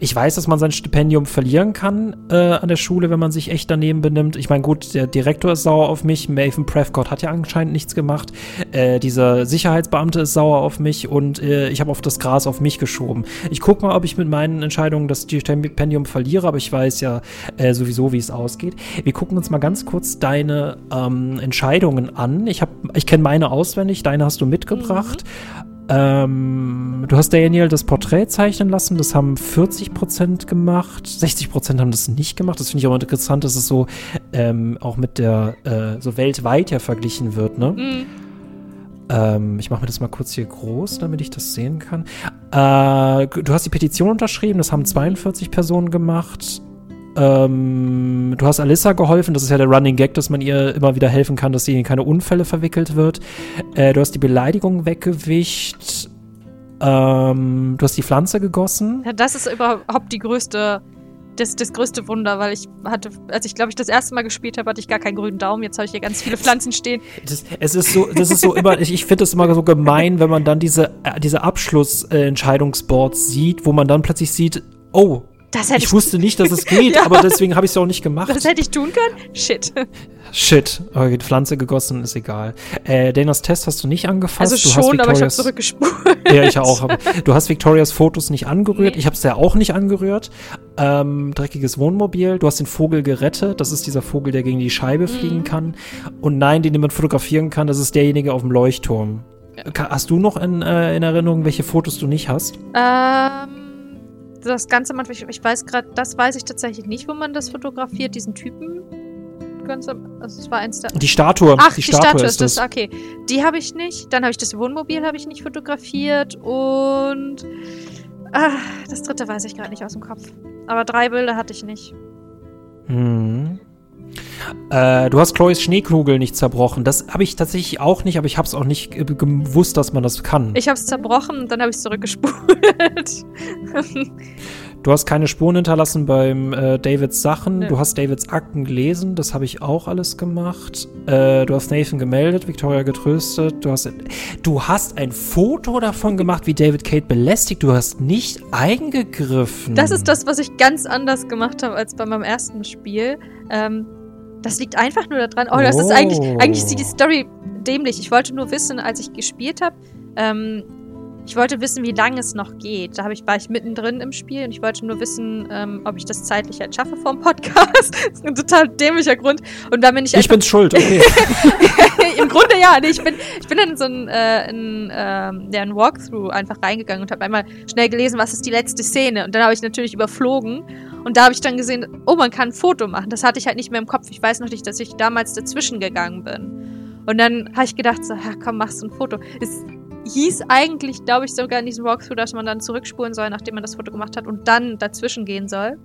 ich weiß, dass man sein Stipendium verlieren kann äh, an der Schule, wenn man sich echt daneben benimmt. Ich meine, gut, der Direktor ist sauer auf mich. Maven Prescott hat ja anscheinend nichts gemacht. Äh, dieser Sicherheitsbeamte ist sauer auf mich und äh, ich habe auf das Gras auf mich geschoben. Ich gucke mal, ob ich mit meinen Entscheidungen das Stipendium verliere, aber ich weiß ja äh, sowieso, wie es ausgeht. Wir gucken uns mal ganz kurz deine ähm, Entscheidungen an. Ich, ich kenne meine auswendig, deine hast du mitgebracht. Mhm. Ähm, du hast Daniel das Porträt zeichnen lassen, das haben 40% gemacht, 60% haben das nicht gemacht. Das finde ich auch interessant, dass es so ähm, auch mit der, äh, so weltweit ja verglichen wird, ne? Mhm. Ähm, ich mache mir das mal kurz hier groß, damit ich das sehen kann. Äh, du hast die Petition unterschrieben, das haben 42 Personen gemacht. Ähm, du hast Alyssa geholfen, das ist ja der Running Gag, dass man ihr immer wieder helfen kann, dass sie in keine Unfälle verwickelt wird. Äh, du hast die Beleidigung weggewischt. Ähm, du hast die Pflanze gegossen. Ja, das ist überhaupt die größte, das, das größte Wunder, weil ich hatte, als ich glaube ich das erste Mal gespielt habe, hatte ich gar keinen grünen Daumen. Jetzt habe ich hier ganz viele Pflanzen stehen. Das, es ist so, das ist so immer, ich, ich finde das immer so gemein, wenn man dann diese, äh, diese Abschlussentscheidungsboards sieht, wo man dann plötzlich sieht, oh, das hätte ich, ich wusste nicht, dass es geht, ja. aber deswegen habe ich es auch nicht gemacht. Das hätte ich tun können? Shit. Shit. Okay, Pflanze gegossen, ist egal. Äh, Danas Test hast du nicht angefasst. Also schon, aber ich habe zurückgespult. Ja, ich auch. Du hast Victorias Fotos nicht angerührt. Nee. Ich habe es ja auch nicht angerührt. Ähm, dreckiges Wohnmobil. Du hast den Vogel gerettet. Das ist dieser Vogel, der gegen die Scheibe mhm. fliegen kann. Und nein, den jemand fotografieren kann, das ist derjenige auf dem Leuchtturm. Hast du noch in, äh, in Erinnerung, welche Fotos du nicht hast? Ähm das Ganze manchmal, ich, ich weiß gerade, das weiß ich tatsächlich nicht, wo man das fotografiert, diesen Typen. Ganz, also es war eins der. Die Statue. Ach, die, die Statue, Statue, ist das. das. Okay. Die habe ich nicht. Dann habe ich das Wohnmobil habe ich nicht fotografiert und ah, das dritte weiß ich gerade nicht aus dem Kopf. Aber drei Bilder hatte ich nicht. Hm. Äh, du hast Chloes Schneekugel nicht zerbrochen. Das habe ich tatsächlich auch nicht, aber ich habe es auch nicht gewusst, dass man das kann. Ich habe es zerbrochen und dann habe ich es zurückgespult. Du hast keine Spuren hinterlassen beim äh, Davids Sachen. Nö. Du hast Davids Akten gelesen. Das habe ich auch alles gemacht. Äh, du hast Nathan gemeldet, Victoria getröstet. Du hast, du hast ein Foto davon gemacht, wie David Kate belästigt. Du hast nicht eingegriffen. Das ist das, was ich ganz anders gemacht habe als bei meinem ersten Spiel. Ähm, das liegt einfach nur daran. Oh, das ist Oh. eigentlich, eigentlich ist die Story dämlich. Ich wollte nur wissen, als ich gespielt habe, ähm, ich wollte wissen, wie lange es noch geht. Da ich, war ich mittendrin im Spiel und ich wollte nur wissen, ähm, ob ich das zeitlich halt schaffe vom Podcast. das ist ein total dämlicher Grund. Und da bin ich Ich bin's schuld, okay. Im Grunde ja. Nee, ich bin, ich bin in so ein, äh, in, ähm, ja, ein Walkthrough einfach reingegangen und habe einmal schnell gelesen, was ist die letzte Szene. Und dann habe ich natürlich überflogen. Und da habe ich dann gesehen, oh, man kann ein Foto machen. Das hatte ich halt nicht mehr im Kopf. Ich weiß noch nicht, dass ich damals dazwischen gegangen bin. Und dann habe ich gedacht, so, ja, komm, machst du ein Foto. Es hieß eigentlich, glaube ich, sogar in diesem Walkthrough, dass man dann zurückspulen soll, nachdem man das Foto gemacht hat und dann dazwischen gehen soll.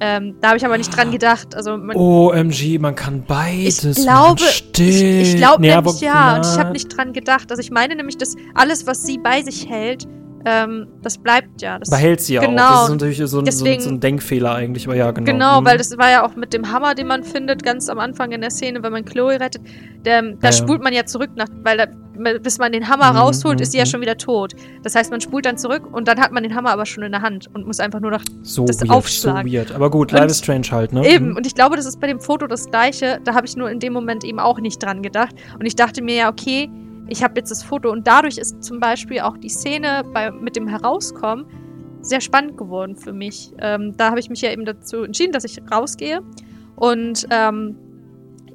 Ähm, da habe ich aber nicht dran gedacht. Also man, OMG, man kann beides. ich glaube, ich, ich glaube Nee, nämlich ja. Und na, ich habe nicht dran gedacht. Also ich meine nämlich, dass alles, was sie bei sich hält, ähm, das bleibt ja. Das, Behält sie ja Genau. auch. Das ist natürlich so ein, Deswegen- so, ein, Denkfehler eigentlich, aber ja, genau. Genau, Mhm. weil das war ja auch mit dem Hammer, den man findet, ganz am Anfang in der Szene, wenn man Chloe rettet. Der, da Ja, spult man ja zurück, nach, weil da, bis man den Hammer Mhm, rausholt, ist sie ja mhm. schon wieder tot. Das heißt, man spult dann zurück und dann hat man den Hammer aber schon in der Hand und muss einfach nur noch so das weird, Aufschlagen. so weird. Aber gut, Life is Strange halt, ne? Eben, Mhm. und ich glaube, das ist bei dem Foto das gleiche. Da habe ich nur in dem Moment eben auch nicht dran gedacht. Und ich dachte mir ja, okay, ich habe jetzt das Foto. Und dadurch ist zum Beispiel auch die Szene bei, mit dem Herauskommen sehr spannend geworden für mich. Ähm, da habe ich mich ja eben dazu entschieden, dass ich rausgehe. Und ähm,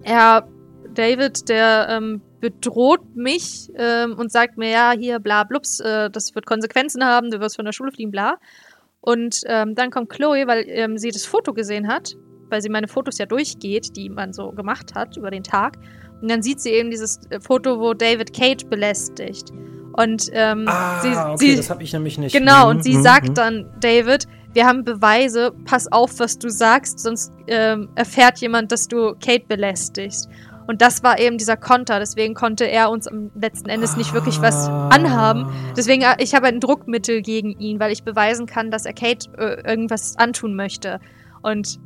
er, David, der ähm, bedroht mich ähm, und sagt mir, ja, hier, bla, blups, äh, das wird Konsequenzen haben, du wirst von der Schule fliegen, bla. Und ähm, dann kommt Chloe, weil ähm, sie das Foto gesehen hat, weil sie meine Fotos ja durchgeht, die man so gemacht hat über den Tag. Und dann sieht sie eben dieses äh, Foto, wo David Kate belästigt. Und ähm, Ah, sie, okay, sie, das habe ich nämlich nicht. Genau, Mhm, und sie mhm, sagt mhm. dann, David, wir haben Beweise, pass auf, was du sagst, sonst ähm, erfährt jemand, dass du Kate belästigst. Und das war eben dieser Konter, deswegen konnte er uns am letzten Endes nicht wirklich was Ah. anhaben. Deswegen, äh, ich habe ein Druckmittel gegen ihn, weil ich beweisen kann, dass er Kate äh, irgendwas antun möchte. Und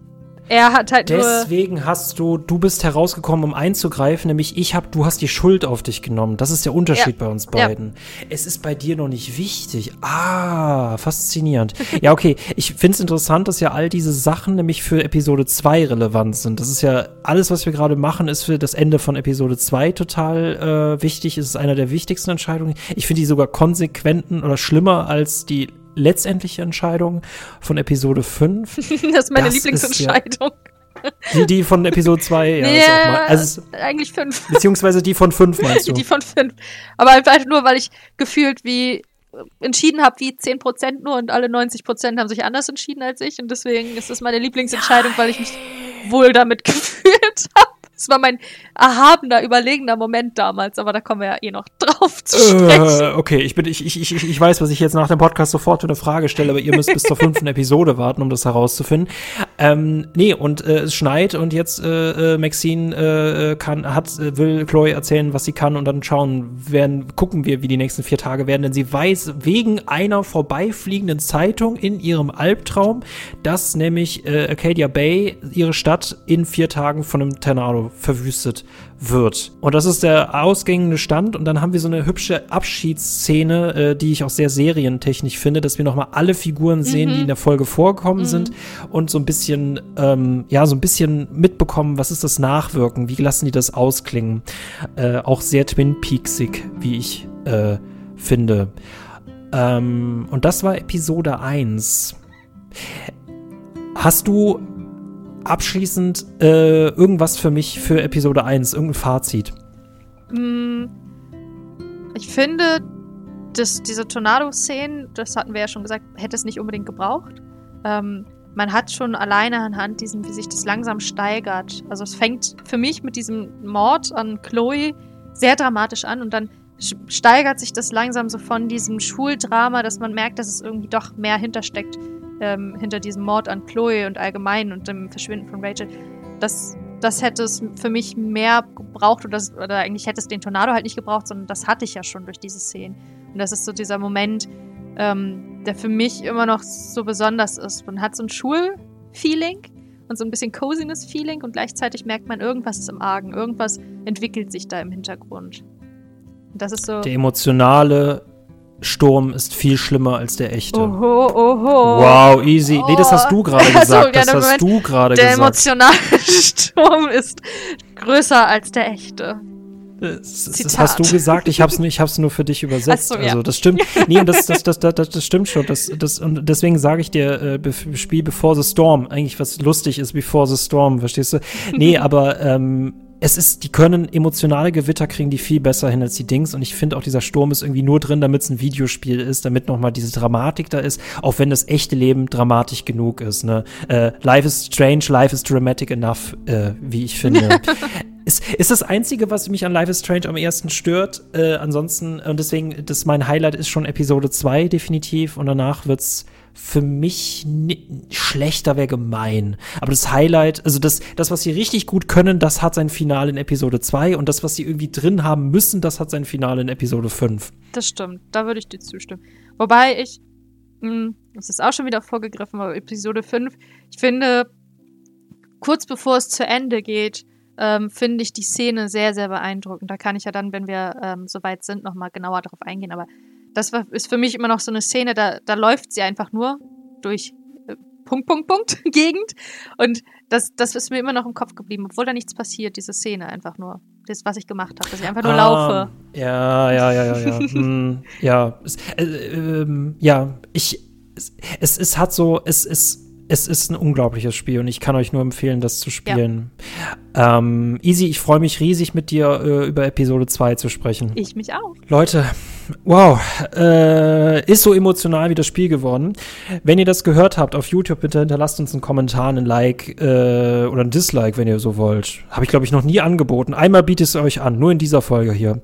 er hat halt. Deswegen hast du, du bist herausgekommen, um einzugreifen, nämlich ich hab, du hast die Schuld auf dich genommen. Das ist der Unterschied bei uns Ja. beiden. Es ist bei dir noch nicht wichtig. Ah, faszinierend. ja, okay. Ich finde es interessant, dass ja all diese Sachen nämlich für Episode 2 relevant sind. Das ist ja, alles, was wir gerade machen, ist für das Ende von Episode 2 total äh, wichtig. Es ist einer der wichtigsten Entscheidungen. Ich finde die sogar konsequenten oder schlimmer als die letztendliche Entscheidung von Episode 5. das ist meine Das Lieblingsentscheidung. Die, die von Episode 2, ja, auch mal. Also, eigentlich fünf. beziehungsweise die von 5 meinst du? Die von fünf. Aber einfach nur, weil ich gefühlt wie entschieden habe, wie 10% nur und alle 90% haben sich anders entschieden als ich. Und deswegen ist das meine Lieblingsentscheidung, weil ich mich wohl damit gefühlt habe. Es war mein erhabener, überlegener Moment damals, aber da kommen wir ja eh noch drauf zu sprechen. Äh, okay, ich, bin, ich, ich, ich, ich weiß, was ich jetzt nach dem Podcast sofort für eine Frage stelle, aber ihr müsst bis zur fünften Episode warten, um das herauszufinden. Ähm, nee, und äh, es schneit und jetzt äh, äh, Maxine äh, kann, hat, äh, will Chloe erzählen, was sie kann und dann schauen, werden, gucken wir, wie die nächsten vier Tage werden, denn sie weiß wegen einer vorbeifliegenden Zeitung in ihrem Albtraum, dass nämlich äh, Acadia Bay, ihre Stadt, in vier Tagen von einem Tornado verwüstet wird. Und das ist der ausgängige Stand und dann haben wir so eine hübsche Abschiedsszene, äh, die ich auch sehr serientechnisch finde, dass wir nochmal alle Figuren sehen, die in der Folge vorgekommen sind und so ein bisschen, ähm, ja, so ein bisschen mitbekommen, was ist das Nachwirken, wie lassen die das ausklingen. Äh, auch sehr Twin Peaksig, wie ich äh, finde. Ähm, und das war Episode 1. Hast du abschließend äh, irgendwas für mich für Episode 1, irgendein Fazit? Mm, Ich finde, dass diese Tornado-Szenen, das hatten wir ja schon gesagt, hätte es nicht unbedingt gebraucht. Ähm, man hat schon alleine anhand diesem, wie sich das langsam steigert. Also es fängt für mich mit diesem Mord an Chloe sehr dramatisch an und dann steigert sich das langsam so von diesem Schuldrama, dass man merkt, dass es irgendwie doch mehr hintersteckt, ähm, hinter diesem Mord an Chloe und allgemein und dem Verschwinden von Rachel. Das, das hätte es für mich mehr gebraucht oder, oder eigentlich hätte es den Tornado halt nicht gebraucht, sondern das hatte ich ja schon durch diese Szenen. Und das ist so dieser Moment, ähm, der für mich immer noch so besonders ist. Man hat so ein Schulfeeling und so ein bisschen Coziness-Feeling und gleichzeitig merkt man, irgendwas ist im Argen, irgendwas entwickelt sich da im Hintergrund. Und das ist so. Der emotionale Sturm ist viel schlimmer als der echte. Oho, oho. Wow, easy. Oh. Nee, das hast du oh. gerade gesagt. So, ja, das hast Moment, du gerade gesagt. Der emotionale Sturm ist größer als der echte. Das, das, hast du gesagt, ich hab's, ich hab's nur für dich übersetzt. So, ja. Also das stimmt. Nee, das, das, das, das, das, stimmt schon. Das, das, und deswegen sage ich dir, äh, Spiel Before the Storm, eigentlich was lustig ist, Before the Storm, verstehst du? Nee, aber ähm, es ist, die können emotionale Gewitter kriegen die viel besser hin als die Dings. Und ich finde auch, dieser Sturm ist irgendwie nur drin, damit es ein Videospiel ist, damit nochmal diese Dramatik da ist, auch wenn das echte Leben dramatisch genug ist. Ne? Äh, life is strange, life is dramatic enough, äh, wie ich finde. ist, ist das Einzige, was mich an Life is Strange am ersten stört. Äh, ansonsten, und deswegen, das mein Highlight ist schon Episode 2 definitiv. Und danach wird's für mich schlechter wäre gemein. Aber das Highlight, also das, das, was sie richtig gut können, das hat sein Finale in Episode 2 und das, was sie irgendwie drin haben müssen, das hat sein Finale in Episode 5. Das stimmt, da würde ich dir zustimmen. Wobei ich, mh, hm, das ist auch schon wieder vorgegriffen, aber Episode 5, ich finde, kurz bevor es zu Ende geht, ähm, finde ich die Szene sehr, sehr beeindruckend. Da kann ich ja dann, wenn wir ähm, soweit sind, nochmal genauer darauf eingehen. Aber das war, ist für mich immer noch so eine Szene, da, da läuft sie einfach nur durch äh, Punkt, Punkt, Punkt Gegend. Und das, das ist mir immer noch im Kopf geblieben, obwohl da nichts passiert, diese Szene einfach nur. Das, was ich gemacht habe, dass ich einfach nur ah, laufe. Ja, ja, ja, ja, ja. hm, ja, es, äh, äh, ja, ich, es, es, es hat so, es ist es ist ein unglaubliches Spiel und ich kann euch nur empfehlen, das zu spielen. Ja. Ähm, Easy, ich freue mich riesig, mit dir äh, über Episode 2 zu sprechen. Ich mich auch. Leute, wow, äh, ist so emotional wie das Spiel geworden. Wenn ihr das gehört habt auf YouTube, bitte hinterlasst uns einen Kommentar, einen Like äh, oder ein Dislike, wenn ihr so wollt. Habe ich, glaube ich, noch nie angeboten. Einmal bietet es euch an, nur in dieser Folge hier.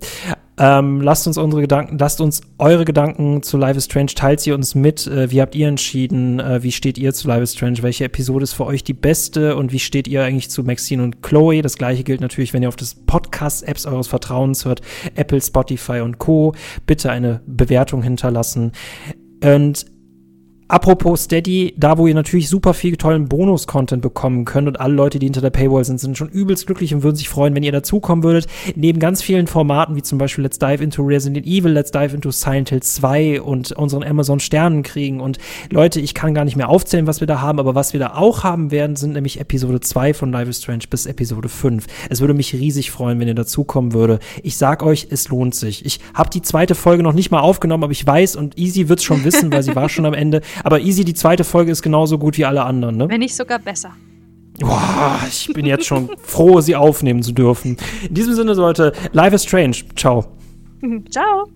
Ähm, lasst uns unsere Gedanken, lasst uns eure Gedanken zu Life is Strange, teilt sie uns mit. Äh, wie habt ihr entschieden? Äh, wie steht ihr zu Life is Strange? Welche Episode ist für euch die beste? Und wie steht ihr eigentlich zu Maxine und Chloe? Das gleiche gilt natürlich, wenn ihr auf das Podcast-Apps eures Vertrauens hört, Apple, Spotify und Co. Bitte eine Bewertung hinterlassen. Und Apropos Steady, da wo ihr natürlich super viel tollen Bonus-Content bekommen könnt und alle Leute, die hinter der Paywall sind, sind schon übelst glücklich und würden sich freuen, wenn ihr dazukommen würdet. Neben ganz vielen Formaten, wie zum Beispiel Let's Dive into Resident Evil, Let's Dive into Silent Hill 2 und unseren Amazon Sternen kriegen. Und Leute, ich kann gar nicht mehr aufzählen, was wir da haben, aber was wir da auch haben werden, sind nämlich Episode 2 von Life is Strange bis Episode 5. Es würde mich riesig freuen, wenn ihr dazukommen würde. Ich sag euch, es lohnt sich. Ich habe die zweite Folge noch nicht mal aufgenommen, aber ich weiß und Easy wird's schon wissen, weil sie war schon am Ende. Aber easy, die zweite Folge ist genauso gut wie alle anderen, ne? Wenn nicht sogar besser. Boah, ich bin jetzt schon froh, sie aufnehmen zu dürfen. In diesem Sinne, Leute, Life is Strange. Ciao. Ciao.